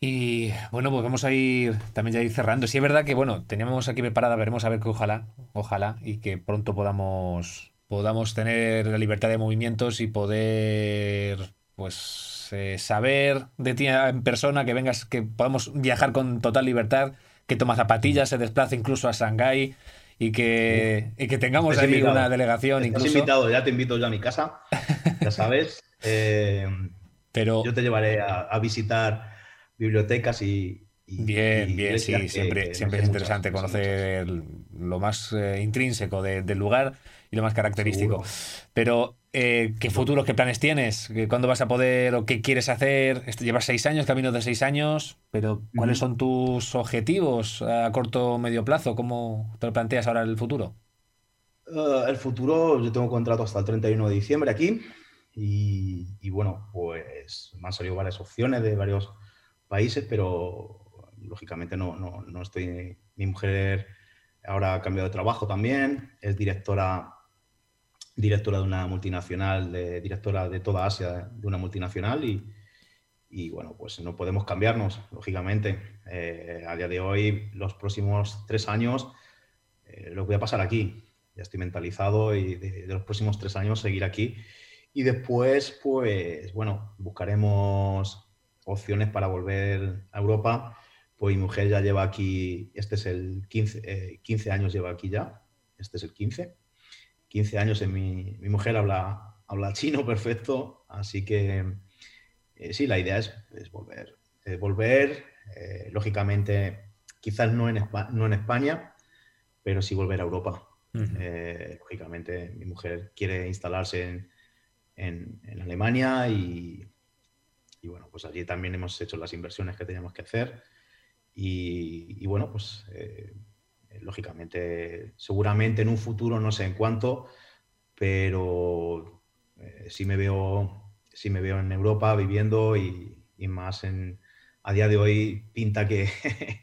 Y bueno, pues vamos a ir también ya ir cerrando. Sí es verdad que, bueno, teníamos aquí preparada, veremos a ver que ojalá, ojalá, y que pronto podamos podamos tener la libertad de movimientos y poder pues eh, saber de ti en persona, que vengas, que podamos viajar con total libertad, que toma zapatillas, se desplace incluso a Shanghái y que, y que tengamos ahí una delegación Estás invitado, ya te invito yo a mi casa, ya sabes. Eh, Pero yo te llevaré a, visitar bibliotecas y, bien, bien, sí, siempre, siempre es interesante conocer lo más eh, intrínseco del lugar y lo más característico. Pero, eh, ¿qué futuros, qué planes tienes? ¿Cuándo vas a poder o qué quieres hacer? Llevas seis años, camino de seis años, pero ¿cuáles son tus objetivos a corto o medio plazo? ¿Cómo te lo planteas ahora el futuro? Uh, el futuro, yo tengo contrato hasta el 31 de diciembre aquí y, bueno, pues me han salido varias opciones de varios países, pero lógicamente no, no, no estoy, mi mujer ahora ha cambiado de trabajo también, es directora directora de una multinacional, directora de toda Asia de una multinacional y, bueno, pues no podemos cambiarnos, lógicamente. Eh, a día de hoy, los próximos tres años, eh, lo voy a pasar aquí. Ya estoy mentalizado y de, los próximos tres años seguir aquí. Y después, pues bueno, buscaremos opciones para volver a Europa. Pues mi mujer ya lleva aquí, este es el 15, 15 eh, años lleva aquí ya, este es el 15. 15 años en mi, mi mujer habla, habla chino perfecto, así que eh, sí, la idea es, volver. volver, eh, lógicamente, quizás no en, no en España, pero sí volver a Europa. Eh, lógicamente, mi mujer quiere instalarse en, en, Alemania y, y, bueno, pues allí también hemos hecho las inversiones que teníamos que hacer. Y, y bueno, pues eh, lógicamente, seguramente en un futuro, no sé en cuánto, pero eh, sí, me veo, sí me veo en Europa viviendo y, más en, a día de hoy pinta que,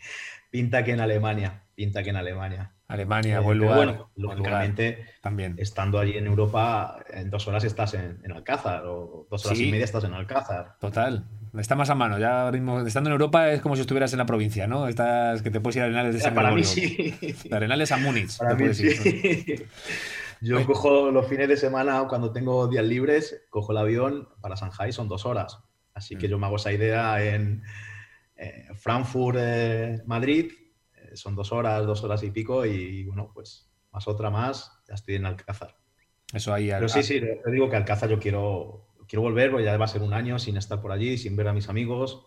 pinta que en Alemania, pinta que en Alemania. Alemania, eh, buen lugar. Bueno, lógicamente, también. estando allí en Europa, en dos horas estás en, Alcázar o dos horas y media estás en Alcázar. Total, está más a mano. Ya estando en Europa es como si estuvieras en la provincia, ¿no? Estás que te puedes ir a Arenales de San Para mí sí. De Arenales a Múnich. Para mí sí. Yo cojo los fines de semana, cuando tengo días libres, cojo el avión para Shanghai, son dos horas. Así que mm. yo me hago esa idea en eh, Frankfurt, eh, Madrid, son dos horas, dos horas y pico, y bueno, pues más otra más, ya estoy en Alcázar. Eso ahí. Pero sí, sí, te digo que Alcázar yo quiero, quiero volver, porque ya va a ser un año sin estar por allí, sin ver a mis amigos,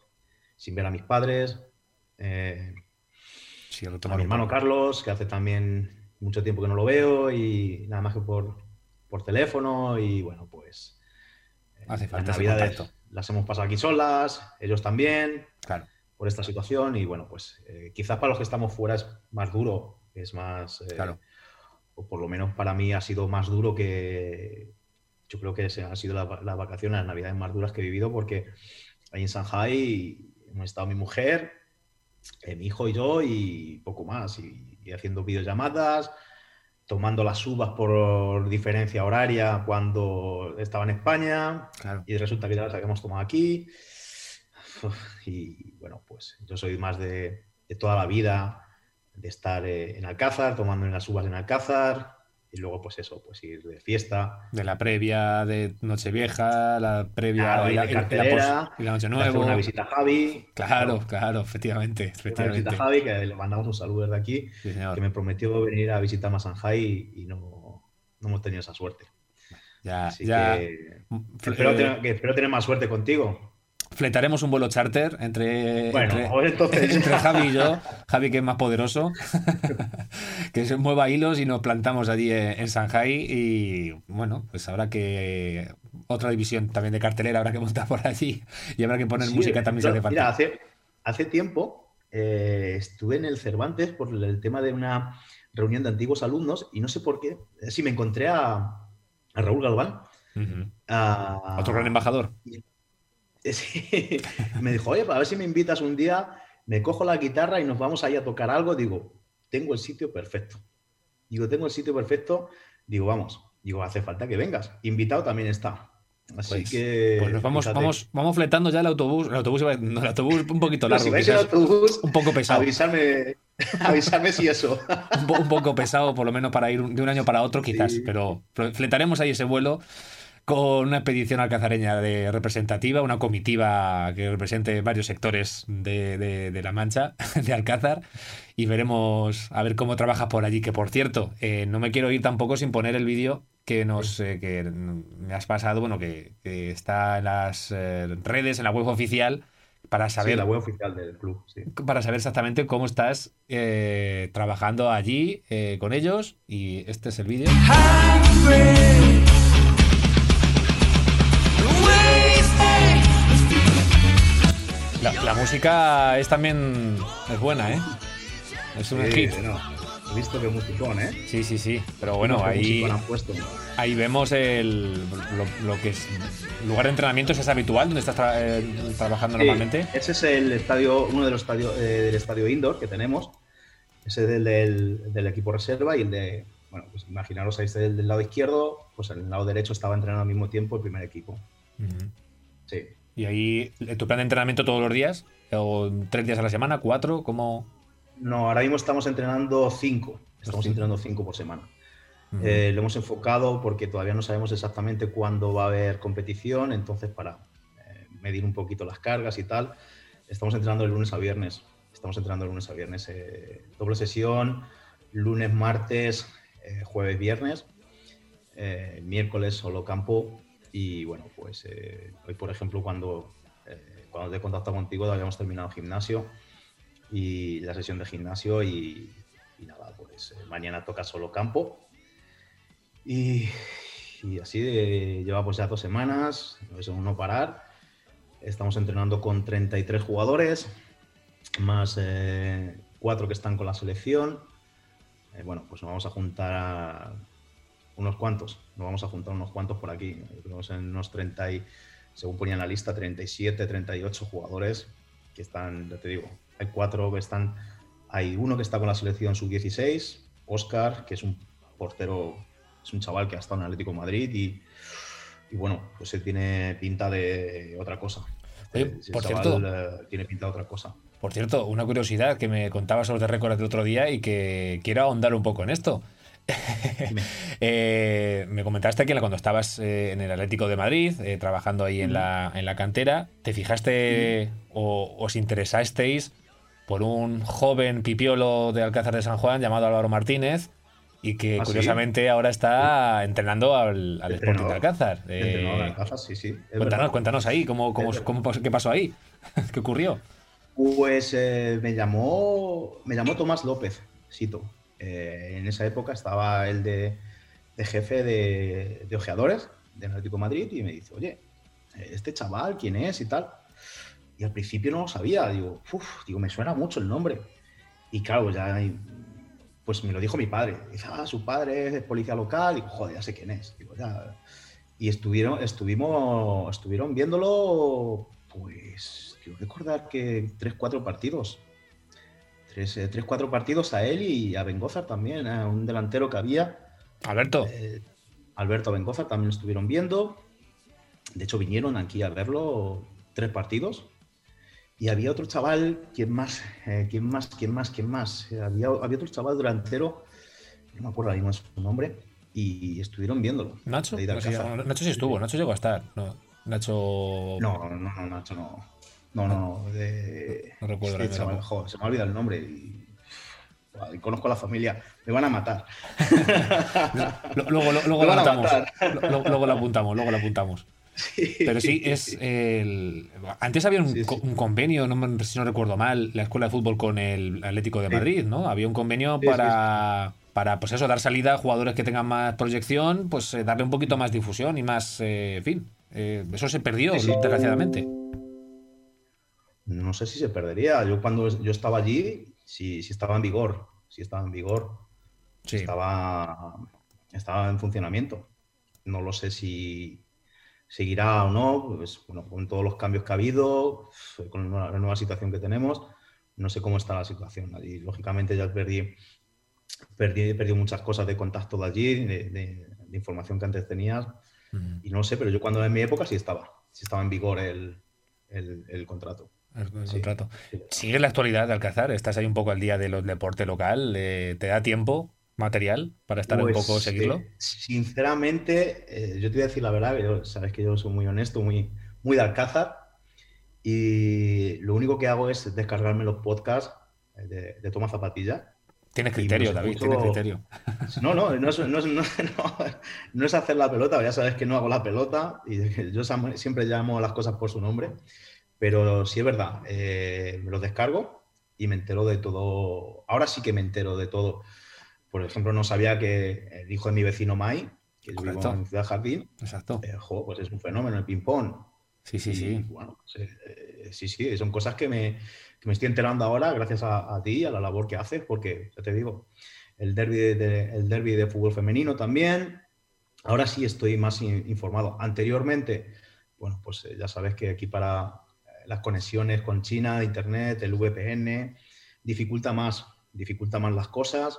sin ver a mis padres. Eh, a mi hermano Carlos, que hace también mucho tiempo que no lo veo y nada más que por, por teléfono y bueno, pues eh, hace falta las navidades las hemos pasado aquí solas, ellos también, claro. Por esta situación y bueno, pues eh, quizás para los que estamos fuera es más duro, es más, claro. o por lo menos para mí ha sido más duro que, yo creo que han sido las vacaciones, las navidades más duras que he vivido porque ahí en Shanghai hemos estado mi mujer, eh, mi hijo y yo y poco más, y, haciendo videollamadas, tomando las uvas por diferencia horaria cuando estaba en España y resulta que ya las habíamos tomado aquí. Y bueno, pues yo soy más de, toda la vida, de estar eh, en Alcázar, tomando las uvas en Alcázar, y luego pues eso, pues ir de fiesta. De la previa de Nochevieja, la previa y, la, y, la, y, Noche Nueva. Una visita a Javi. Claro, claro, efectivamente, efectivamente. Una visita a Javi, que le mandamos un saludo desde aquí, que me prometió venir a visitar a Shanghai y no, no hemos tenido esa suerte. Ya, ya. espero, eh, tener, que espero tener más suerte contigo fletaremos un vuelo charter entre, entre, Javi y yo, Javi que es más poderoso, que se mueva hilos y nos plantamos allí en, Shanghai y bueno, pues habrá que otra división también de cartelera habrá que montar por allí y habrá que poner música también se Mira, hace, hace tiempo eh, estuve en el Cervantes por el tema de una reunión de antiguos alumnos y no sé por qué, si me encontré a, a Raúl Galván Otro gran embajador. Sí. Me dijo, oye, para ver si me invitas un día, me cojo la guitarra y nos vamos ahí a tocar algo. Digo, tengo el sitio perfecto. Digo, tengo el sitio perfecto. Digo, vamos. Digo, hace falta que vengas. Invitado también está. Así Pues, que. pues nos vamos, fíjate. vamos, vamos fletando ya el autobús. El autobús, no, el autobús un poquito largo, si vais en quizás. autobús, un poco pesado. avisarme, avisarme si eso. un, po- un poco pesado, por lo menos para ir de un año para otro, quizás. Sí. Pero fletaremos ahí ese vuelo con una expedición alcazareña de representativa, una comitiva que represente varios sectores de, de- de La Mancha, de Alcázar, y veremos a ver cómo trabajas por allí. Que por cierto, eh, no me quiero ir tampoco sin poner el vídeo que nos eh, que me has pasado, bueno, que, que está en las eh, redes, en la web oficial, para Sí, saber la web oficial del club. Sí. para saber exactamente cómo estás eh, trabajando allí eh, con ellos. Y este es el vídeo. La, la música es también es buena, ¿eh? Es un Sí, hit. he visto que musicón, ¿eh? Sí, sí, sí. Pero bueno, ahí, ahí vemos el, lo, lo que es lugar de entrenamiento. ¿Ese es habitual donde estás tra- eh, trabajando Sí, normalmente? Ese es el estadio, uno de los estadios eh, del estadio indoor que tenemos. Ese es el del, del equipo reserva y el de, bueno, pues imaginaros ahí está el del lado izquierdo, pues en el lado derecho estaba entrenando al mismo tiempo el primer equipo. Sí. Y ahí, ¿tu plan de entrenamiento todos los días? ¿O tres días a la semana? ¿Cuatro? ¿Cómo? No, ahora mismo estamos entrenando cinco. Estamos entrenando cinco por semana. Eh, lo hemos enfocado porque todavía no sabemos exactamente cuándo va a haber competición, entonces para eh, medir un poquito las cargas y tal, estamos entrenando de lunes a viernes. Estamos entrenando de lunes a viernes. eh, doble sesión, lunes, martes, jueves, viernes, miércoles solo campo y bueno, pues eh, hoy por ejemplo cuando, eh, cuando te he contactado contigo habíamos terminado gimnasio y la sesión de gimnasio y, nada, pues eh, mañana toca solo campo y, así de- llevamos ya dos semanas, es no parar. Estamos entrenando con 33 jugadores, más cuatro que están con la selección. Bueno, pues nos vamos a juntar a unos cuantos, nos vamos a juntar unos cuantos por aquí. Tenemos en unos 30 y, según ponía en la lista, 37, 38 jugadores que están, ya te digo, hay cuatro que están, hay uno que está con la selección sub-16, Oscar, que es un portero, es un chaval que ha estado en Atlético de Madrid y, y bueno, pues él tiene pinta de otra cosa. Oye, Ese por chaval, cierto. eh, tiene pinta de otra cosa. Por cierto, una curiosidad que me contabas sobre récord el otro día y que quiero ahondar un poco en esto. Eh, me comentaste que cuando estabas eh, en el Atlético de Madrid, eh, trabajando ahí en, la, en la cantera, te fijaste o os interesasteis por un joven pipiolo de Alcázar de San Juan llamado Álvaro Martínez y que ¿Ah, sí? curiosamente ahora está entrenando al, al Sporting de. Alcázar. Alcázar, sí, cuéntanos, verdad. cuéntanos ahí, ¿cómo, cómo, ¿qué pasó ahí? ¿Qué ocurrió? Pues me llamó me llamó Tomás López, Sito. Eh, en esa época estaba él de, de jefe de, de ojeadores del Atlético de Madrid y me dice, oye, este chaval, ¿quién es? y tal. Y al principio no lo sabía, digo, digo, me suena mucho el nombre. Y claro, ya pues me lo dijo mi padre. Dice, ah, su padre es policía local. Digo, joder, ya sé quién es. Digo, ya. Y estuvieron, estuvimos, estuvieron viéndolo, pues, quiero recordar que tres, cuatro partidos. Tres, eh, tres, cuatro partidos a él y a Bengozar también, a un delantero que había. Alberto, Eh, Alberto Bengozar también lo estuvieron viendo. De hecho, vinieron aquí a verlo tres partidos. Y había otro chaval, ¿quién más? Eh, ¿Quién más? ¿Quién más? ¿Quién más? Eh, había, había otro chaval delantero, no me acuerdo ahora mismo su nombre, y estuvieron viéndolo. Nacho. No, sí. Nacho sí estuvo, Nacho llegó a estar. No, Nacho. No, no, no, Nacho no. No, no, no. de- No recuerdo ahora chaval, se me ha olvidado el nombre y, conozco a la familia. Me van a matar. Luego, lo- luego Me lo van a apuntamos. Luego lo apuntamos, luego lo apuntamos. Pero sí, es el. Antes había un, Sí, sí. co- un convenio, no si no recuerdo mal, la Escuela de Fútbol con el Atlético de Sí. Madrid, ¿no? Había un convenio Sí, sí, para, para, pues eso, dar salida a jugadores que tengan más proyección, pues eh, darle un poquito más difusión y más, eh, en fin. eh, eso se perdió, Sí, sí. desgraciadamente. No sé si se perdería. Yo cuando yo estaba allí, sí, sí estaba en vigor. Sí estaba en vigor. Sí. Estaba, estaba en funcionamiento. no lo sé si seguirá o no, pues, bueno, con todos los cambios que ha habido, con la nueva situación que tenemos, no sé cómo está la situación. Y lógicamente ya perdí, perdí, perdí muchas cosas de contacto de allí, de, información que antes tenías, y no sé, pero yo cuando en mi época sí estaba, sí estaba en vigor el, el, contrato. El, contrato. ¿Sigue la actualidad de Alcázar? ¿Estás ahí un poco al día de los deporte local? ¿Te da tiempo material para estar un poco pues, seguirlo? Eh, sinceramente, eh, yo te voy a decir la verdad, sabes que yo soy muy honesto, muy, muy de Alcázar, y lo único que hago es descargarme los podcasts de, de Toma Zapatilla. Tienes criterio, David, tienes criterio. No, no, no es, no, no, no es, hacer la pelota, ya sabes que no hago la pelota y yo siempre llamo las cosas por su nombre, pero sí es verdad, eh, me los descargo y me entero de todo. Ahora sí que me entero de todo por ejemplo, no sabía que el hijo de mi vecino Mai, que vive en Ciudad Jardín, Exacto. Eh, pues es un fenómeno el ping-pong. Sí, sí, sí. Bueno, pues, eh, sí, sí, son cosas que me, que me, estoy enterando ahora gracias a, a, ti, a la labor que haces, porque ya te digo, el derby de, el derby de fútbol femenino también. Ahora sí estoy más informado. Anteriormente, bueno, pues eh, ya sabes que aquí para las conexiones con China, Internet, el VPN, dificulta más, dificulta más las cosas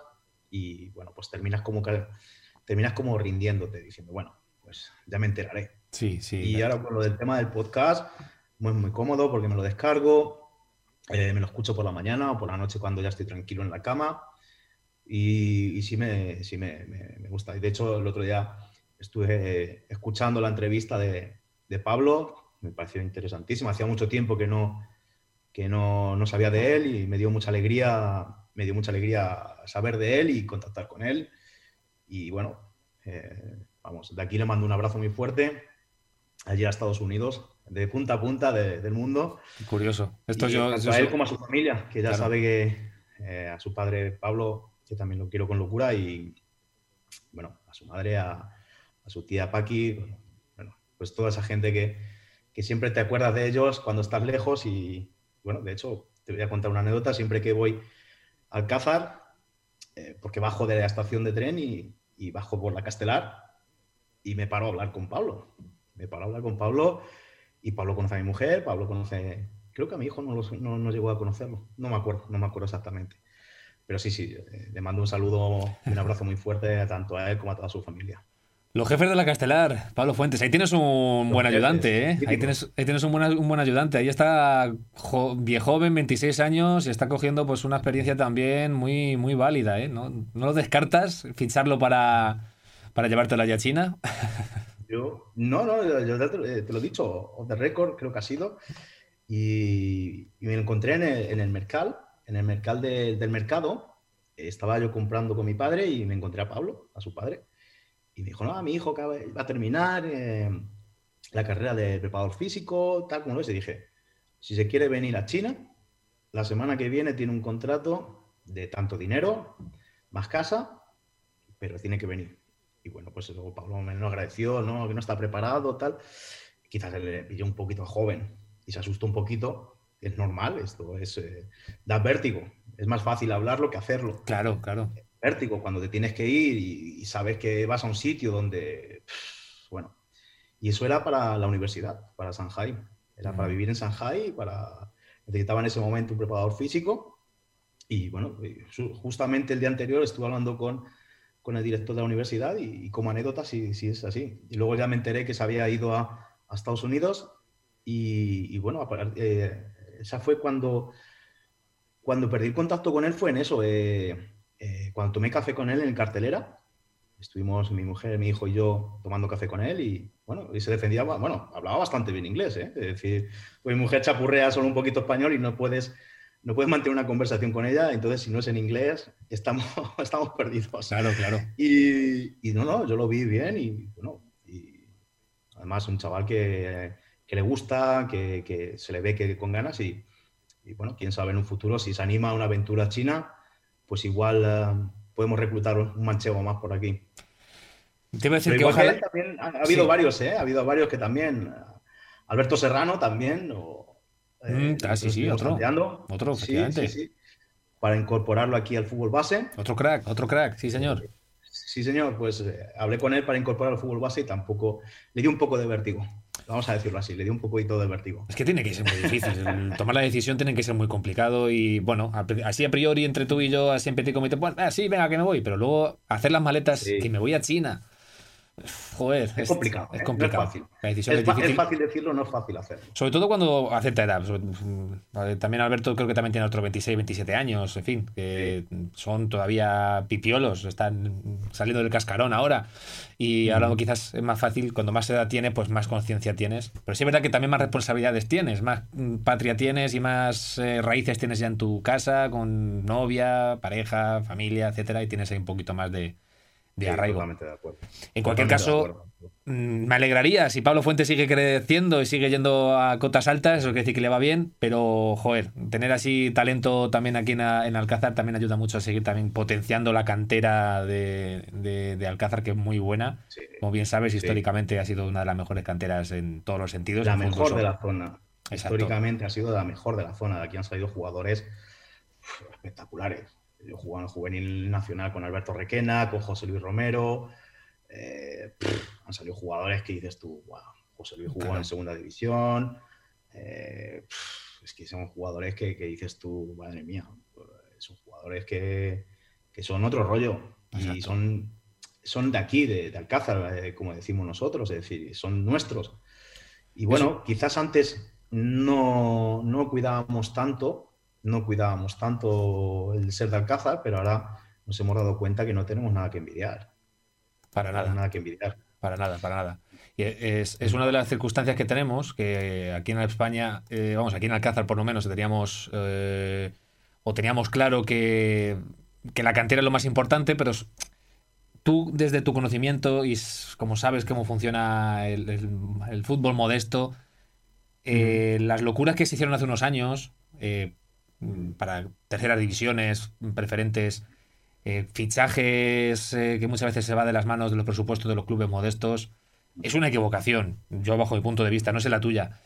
y bueno, pues terminas como, terminas como rindiéndote, diciendo, bueno, pues ya me enteraré. Sí, sí. Y ahora con lo del tema del podcast, muy, muy cómodo porque me lo descargo, eh, me lo escucho por la mañana o por la noche cuando ya estoy tranquilo en la cama y, y sí, me, sí me, me, gusta. Y de hecho, el otro día estuve escuchando la entrevista de, de Pablo, me pareció interesantísima. Hacía mucho tiempo que no, que no, no, sabía de él y me dio mucha alegría me dio mucha alegría saber de él y contactar con él. Y bueno, eh, vamos, de aquí le mando un abrazo muy fuerte allí a Estados Unidos, de punta a punta del mundo. Curioso. Esto yo, tanto a él como a su familia, que ya sabe que eh, a su padre Pablo, que también lo quiero con locura, y bueno, a su madre, a, su tía Paqui, bueno, pues toda esa gente que, que siempre te acuerdas de ellos cuando estás lejos y bueno, de hecho, te voy a contar una anécdota, siempre que voy Alcázar, eh, porque bajo de la estación de tren y, bajo por la Castelar y me paro a hablar con Pablo. Me paro a hablar con Pablo y Pablo conoce a mi mujer, Pablo conoce, creo que a mi hijo no, no, llegó a conocerlo, no me acuerdo, no me acuerdo exactamente. Pero sí, sí, eh, le mando un saludo y un abrazo muy fuerte tanto a él como a toda su familia. Los jefes de la Castelar, Pablo Fuentes. Ahí tienes un buen ayudante, ¿eh? Ahí tienes, ahí tienes un, buen, un, buen, ayudante. Ahí está viejo joven, 26 años, y está cogiendo pues una experiencia también muy, muy válida, ¿eh? ¿No, no lo descartas ficharlo para, para llevártelo allá a China? Yo, no, no, yo te, lo he dicho, off the record creo que ha sido. Y, me lo encontré en el, en el Mercal, en el Mercal del mercado. Estaba yo comprando con mi padre y me encontré a Pablo, a su padre y me dijo, no, mi hijo va a terminar eh, la carrera de preparador físico, tal como lo es. Y dije, si se quiere venir a China, la semana que viene tiene un contrato de tanto dinero, más casa, pero tiene que venir. Y bueno, pues luego Pablo me lo agradeció, ¿no? que no está preparado, tal. Quizás le pilló un poquito joven y se asustó un poquito. Es normal, esto es, eh, da vértigo. Es más fácil hablarlo que hacerlo. Claro, claro vértigo cuando te tienes que ir y, sabes que vas a un sitio donde, bueno, y eso era para la universidad, para Shanghai, era para vivir en Shanghai, para necesitaba en ese momento un preparador físico y bueno, justamente el día anterior estuve hablando con, con el director de la universidad y, como anécdota sí, sí, es así. Y luego ya me enteré que se había ido a, Estados Unidos y, bueno, eh, esa fue cuando, cuando perdí el contacto con él fue en eso. Eh, eh, cuando tomé café con él en cartelera, estuvimos mi mujer, mi hijo y yo tomando café con él y bueno, y se defendía, bueno, hablaba bastante bien inglés, ¿eh? Es decir, pues mi mujer chapurrea solo un poquito español y no puedes, no puedes mantener una conversación con ella, entonces si no es en inglés, estamos, estamos perdidos. Claro, claro. Y, y, no, no, yo lo vi bien y bueno, y además un chaval que, que le gusta, que, que, se le ve que con ganas y, y bueno, quién sabe en un futuro si se anima a una aventura china pues igual eh, podemos reclutar un manchego más por aquí. Te iba a decir que ojalá... también ha, habido varios, ¿eh? Ha habido varios que también... Eh, Alberto Serrano también. O, eh, mm, ah, sí, sí, otro. Otro, sí, sí, para incorporarlo aquí al fútbol base. Otro crack, otro crack, sí, señor. Sí, señor, pues eh, hablé con él para incorporar al fútbol base y tampoco le dio un poco de vértigo. Vamos a decirlo así, le dio un poquito de vértigo. Es que tiene que ser muy difícil. tomar la decisión tiene que ser muy complicado y bueno, así a priori entre tú y yo, así en petit comité, pues, ah, sí, venga, que me voy, pero luego hacer las maletas, que me voy a China. Joder, es, complicado. Es, ¿eh? complicado. fácil. es, fácil decirlo, no es fácil hacerlo. Sobre todo cuando acepta edad. También Alberto creo que también tiene otros 26, 27 años, en fin, que son todavía pipiolos, están saliendo del cascarón ahora. Y ahora quizás es más fácil, cuando más edad tiene, pues más conciencia tienes. Pero sí es verdad que también más responsabilidades tienes, más mm, patria tienes y más eh, raíces tienes ya en tu casa, con novia, pareja, familia, etcétera, y tienes ahí un poquito más de, de arraigo. En cualquier caso, mm, me alegraría si Pablo Fuentes sigue creciendo y sigue yendo a cotas altas, eso quiere decir que le va bien, pero joder, tener así talento también aquí en, Alcázar también ayuda mucho a seguir también potenciando la cantera de, Alcázar, que es muy buena. Como bien sabes, históricamente ha sido una de las mejores canteras en todos los sentidos. La mejor de la zona. Históricamente ha sido la mejor de la zona. De aquí han salido jugadores espectaculares. Yo jugaba en el juvenil nacional con Alberto Requena, con José Luis Romero. Eh, han salido jugadores que dices tú, wow, José Luis jugó en segunda división. Eh, es que son jugadores que, dices tú, madre mía, son jugadores que, son otro rollo y son, son de aquí, de, Alcázar, eh, como decimos nosotros, es decir, son nuestros. Y bueno, quizás antes no, no cuidábamos tanto no cuidábamos tanto el ser de Alcázar, pero ahora nos hemos dado cuenta que no tenemos nada que envidiar. Para nada. Nada que envidiar. Para nada, para nada. Y es, una de las circunstancias que tenemos, que aquí en España, eh, vamos, aquí en Alcázar por lo menos teníamos, eh, o teníamos claro que, la cantera es lo más importante, pero tú desde tu conocimiento y como sabes cómo funciona el, fútbol modesto, eh, las locuras que se hicieron hace unos años, para terceras divisiones, preferentes, eh, fichajes eh, que muchas veces se va de las manos de los presupuestos de los clubes modestos, es una equivocación. Yo bajo mi punto de vista, no sé la tuya.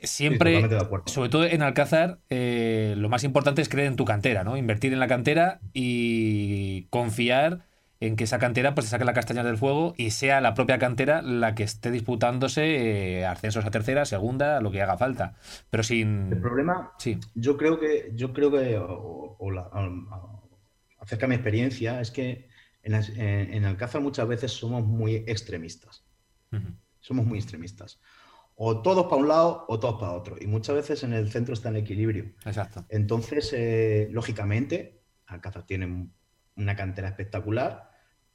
Siempre, sobre todo en Alcázar, eh, lo más importante es creer en tu cantera, ¿no? Invertir en la cantera y confiar en que esa cantera pues se saque la castaña del fuego y sea la propia cantera la que esté disputándose eh, ascensos a tercera, segunda, lo que haga falta. Pero sin. El problema, sí. yo creo que, yo creo que acerca de mi experiencia, es que en, en, Alcázar muchas veces somos muy extremistas. Somos muy extremistas. O todos para un lado o todos para otro. Y muchas veces en el centro está el equilibrio. Exacto. Entonces, eh, lógicamente, Alcázar tiene una cantera espectacular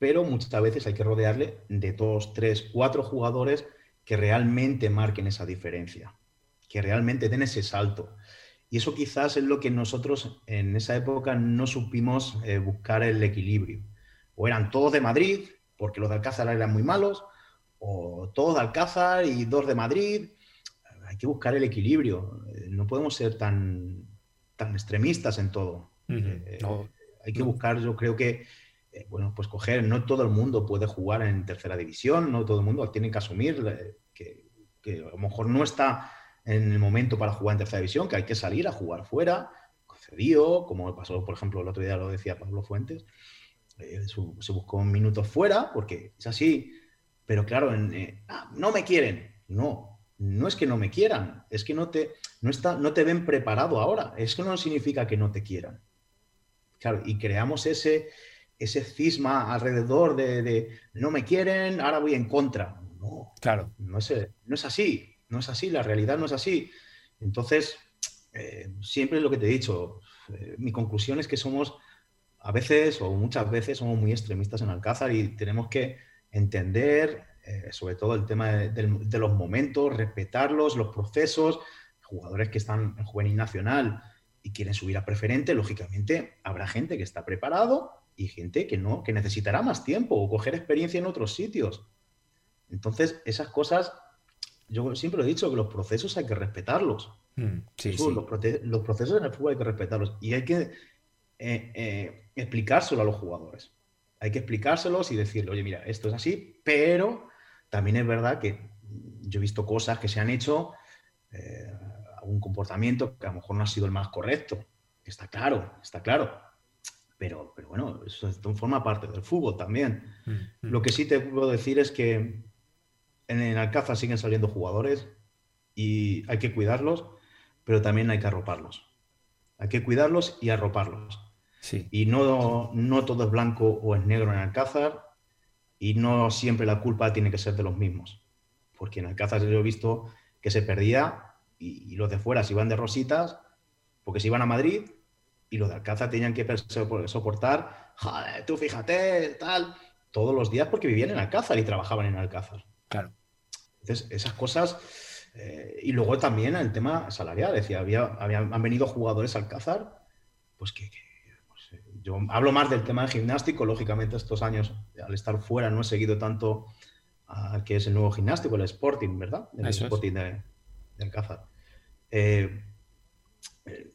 pero muchas veces hay que rodearle de dos, tres, cuatro jugadores que realmente marquen esa diferencia, que realmente den ese salto. Y eso quizás es lo que nosotros en esa época no supimos eh, buscar el equilibrio. O eran todos de Madrid, porque los de Alcázar eran muy malos, o todos de Alcázar y dos de Madrid. Hay que buscar el equilibrio. Eh, no podemos ser tan, tan extremistas en todo. Eh, hay que buscar, yo creo que eh, bueno, pues coger, no todo el mundo puede jugar en tercera división, no todo el mundo tiene que asumir eh, que, a lo mejor no está en el momento para jugar en tercera división, que hay que salir a jugar fuera, cedido, como pasó, por ejemplo, el otro día lo decía Pablo Fuentes, eh, se buscó minutos fuera, porque es así, pero claro, ah, no me quieren, no, no es que no me quieran, es que no te, no, está, no te ven preparado ahora, es que no significa que no te quieran. Claro, y creamos ese, ese cisma alrededor de, no me quieren, ahora voy en contra. No, claro. No es, no es así, no es así, la realidad no es así. Entonces, eh, siempre lo que te he dicho, eh, mi conclusión es que somos a veces o muchas veces somos muy extremistas en Alcázar y tenemos que entender eh, sobre todo el tema de, los momentos, respetarlos, los procesos, jugadores que están en juvenil nacional y quieren subir a preferente, lógicamente habrá gente que está preparado y gente que no, que necesitará más tiempo o coger experiencia en otros sitios. Entonces, esas cosas, yo siempre he dicho que los procesos hay que respetarlos. Mm, los, procesos en el fútbol hay que respetarlos y hay que eh, eh, explicárselo a los jugadores. Hay que explicárselos y decirle, oye, mira, esto es así, pero también es verdad que yo he visto cosas que se han hecho, eh, algún comportamiento que a lo mejor no ha sido el más correcto. Está claro, está claro pero, pero bueno, eso forma parte del fútbol también. Mm, mm. Lo que sí te puedo decir es que en, en Alcázar siguen saliendo jugadores y hay que cuidarlos, pero también hay que arroparlos. Hay que cuidarlos y arroparlos. Sí. Y no, no todo es blanco o es negro en Alcázar y no siempre la culpa tiene que ser de los mismos. Porque en Alcázar yo he visto que se perdía y, y los de fuera se iban de rositas porque se iban a Madrid y los de Alcázar tenían que soportar, joder, tú fíjate, tal, todos los días porque vivían en Alcázar y trabajaban en Alcázar. Claro. Entonces, esas cosas. eh, y luego también el tema salarial. Decía, había, habían, han venido jugadores al Alcázar, pues que. que, pues, eh, yo hablo más del tema de gimnástico. Lógicamente, estos años, al estar fuera, no he seguido tanto a que es el nuevo gimnástico, el Sporting, ¿verdad? El Eso es. Sporting de, de Alcázar. Eh, eh,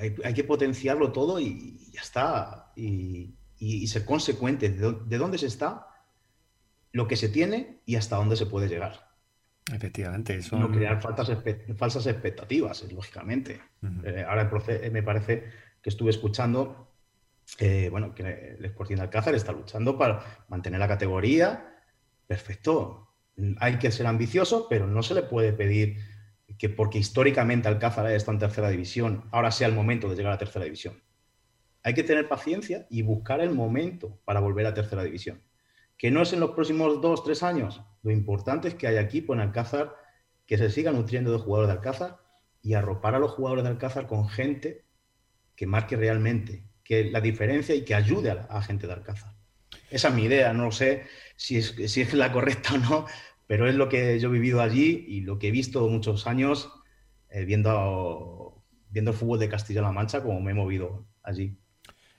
hay, hay que potenciarlo todo y, y ya está. Y, y- y ser consecuente de, dó- de dónde se está, lo que se tiene y hasta dónde se puede llegar. Efectivamente. Son... No crear falsas, expectativas, eh, lógicamente. Eh, ahora eh, me parece que estuve escuchando eh, bueno, que el Sporting de Alcázar está luchando para mantener la categoría. Perfecto. Hay que ser ambicioso, pero no se le puede pedir que porque históricamente Alcázar está en tercera división, ahora sea el momento de llegar a tercera división. Hay que tener paciencia y buscar el momento para volver a tercera división. Que no es en los próximos dos, tres años. Lo importante es que haya equipo en Alcázar que se siga nutriendo de jugadores de Alcázar y arropar a los jugadores de Alcázar con gente que marque realmente que la diferencia y que ayude a la gente de Alcázar. Esa es mi idea, no sé si es, si es la correcta o no, pero es lo que yo he vivido allí y lo que he visto muchos años eh, viendo, viendo el fútbol de Castilla-La Mancha, como me he movido allí.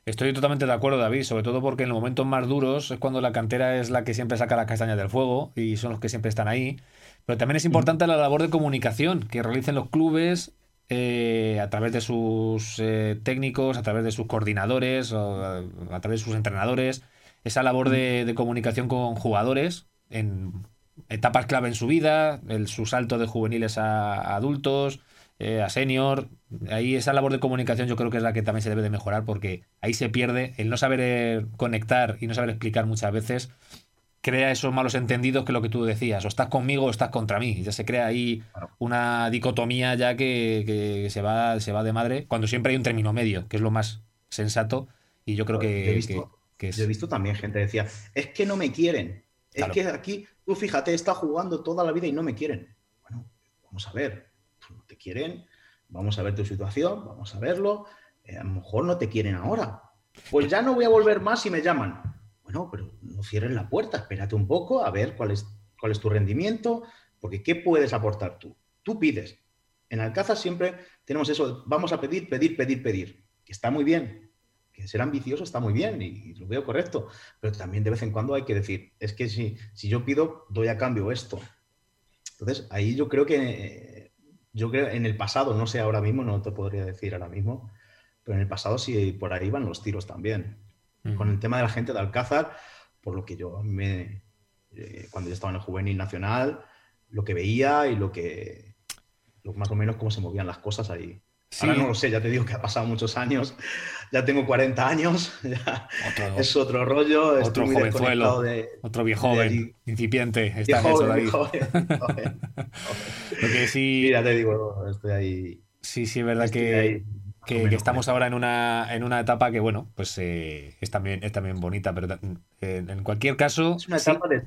Estoy totalmente de acuerdo, David, sobre todo porque en los momentos más duros es cuando la cantera es la que siempre saca las castañas del fuego y son los que siempre están ahí. Pero también es importante la labor de comunicación que realicen los clubes eh, a través de sus eh, técnicos, a través de sus coordinadores, o a, a través de sus entrenadores. Esa labor de, de comunicación con jugadores en etapas clave en su vida, el, su salto de juveniles a, a adultos, eh, a senior. Ahí esa labor de comunicación yo creo que es la que también se debe de mejorar porque ahí se pierde el no saber eh, conectar y no saber explicar muchas veces crea esos malos entendidos que lo que tú decías, o estás conmigo o estás contra mí. Ya se crea ahí una dicotomía ya que, que se, va, se va de madre, cuando siempre hay un término medio, que es lo más sensato, y yo creo Yo que, he visto- que- que es... Yo he visto también gente que decía, es que no me quieren, es Claro. que aquí, tú fíjate, está jugando toda la vida y no me quieren. Bueno, vamos a ver, no te quieren, vamos a ver tu situación, vamos a verlo, eh, a lo mejor no te quieren ahora. Pues ya no voy a volver más si me llaman. Bueno, pero no cierres la puerta, espérate un poco a ver cuál es, cuál es tu rendimiento, porque ¿qué puedes aportar tú? Tú pides. En Alcázar siempre tenemos eso, vamos a pedir, pedir, pedir, pedir, que está muy bien, que ser ambicioso está muy bien y, y lo veo correcto, pero también de vez en cuando hay que decir, es que si, si yo pido, doy a cambio esto. Entonces, ahí yo creo que, yo creo en el pasado, no sé ahora mismo, no te podría decir ahora mismo, pero en el pasado sí por ahí van los tiros también. Mm. Con el tema de la gente de Alcázar, por lo que yo me, eh, cuando yo estaba en el juvenil nacional, lo que veía y lo que, lo, más o menos cómo se movían las cosas ahí. Sí. Ahora no lo sé, ya te digo que ha pasado muchos años, ya tengo 40 años, ya Otro, es otro rollo, estoy otro muy jovenzuelo, de, otro viejo joven, incipiente, está joven, joven, joven. Lo que sí, ya te digo, estoy ahí. sí, sí, es verdad estoy que, ahí, que, menos que estamos ahora en una, en una etapa que, bueno, pues eh, es, también, es también bonita, pero eh, en cualquier caso, Es una sí, etapa de,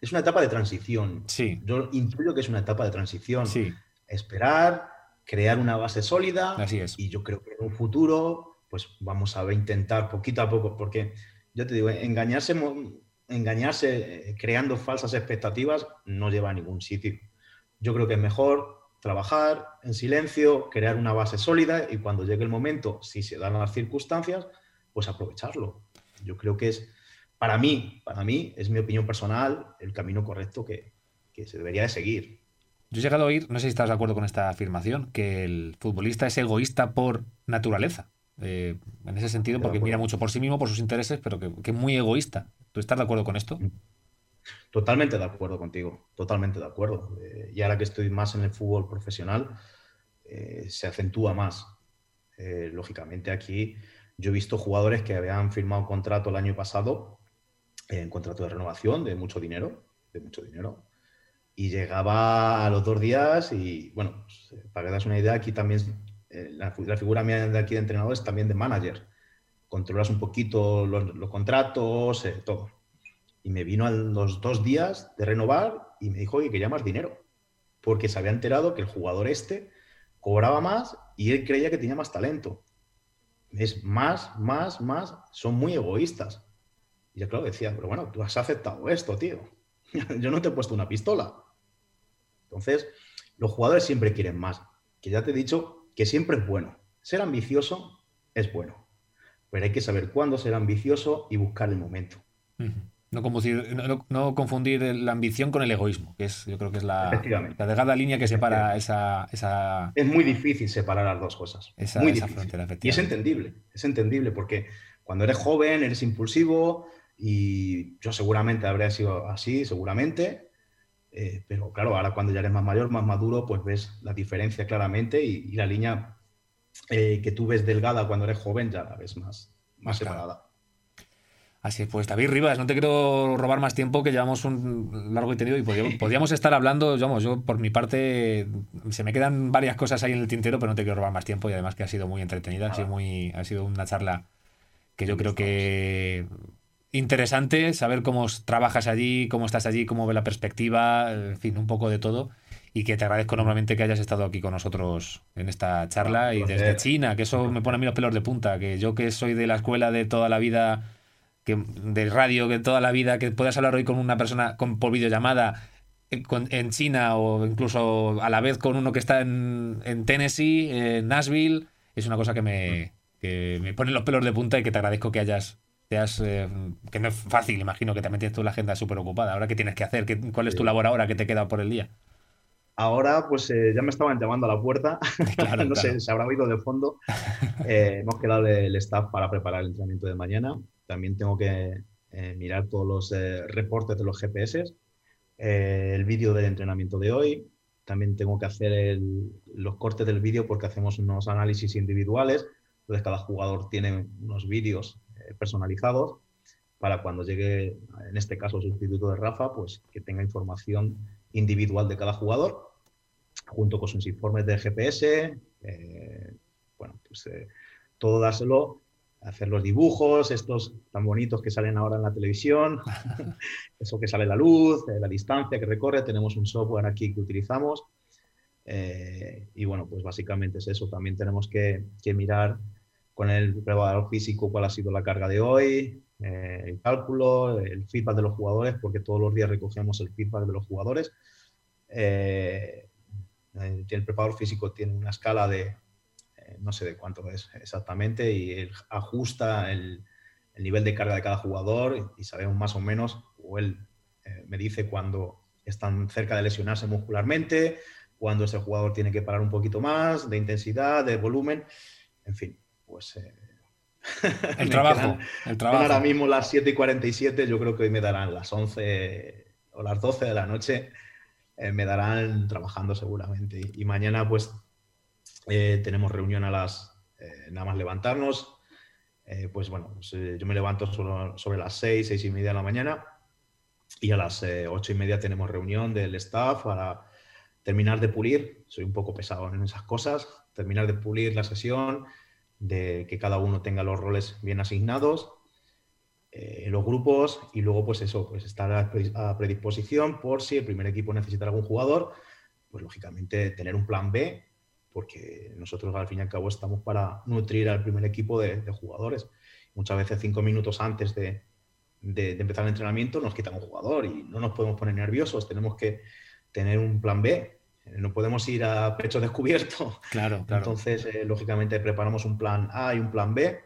es una etapa de transición. sí, Yo intuyo que es una etapa de transición. sí, Esperar, crear una base sólida. así es. Y yo creo que en un futuro, pues vamos a intentar poquito a poco, porque yo te digo, engañarse, engañarse eh, creando falsas expectativas no lleva a ningún sitio. Yo creo que es mejor trabajar en silencio, crear una base sólida y cuando llegue el momento, si se dan las circunstancias, pues aprovecharlo. Yo creo que es, para mí, para mí, es mi opinión personal, el camino correcto que, que se debería de seguir. Yo he llegado a oír, no sé si estás de acuerdo con esta afirmación, que el futbolista es egoísta por naturaleza. Eh, en ese sentido, porque mira mucho por sí mismo, por sus intereses, pero que, que es muy egoísta. ¿Tú estás de acuerdo con esto? Totalmente de acuerdo contigo, totalmente de acuerdo. Eh, y ahora que estoy más en el fútbol profesional, eh, se acentúa más. Lógicamente aquí Yo he visto jugadores que habían firmado un contrato el año pasado, en contrato de renovación de mucho dinero, de mucho dinero, y llegaba a los dos días y, bueno, pues, para que das una idea, aquí también eh, la, figura mía de aquí de entrenador es también de manager. Controlas un poquito los, los contratos, eh, todo. Y me vino a los dos días de renovar y me dijo que quería más dinero, porque se había enterado que el jugador este cobraba más y él creía que tenía más talento. Es más, más, más, son muy egoístas. Y yo, claro, decía, pero bueno, tú has aceptado esto, tío. yo no te he puesto una pistola. Entonces, los jugadores siempre quieren más. Que ya te he dicho que siempre es bueno. Ser ambicioso es bueno. Pero hay que saber cuándo ser ambicioso y buscar el momento. No confundir, no, no confundir, la ambición con el egoísmo, que es, yo creo que es la, la delgada línea que separa esa, esa, Es muy difícil separar las dos cosas. Esa, muy esa frontera, y es entendible, es entendible, porque cuando eres joven, eres impulsivo, y yo seguramente habría sido así, seguramente, eh, pero claro, ahora cuando ya eres más mayor, más maduro, pues ves la diferencia claramente y, y la línea eh, que tú ves delgada cuando eres joven ya la ves más, más Claro. separada. Así es, pues David Rivas, no te quiero robar más tiempo, que llevamos un largo y tenido y podríamos, podríamos estar hablando, vamos, yo por mi parte se me quedan varias cosas ahí en el tintero, pero no te quiero robar más tiempo y además que ha sido muy entretenida, ha sido, muy, ha sido una charla que yo creo que interesante, saber cómo trabajas allí, cómo estás allí, cómo ves la perspectiva, en fin, un poco de todo. Y que te agradezco enormemente que hayas estado aquí con nosotros en esta charla y desde China, que eso me pone a mí los pelos de punta, que yo que soy de la escuela de toda la vida que, de radio que toda la vida, que puedas hablar hoy con una persona con, por videollamada en, con- en China o incluso a la vez con uno que está en, en Tennessee, en Nashville, es una cosa que me, que me pone los pelos de punta y que te agradezco que hayas... eh, que no es fácil, imagino que también tienes tú la agenda súper ocupada. Ahora, ¿qué tienes que hacer? ¿Qué- ¿Cuál es tu labor ahora que te queda por el día? Ahora, pues eh, ya me estaban llamando a la puerta. Claro, no claro. sé, se habrá oído de fondo. Eh, hemos quedado el staff para preparar el entrenamiento de mañana. También tengo que eh, mirar todos los reportes de los GPS, el vídeo del entrenamiento de hoy. También tengo que hacer el- los cortes del vídeo porque hacemos unos análisis individuales. Entonces, cada jugador tiene unos vídeos personalizados para cuando llegue, en este caso, el sustituto de Rafa, pues que tenga información individual de cada jugador, junto con sus informes de GPS, eh, bueno, pues eh, todo dárselo, hacer los dibujos, estos tan bonitos que salen ahora en la televisión, eso que sale la luz, eh, la distancia que recorre, tenemos un software aquí que utilizamos. eh, y bueno, pues básicamente es eso. También tenemos que, que mirar con el preparador físico cuál ha sido la carga de hoy, eh, el cálculo, el feedback de los jugadores, porque todos los días recogemos el feedback de los jugadores. Eh, eh, el preparador físico tiene una escala de, eh, no sé de cuánto es exactamente, y él ajusta el, el nivel de carga de cada jugador y sabemos más o menos, o él eh, me dice cuando están cerca de lesionarse muscularmente, cuando ese jugador tiene que parar un poquito más, de intensidad, de volumen, en fin, pues... eh, El trabajo, quedan- el trabajo. ahora mismo las 7 y 47, yo creo que hoy me darán las 11 o las 12 de la noche, eh, me darán trabajando seguramente. Y, mañana pues eh, tenemos reunión a las, eh, nada más levantarnos, eh, pues bueno, pues, eh, yo me levanto sobre, sobre las 6, 6 y media de la mañana y a las eh, 8 y media tenemos reunión del staff para terminar de pulir, soy un poco pesado en esas cosas, terminar de pulir la sesión, de que cada uno tenga los roles bien asignados, eh, los grupos y luego pues eso, pues estar a, pre- a predisposición por si el primer equipo necesita algún jugador, pues lógicamente tener un plan B, porque nosotros al fin y al cabo estamos para nutrir al primer equipo de, de jugadores. Muchas veces cinco minutos antes de, de- de empezar el entrenamiento nos quitan un jugador y no nos podemos poner nerviosos, tenemos que tener un plan B, no podemos ir a pecho descubierto. Claro, claro. Entonces, eh, lógicamente, preparamos un plan A y un plan B.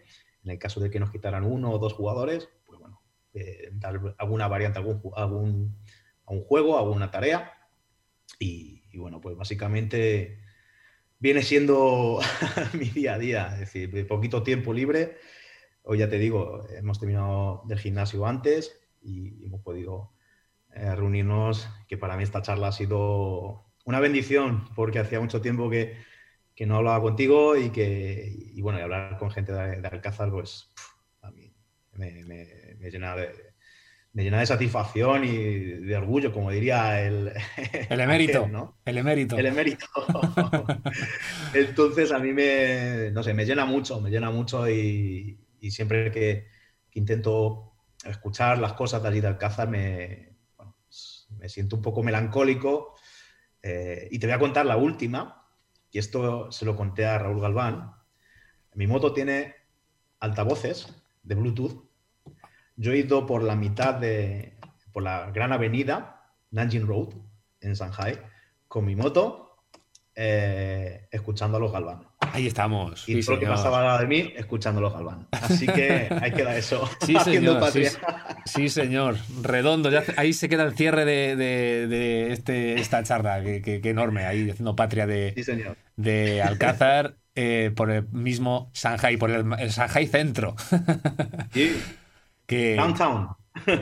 En el caso de que nos quitaran uno o dos jugadores, pues bueno, eh, dar alguna variante, algún, algún, a un juego, alguna tarea. Y, y bueno, pues básicamente viene siendo mi día a día, es decir, de poquito tiempo libre. Hoy ya te digo, hemos terminado del gimnasio antes y hemos podido eh, reunirnos, que para mí esta charla ha sido una bendición, porque hacía mucho tiempo que, que no hablaba contigo y que, y bueno, y hablar con gente de, de Alcázar, pues a mí me, me, llena de, me llena de satisfacción y de orgullo, como diría el... El emérito, ¿no? El emérito. El emérito. Entonces a mí me, no sé, me llena mucho, me llena mucho y, y siempre que, que, intento escuchar las cosas de allí de Alcázar me, bueno, me siento un poco melancólico. Eh, y te voy a contar la última, y esto se lo conté a Raúl Galván. Mi moto tiene altavoces de Bluetooth. Yo he ido por la mitad de, por la gran avenida Nanjing Road en Shanghai con mi moto eh, escuchando a los Galván. Ahí estamos. Y sí, todo lo que señor. pasaba de mí escuchando a los Galván. Así que ahí queda eso. Sí, haciendo señor. Patria. sí, señor. Redondo. Ya, ahí se queda el cierre de, de- de este, esta charla, que, que- que enorme, ahí haciendo patria de, Sí, señor. de Alcázar eh, por el mismo Shanghai, por el, el Shanghai centro. Sí, que, Downtown.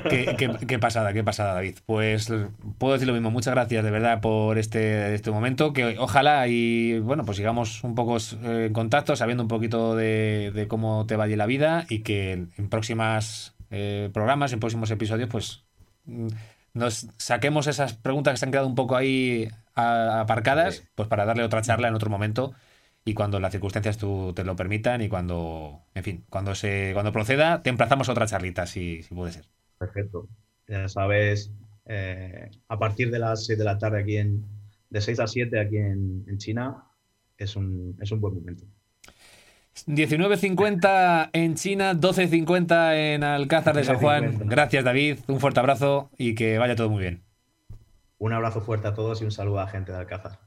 qué, qué- qué pasada, qué pasada, David. Pues puedo decir lo mismo. Muchas gracias de verdad por este, este momento. Que ojalá y bueno, pues sigamos un poco eh, en contacto, sabiendo un poquito de, de cómo te vaya la vida y que en próximas eh, programas, en próximos episodios, pues mm, nos saquemos esas preguntas que se han quedado un poco ahí aparcadas, Sí. pues para darle otra charla en otro momento y cuando las circunstancias tú te lo permitan y cuando, en fin, cuando se cuando proceda, te emplazamos a otra charlita, si, si puede ser. Perfecto. Ya sabes, eh, a partir de las 6 de la tarde aquí en, de 6 a 7 aquí en, en China, es un, es un buen momento. 19.50 en China, 12.50 en Alcázar de San Juan. 12.50. Gracias, David. Un fuerte abrazo y que vaya todo muy bien. Un abrazo fuerte a todos y un saludo a la gente de Alcázar.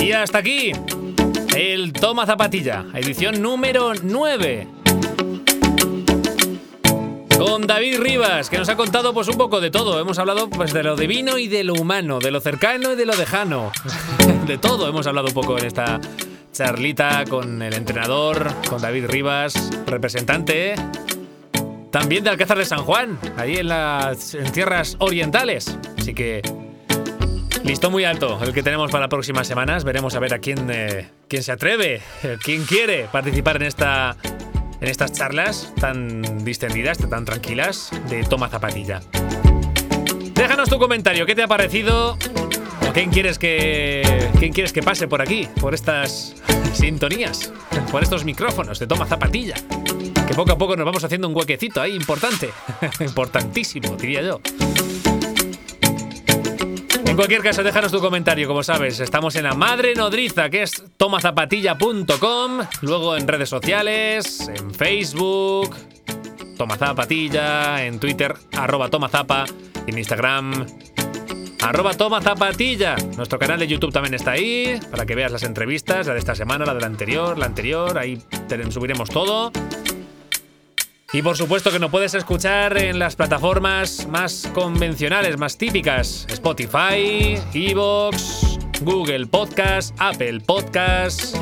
Y hasta aquí el Toma Zapatilla, edición número 9. Con David Rivas, que nos ha contado pues un poco de todo. Hemos hablado pues de lo divino y de lo humano, de lo cercano y de lo lejano. De todo hemos hablado un poco en esta charlita con el entrenador, con David Rivas, representante también de Alcázar de San Juan, ahí en las tierras orientales. Así que Listo muy alto el que tenemos para próximas semanas. Veremos a ver a quién, eh, quién se atreve, eh, quién quiere participar en, esta, en estas charlas tan distendidas, tan tranquilas de Toma Zapatilla. Déjanos tu comentario, ¿qué te ha parecido? ¿O quién quieres que, quién quieres que pase por aquí, por estas sintonías, por estos micrófonos de Toma Zapatilla? Que poco a poco nos vamos haciendo un huequecito ahí importante, importantísimo, diría yo. En cualquier caso, déjanos tu comentario, como sabes. Estamos en la madre nodriza, que es tomazapatilla.com. Luego en redes sociales, en Facebook, Tomazapatilla, en Twitter, arroba Tomazapa, en Instagram, arroba. Nuestro canal de YouTube también está ahí, para que veas las entrevistas, la de esta semana, la de la anterior, la anterior. Ahí te- subiremos todo. Y por supuesto que nos puedes escuchar en las plataformas más convencionales, más típicas. Spotify, Evox, Google Podcast, Apple Podcast,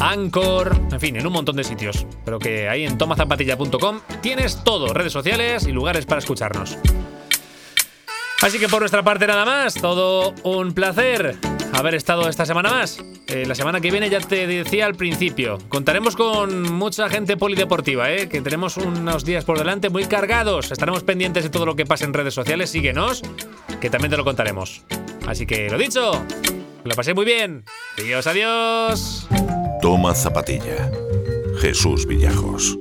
Anchor, en fin, en un montón de sitios. Pero que ahí en tomazapatilla.com tienes todo, redes sociales y lugares para escucharnos. Así que por nuestra parte nada más, todo un placer haber estado esta semana más. Eh, la semana que viene ya te decía al principio, contaremos con mucha gente polideportiva, ¿eh? que tenemos unos días por delante muy cargados. Estaremos pendientes de todo lo que pase en redes sociales, síguenos, que también te lo contaremos. Así que lo dicho, lo pasé muy bien. Adiós, adiós. Toma Zapatilla. Jesús Villajos.